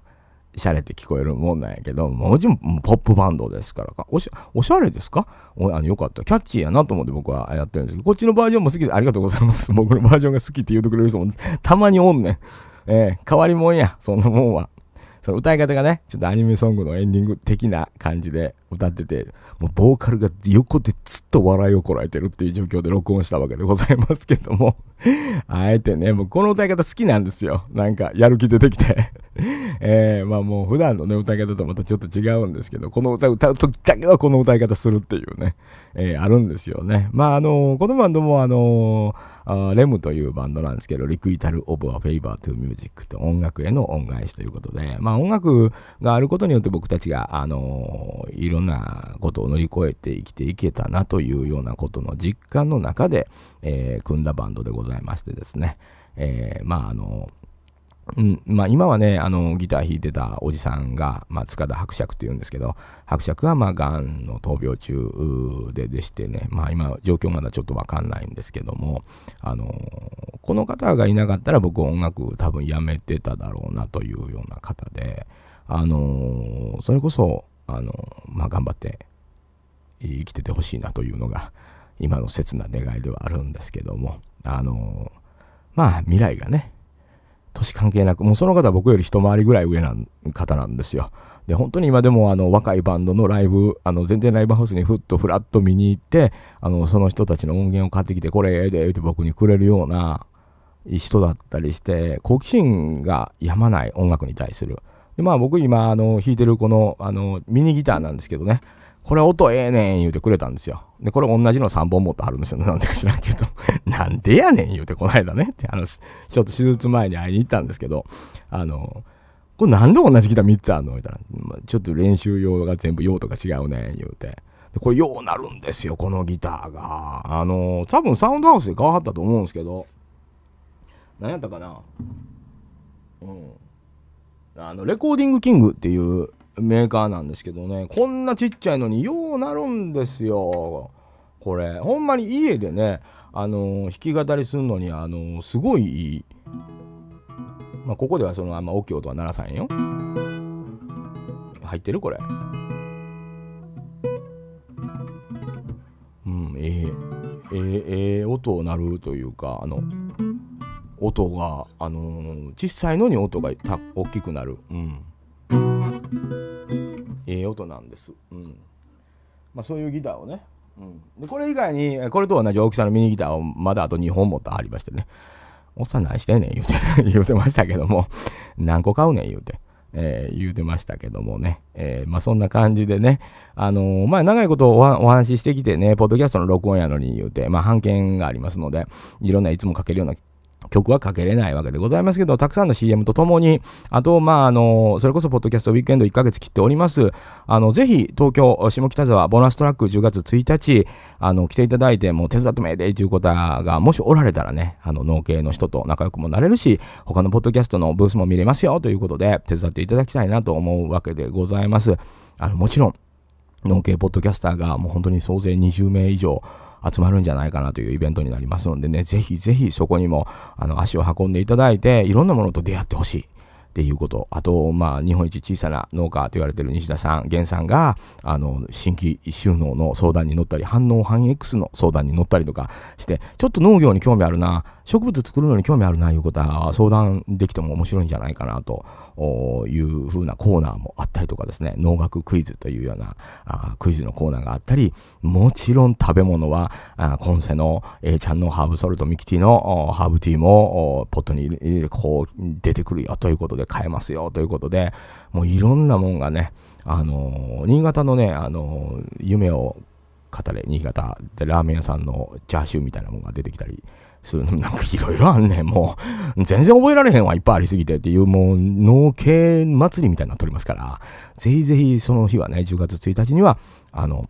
シャレって聞こえるもんなんやけど、もちろんポップバンドですからか。おしおしゃれですか？おあのよかった。キャッチーやなと思って僕はやってるんですけど、こっちのバージョンも好きでありがとうございます。僕のバージョンが好きって言うてくれる人もたまにおんねん。えー、変わりもんや、そんなもんは。その歌い方がね、ちょっとアニメソングのエンディング的な感じで歌ってて、もうボーカルが横でずっと笑いをこらえてるっていう状況で録音したわけでございますけども、あえてね、もうこの歌い方好きなんですよ。なんか、やる気出てきて。えー、まあもう普段のね、歌い方とまたちょっと違うんですけど、この歌歌うときだけはこの歌い方するっていうね、えー、あるんですよね。まああのー、このバンドもあのーあレムというバンドなんですけど、 Requital of a Favor to Music と音楽への恩返しということで、まあ音楽があることによって僕たちが、あのいろんなことを乗り越えて生きていけたなというようなことの実感の中で、えー、組んだバンドでございましてですね、えー、まああのうん、まあ今はね、あの、ギター弾いてたおじさんが、まあ塚田伯爵って言うんですけど、伯爵はまあ癌の闘病中ででしてね、まあ今状況まだちょっとわかんないんですけども、あの、この方がいなかったら僕音楽多分やめてただろうなというような方で、あの、それこそ、あの、まあ頑張って生きててほしいなというのが、今の切な願いではあるんですけども、あの、まあ未来がね、年関係なく、もうその方は僕より一回りぐらい上な方なんですよ。で、本当に今でもあの若いバンドのライブ、あの全然ライブハウスにふっとふらっと見に行って、あのその人たちの音源を買ってきて、これええで、って僕にくれるような人だったりして、好奇心がやまない音楽に対する。で、まあ僕今、あの、弾いてるこの、あの、ミニギターなんですけどね、これ音ええねん言うてくれたんですよ。で、これ同じの3本持ってはるんですよ。なんでか知らんけど。なんでやねん言うてこの間ねって、あの、ちょっと手術前に会いに行ったんですけど、あの、これなんで同じギター3つあるの言うたら、ちょっと練習用が全部用途が違うねん言うて。で、これようなるんですよ、このギターが。あの、多分サウンドハウスで買わはったと思うんですけど、何やったかなうん。あの、レコーディングキングっていうメーカーなんですけどね、こんなちっちゃいのにようなるんですよ。これ。ほんまに家でね、あのー、弾き語りするのに、あのー、すごいいい。まあ、ここではそのあんま大きい音は鳴らさんよ。入ってる？これ。うん、えええええ音を鳴るというか、あの、音が、あのー、小さいのに音がた大きくなる。うん。ええ音なんです。うん。まあそういうギターをね。うん。で、これ以外に、これと同じ大きさのミニギターをまだあと2本持ってありましてね。おっさん何してんねん言うて、言うてましたけども、何個買うねん言うて。えー、言うてましたけどもね。えー、まあそんな感じでね。あのー、まあ長いことおお話ししてきてね、ポッドキャストの録音やのに言うて、まあ判件がありますので、いろんないつもかけるような曲はかけれないわけでございますけど、たくさんの CM とともに、あと、まあ、あの、それこそ、ポッドキャストウィークエンド1ヶ月切っております。あの、ぜひ、東京、下北沢、ボーナストラック10月1日、あの、来ていただいて、もう手伝ってもええで、という方が、もしおられたらね、あの、農系の人と仲良くもなれるし、他のポッドキャストのブースも見れますよ、ということで、手伝っていただきたいなと思うわけでございます。あの、もちろん、農系ポッドキャスターが、もう本当に総勢20名以上、集まるんじゃないかなというイベントになりますのでね、ぜひぜひそこにも、あの、足を運んでいただいて、いろんなものと出会ってほしい。っていうこと。あと、まあ、日本一小さな農家と言われている西田さん、源さんが、あの、新規収納の相談に乗ったり、反応反 X の相談に乗ったりとかして、ちょっと農業に興味あるな、植物作るのに興味あるな、いうことは相談できても面白いんじゃないかな、というふうなコーナーもあったりとかですね、農学クイズというようなあクイズのコーナーがあったり、もちろん食べ物は、あ今世の A ちゃんのハーブソルトミキティのハーブティーもポットに入れてこう出てくるよということで買えますよということで、もういろんなもんがね、あのー、新潟のね、あのー、夢を語れ、新潟でラーメン屋さんのチャーシューみたいなもんが出てきたりなんかいろいろあんねん。もう、全然覚えられへんわ。いっぱいありすぎてっていう、もう、農系祭りみたいになっておりますから、ぜひぜひその日はね、10月1日には、あの、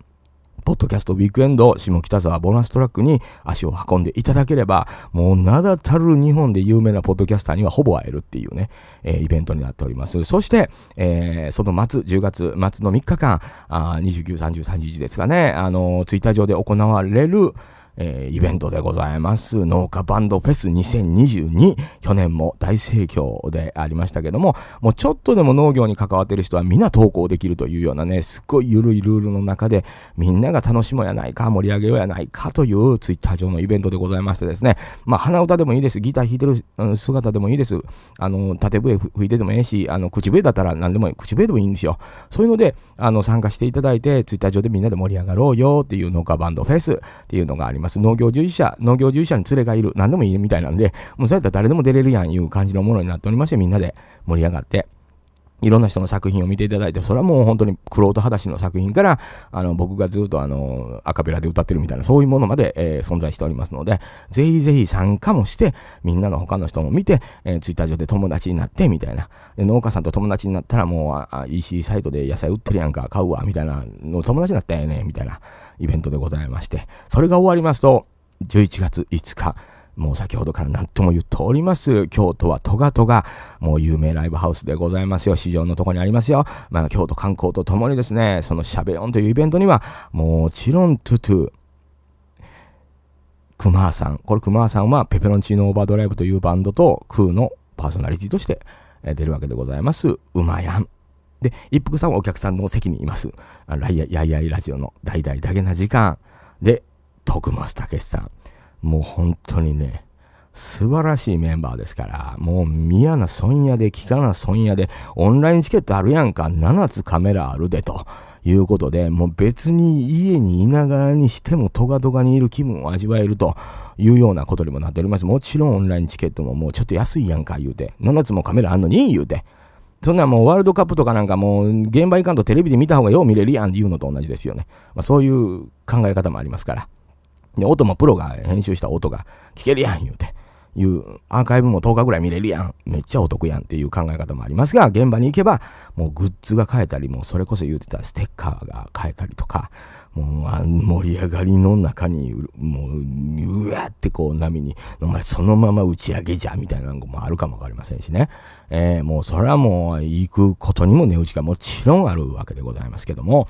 ポッドキャストウィークエンド下北沢ボーナストラックに足を運んでいただければ、もう名だたる日本で有名なポッドキャスターにはほぼ会えるっていうね、えーイベントになっております。そして、えーその末、10月末の3日間、あ29、30、31ですかね、あのツイッター上で行われる、えーイベントでございます。農家バンドフェス2022。去年も大盛況でありましたけども、もうちょっとでも農業に関わっている人はみんな投稿できるというようなね、すっごい緩いルールの中で、みんなが楽しもうやないか、盛り上げようやないかというツイッター上のイベントでございましてですね、まあ鼻歌でもいいです、ギター弾いてる姿でもいいです、あの、縦笛吹いてでもいいし、あの、口笛だったら何でもいい、口笛でもいいんですよ。そういうので、あの、参加していただいて、ツイッター上でみんなで盛り上がろうよっていう農家バンドフェスっていうのがあります。ます。農業従事者、農業従事者に連れがいる、何でもいいみたいなんで、もうそうやったら誰でも出れるやんいう感じのものになっておりまして、みんなで盛り上がって、いろんな人の作品を見ていただいて、それはもう本当にクロート裸足の作品から、あの、僕がずっとあの、アカペラで歌ってるみたいな、そういうものまで、えー存在しておりますので、ぜひぜひ参加もして、みんなの他の人も見て、えーツイッター上で友達になって、みたいな。で農家さんと友達になったらもう、EC サイトで野菜売ってるやんか、買うわ、みたいなの友達になったんやね、みたいな。イベントでございまして、それが終わりますと、11月5日、もう先ほどから何とも言っております。京都はトガトガ、もう有名ライブハウスでございますよ。市場のとこにありますよ。まあ、京都観光とともにですね、そのシャベオンというイベントには、もちろんトゥトゥ、クマーさん。これクマーさんはペペロンチーノオーバードライブというバンドとクーのパーソナリティとして出るわけでございます。うまやん。で、一服さんはお客さんの席にいます。あライヤ、やいやいラジオの大々だけな時間。で、徳松たけしさん。もう本当にね、素晴らしいメンバーですから、もう宮な村屋で、聞かな村屋で、オンラインチケットあるやんか、7つカメラあるで、ということで、もう別に家にいながらにしてもトガトガにいる気分を味わえるというようなことにもなっております。もちろんオンラインチケットももうちょっと安いやんか、言うて。7つもカメラあんのに言うて。そんなもうワールドカップとかなんかもう現場行かんとテレビで見た方がよう見れるやんっていうのと同じですよね。まあそういう考え方もありますから。で、音もプロが編集した音が聞けるやん言うて。いう、アーカイブも10日ぐらい見れるやん。めっちゃお得やんっていう考え方もありますが、現場に行けば、もうグッズが買えたり、もうそれこそ言うてたステッカーが買えたりとか、もうあ盛り上がりの中に、もう、うわーってこう波に飲ま、そのまま打ち上げじゃ、みたいなのもあるかもわかりませんしね。えーもうそれはもう行くことにも値打ちがもちろんあるわけでございますけども、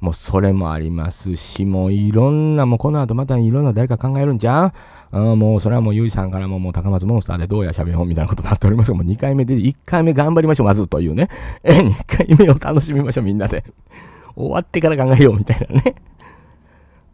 もうそれもありますし、もういろんな、もうこの後またいろんな誰か考えるんじゃん？うん、もうそれはもうゆいさんからももう高松モンスターでどうや喋ろうみたいなことになっておりますが、もう2回目で1回目頑張りましょう、まずというね。え、2回目を楽しみましょう、みんなで。終わってから考えよう、みたいなね。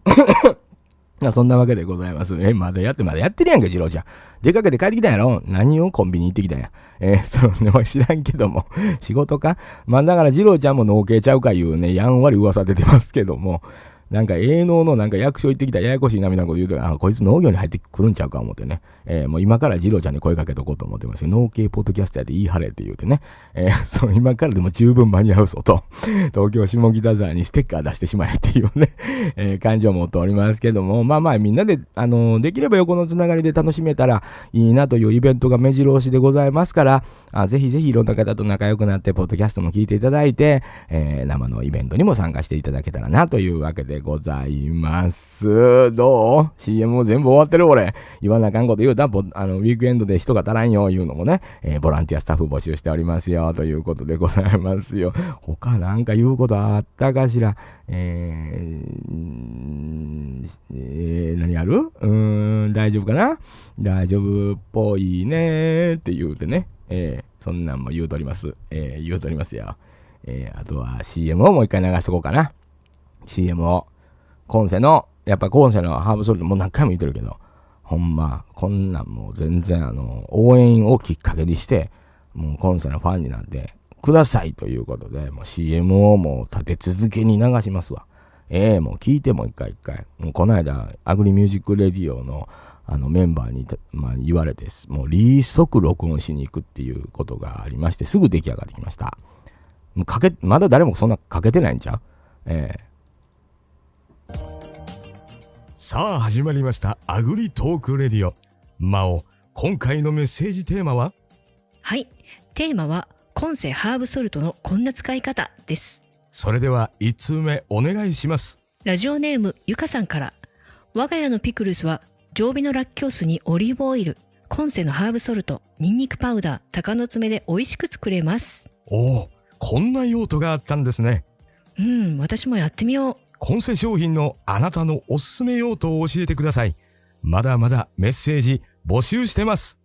そんなわけでございます。え、まだやって、まだやってるやんか、次郎ちゃん。出かけて帰ってきたんやろ？何をコンビニ行ってきたんや？えー そのね、知らんけども、仕事か？まあだから次郎ちゃんも農系ちゃうかいうね、やんわり噂出てますけども、なんか営農のなんか役所行ってきたややこしいなみたいなこと言うから、あこいつ農業に入ってくるんちゃうか思ってね。えーもう今から次郎ちゃんに声かけとこうと思ってます。農系ポッドキャストやで言い張れって言うてね。えーその今からでも十分間に合うぞと、東京下北沢にステッカー出してしまえっていうね、えー感情を持っておりますけども、まあまあみんなで、あのできれば横のつながりで楽しめたらいいなというイベントが目白押しでございますから、あぜひぜひいろんな方と仲良くなって、ポッドキャストも聞いていただいて、え生のイベントにも参加していただけたらなというわけでございます。どう ?CM も全部終わってる俺。言わなあかんこと言うたぼあの、ウィークエンドで人が足らんよ、いうのもね、えーボランティアスタッフ募集しておりますよ、ということでございますよ。他なんか言うことあったかしら？えー、えー何ある？うーん、大丈夫かな？大丈夫っぽいねって言うてね。えーそんなんも言うとります。えー言うとりますよ。えーあとは CM をもう一回流しとこうかな。CM を。今世の、やっぱ今世のハーブソルトもう何回も言ってるけど、ほんま、こんなんもう全然あの、応援をきっかけにして、もう今世のファンになってくださいということで、もう CM をもう立て続けに流しますわ。ええもう聞いても一回一回。もうこの間、アグリミュージックレディオのあのメンバーに、まあ、言われて、もうリー即録音しに行くっていうことがありまして、すぐ出来上がってきました。もうかけ、まだ誰もそんなかけてないんちゃう？ええさあ始まりました。アグリトークレディオ。マオ、今回のメッセージテーマは？はい。テーマは、今世ハーブソルトのこんな使い方です。それでは1通目お願いします。ラジオネームゆかさんから、我が家のピクルスは常備のラッキョウ酢にオリーブオイル、コンセのハーブソルト、ニンニクパウダー、鷹の爪で美味しく作れます。おお、こんな用途があったんですね。うん、私もやってみよう。コンセ商品のあなたのおすすめ用途を教えてください。まだまだメッセージ募集してます。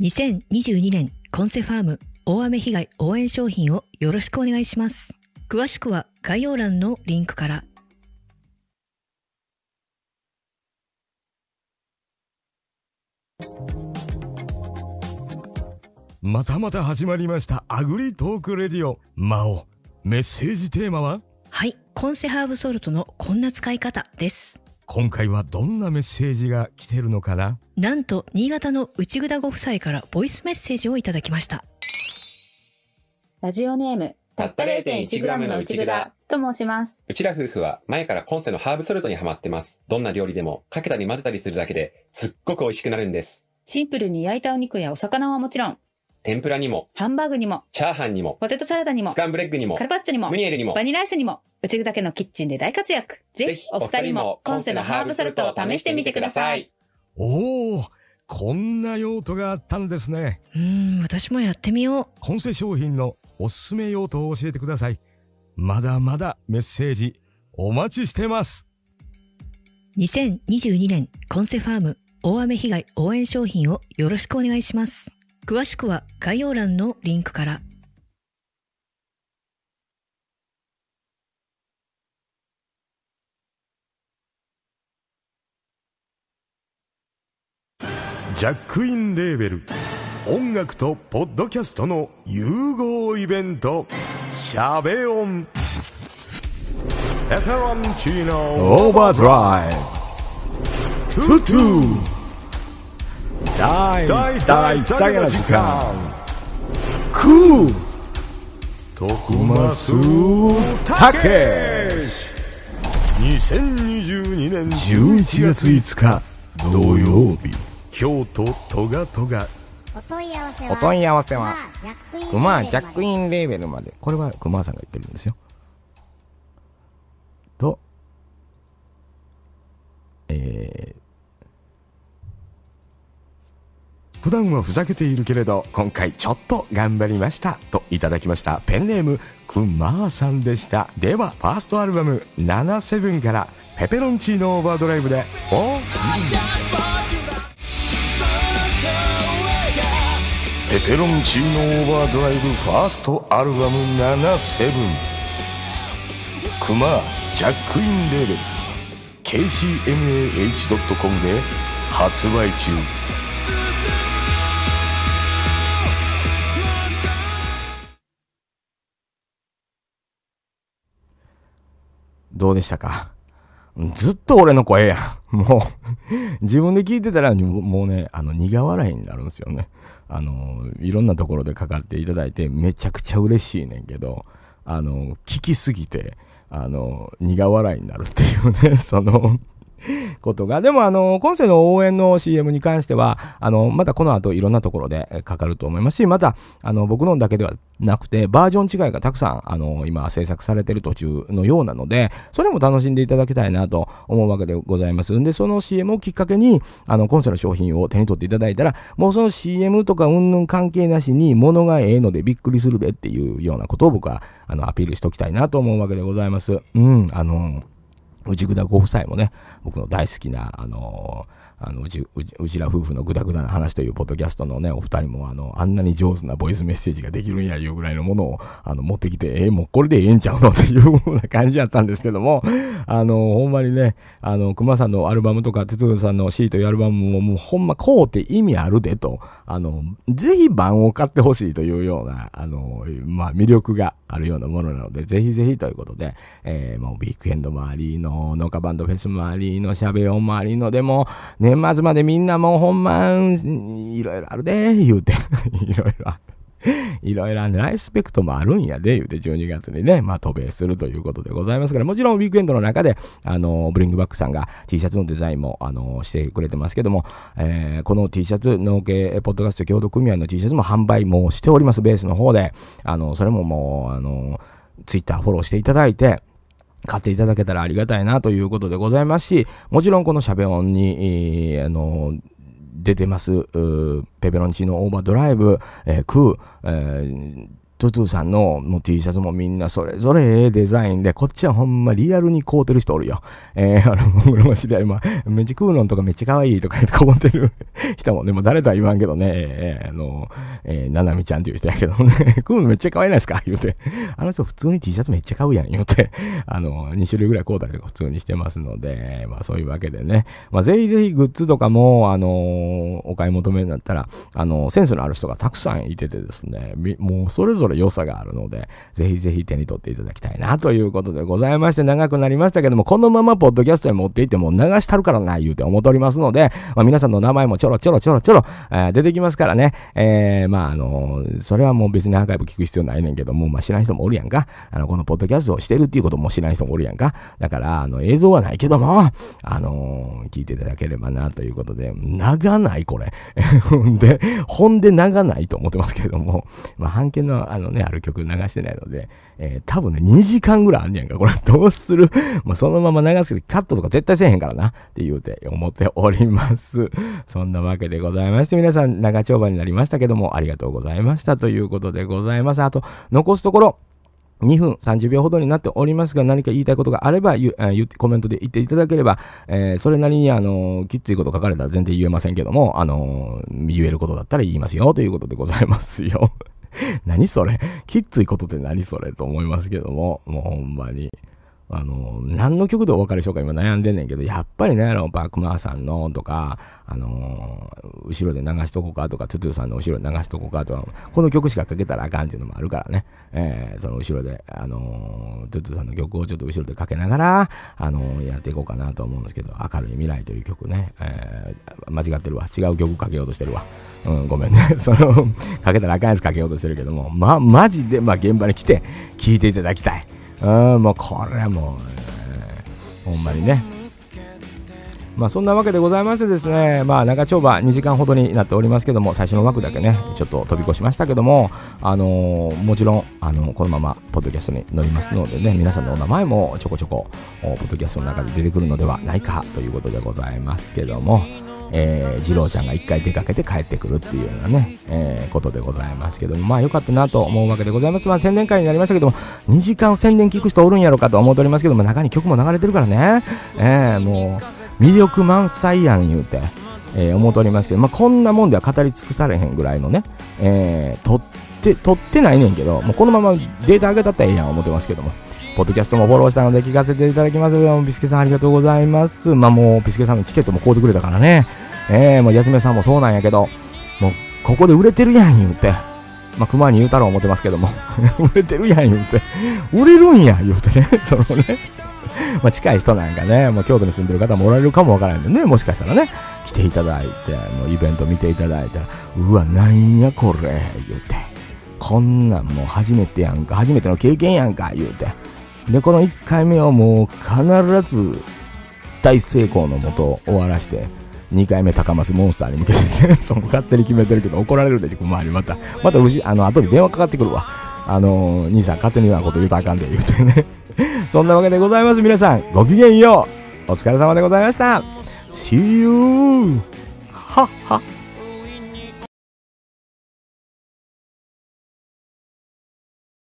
2022年コンセファーム大雨被害応援商品をよろしくお願いします。詳しくは概要欄のリンクから。またまた始まりましたアグリトークレディオ。魔王。メッセージテーマは？はい、コンセハーブソルトのこんな使い方です。今回はどんなメッセージが来てるのかな？なんと、新潟の内ぐだご夫妻からボイスメッセージをいただきました。ラジオネーム、たった 0.1g の内蔵と申します。うちら夫婦は前からコンセのハーブソルトにハマってます。どんな料理でもかけたり混ぜたりするだけですっごく美味しくなるんです。シンプルに焼いたお肉やお魚はもちろん、天ぷらにも、ハンバーグにも、チャーハンにも、ポテトサラダにもス、カンブレッグにもカル、パッチョにもム、ニエルにもバ、ニラアイスにも、うちぐだけのキッチンで大活躍。ぜひ、お二人も、コンセのハーブソルトを試してみてください。。おお、こんな用途があったんですね。うーん、私もやってみよう。コンセ商品のおすすめ用途を教えてください。まだまだメッセージお待ちしてます。2022年コンセファーム大雨被害応援商品をよろしくお願いします。詳しくは概要欄のリンクから。ジャックインレーベル。音楽とポッドキャストの融合イベント「シャベオン」「エフェロンチーノ」「オーバードライ」「トゥトゥ」「大大大大な時間」「クー」「徳マスたけし」2022年11月5日土曜日京都トガトガ。お問い合わせはお問い合わせはククマジャックインレーベルまで。これは熊さんが言ってるんですよ。とえー普段はふざけているけれど今回ちょっと頑張りましたといただきました。ペンネームくまーさんでした。ではファーストアルバム「77」から「ペペロンチーノオーバードライブ」でおペペロンチーノオーバードライブファーストアルバム77クマジャックインレーベル。KCMAH.com で発売中。どうでしたか？ずっと俺の声やん。もう、自分で聞いてたら、もうね、あの、苦笑いになるんですよね。あの、いろんなところでかかっていただいて、めちゃくちゃ嬉しいねんけど、あの、聞きすぎて、あの、苦笑いになるっていうね、その、ことが。でも、あの、今世の応援の CM に関しては、あの、またこの後いろんなところでかかると思いますし、また、あの、僕のだけではなくて、バージョン違いがたくさん、あの、今制作されてる途中のようなので、それも楽しんでいただきたいなと思うわけでございます。んで、その CM をきっかけに、あの、今世の商品を手に取っていただいたら、もうその CM とかうんぬん関係なしに、物がええのでびっくりするでっていうようなことを僕は、あの、アピールしておきたいなと思うわけでございます。うん、あの、内ぐだご夫妻もね、僕の大好きな、あのあのうちうちら夫婦のぐだぐだな話というポッドキャストのね、お二人もあの、あんなに上手なボイスメッセージができるんやいうぐらいのものを、あの、持ってきて、えーもうこれでええんちゃうのっていうような感じだったんですけども、あの、ほんまにね、あの、熊さんのアルバムとか、哲さんの C というアルバムももうほんまこうって意味あるでと、あの、ぜひ版を買ってほしいというような、あの、まあ、魅力があるようなものなので、ぜひぜひということで、えー、もうビッグエンド周りの、農家バンドフェス周りの、しゃべ音もありの、でも、年末までみんなもうほんまん、いろいろあるで、言うて、いろいろある。いろいろあるライスペクトもあるんやで、言うて12月にね、まあ渡米するということでございますから、もちろんウィークエンドの中で、あの、ブリングバックさんが T シャツのデザインも、あの、してくれてますけども、えーこの T シャツ、農系ポッドキャスト協同組合の T シャツも販売もしております、ベースの方で。あの、それももう、あの、ツイッターフォローしていただいて、買っていただけたらありがたいなということでございますし、もちろんこのシャベオンに、えーあの、出てます、ペペロンチーノオーバードライブ、えークー、えートゥトゥさんのもう T シャツもみんなそれぞれデザインで、こっちはほんまリアルに買うてる人おるよ。えー、あの、僕らも知り合い、まあ、めっちゃ食うのとかめっちゃ可愛いとか言って買うてる人も、でも誰とは言わんけどね、えー、あの、えー、ななみちゃんっていう人やけどね、食うのめっちゃ可愛いないですか？言うて。あの人普通に T シャツめっちゃ買うやん、言うて。あの、2種類ぐらい買うたりとか普通にしてますので、まあそういうわけでね。まあぜひぜひグッズとかも、あのお買い求めになったら、あの、センスのある人がたくさんいててですね、みもうそれぞれ良さがあるので、ぜひぜひ手に取っていただきたいなということでございまして、長くなりましたけども、このままポッドキャストに持っていっても流したるからな、言うて思っておりますので、まあ皆さんの名前もちょろちょろちょろちょろ、えー出てきますからね、えー、まああのそれはもう別にアーカイブ聞く必要ないねんけども、まあ知らん人もおるやんか。あの、このポッドキャストをしてるっていうことも知らん人もおるやんか。だから、あの、映像はないけども、あの聞いていただければなということで、長ないこれ。ほ んで、ほんで長ないと思ってますけども、まあ、半径のあのね、ある曲流してないので、えー多分ね、2時間ぐらいあんねやんか。これどうする？まあ、そのまま流すけど、カットとか絶対せえへんからな。って言うて思っております。そんなわけでございまして、皆さん長丁場になりましたけども、ありがとうございましたということでございます。あと、残すところ、2分30秒ほどになっておりますが、何か言いたいことがあれば、言ってコメントで言っていただければ、えーそれなりに、あのきっついこと書かれたら全然言えませんけども、あの言えることだったら言いますよ、ということでございますよ。何それ？きっついことって何それ？と思いますけども、もうほんまに。あの、何の曲でお別れしようか今悩んでんねんけど、やっぱりね、あの、パークマーさんのとか、あの後ろで流しとこうかとか、トゥトゥさんの後ろで流しとこうかとか、この曲しかかけたらあかんっていうのもあるからね、えーその後ろで、あのトゥトゥさんの曲をちょっと後ろでかけながら、あのやっていこうかなと思うんですけど、明るい未来という曲ね、えー間違ってるわ。違う曲かけようとしてるわ。うん、ごめんね。その、かけたらあかんやつかけようとしてるけども、ま、マジで、まあ、現場に来て、聴いていただきたい。うん、もうこれはもう、えーほんまにね。まあそんなわけでございましてですね、まあ長丁場2時間ほどになっておりますけども、最初の枠だけね、ちょっと飛び越しましたけども、あのーもちろん、あのこのままポッドキャストに乗りますのでね、皆さんのお名前もちょこちょこ、ポッドキャストの中で出てくるのではないかということでございますけども、えー、二郎ちゃんが一回出かけて帰ってくるっていうようなね、えーことでございますけども、まあ良かったなと思うわけでございます。まあ宣伝会になりましたけども、2時間宣伝聞く人おるんやろかと思っておりますけども、中に曲も流れてるからね、えー、もう、魅力満載やん言うて、えー思っておりますけど、まあこんなもんでは語り尽くされへんぐらいのね、えー、撮って、撮ってないねんけど、もうこのままデータ上げたったらええやん思ってますけども、ポッドキャストもフォローしたので聞かせていただきます。ビスケさんありがとうございます。まあもう、ビスケさんのチケットも買うてくれたからね。えー、もう、やつめさんもそうなんやけど、もう、ここで売れてるやん言うて。まあ、熊に言うたろう思ってますけども。売れてるやん言うて。売れるんや言うてね。そのね。まあ、近い人なんかね、もう京都に住んでる方もおられるかもわからないんでね、もしかしたらね、来ていただいて、もうイベント見ていただいたら、うわ、なんやこれ、言うて。こんなんもう初めてやんか、初めての経験やんか、言うて。で、この1回目をもう必ず大成功のもと終わらして、2回目高松モンスターに向けてね、その勝手に決めてるけど怒られるで、周りまた。また、あの、後で電話かかってくるわ。あの、兄さん勝手になこと言うたらあかんで、言うてね。そんなわけでございます。皆さん、ごきげんよう。お疲れ様でございました。See you! はっはっ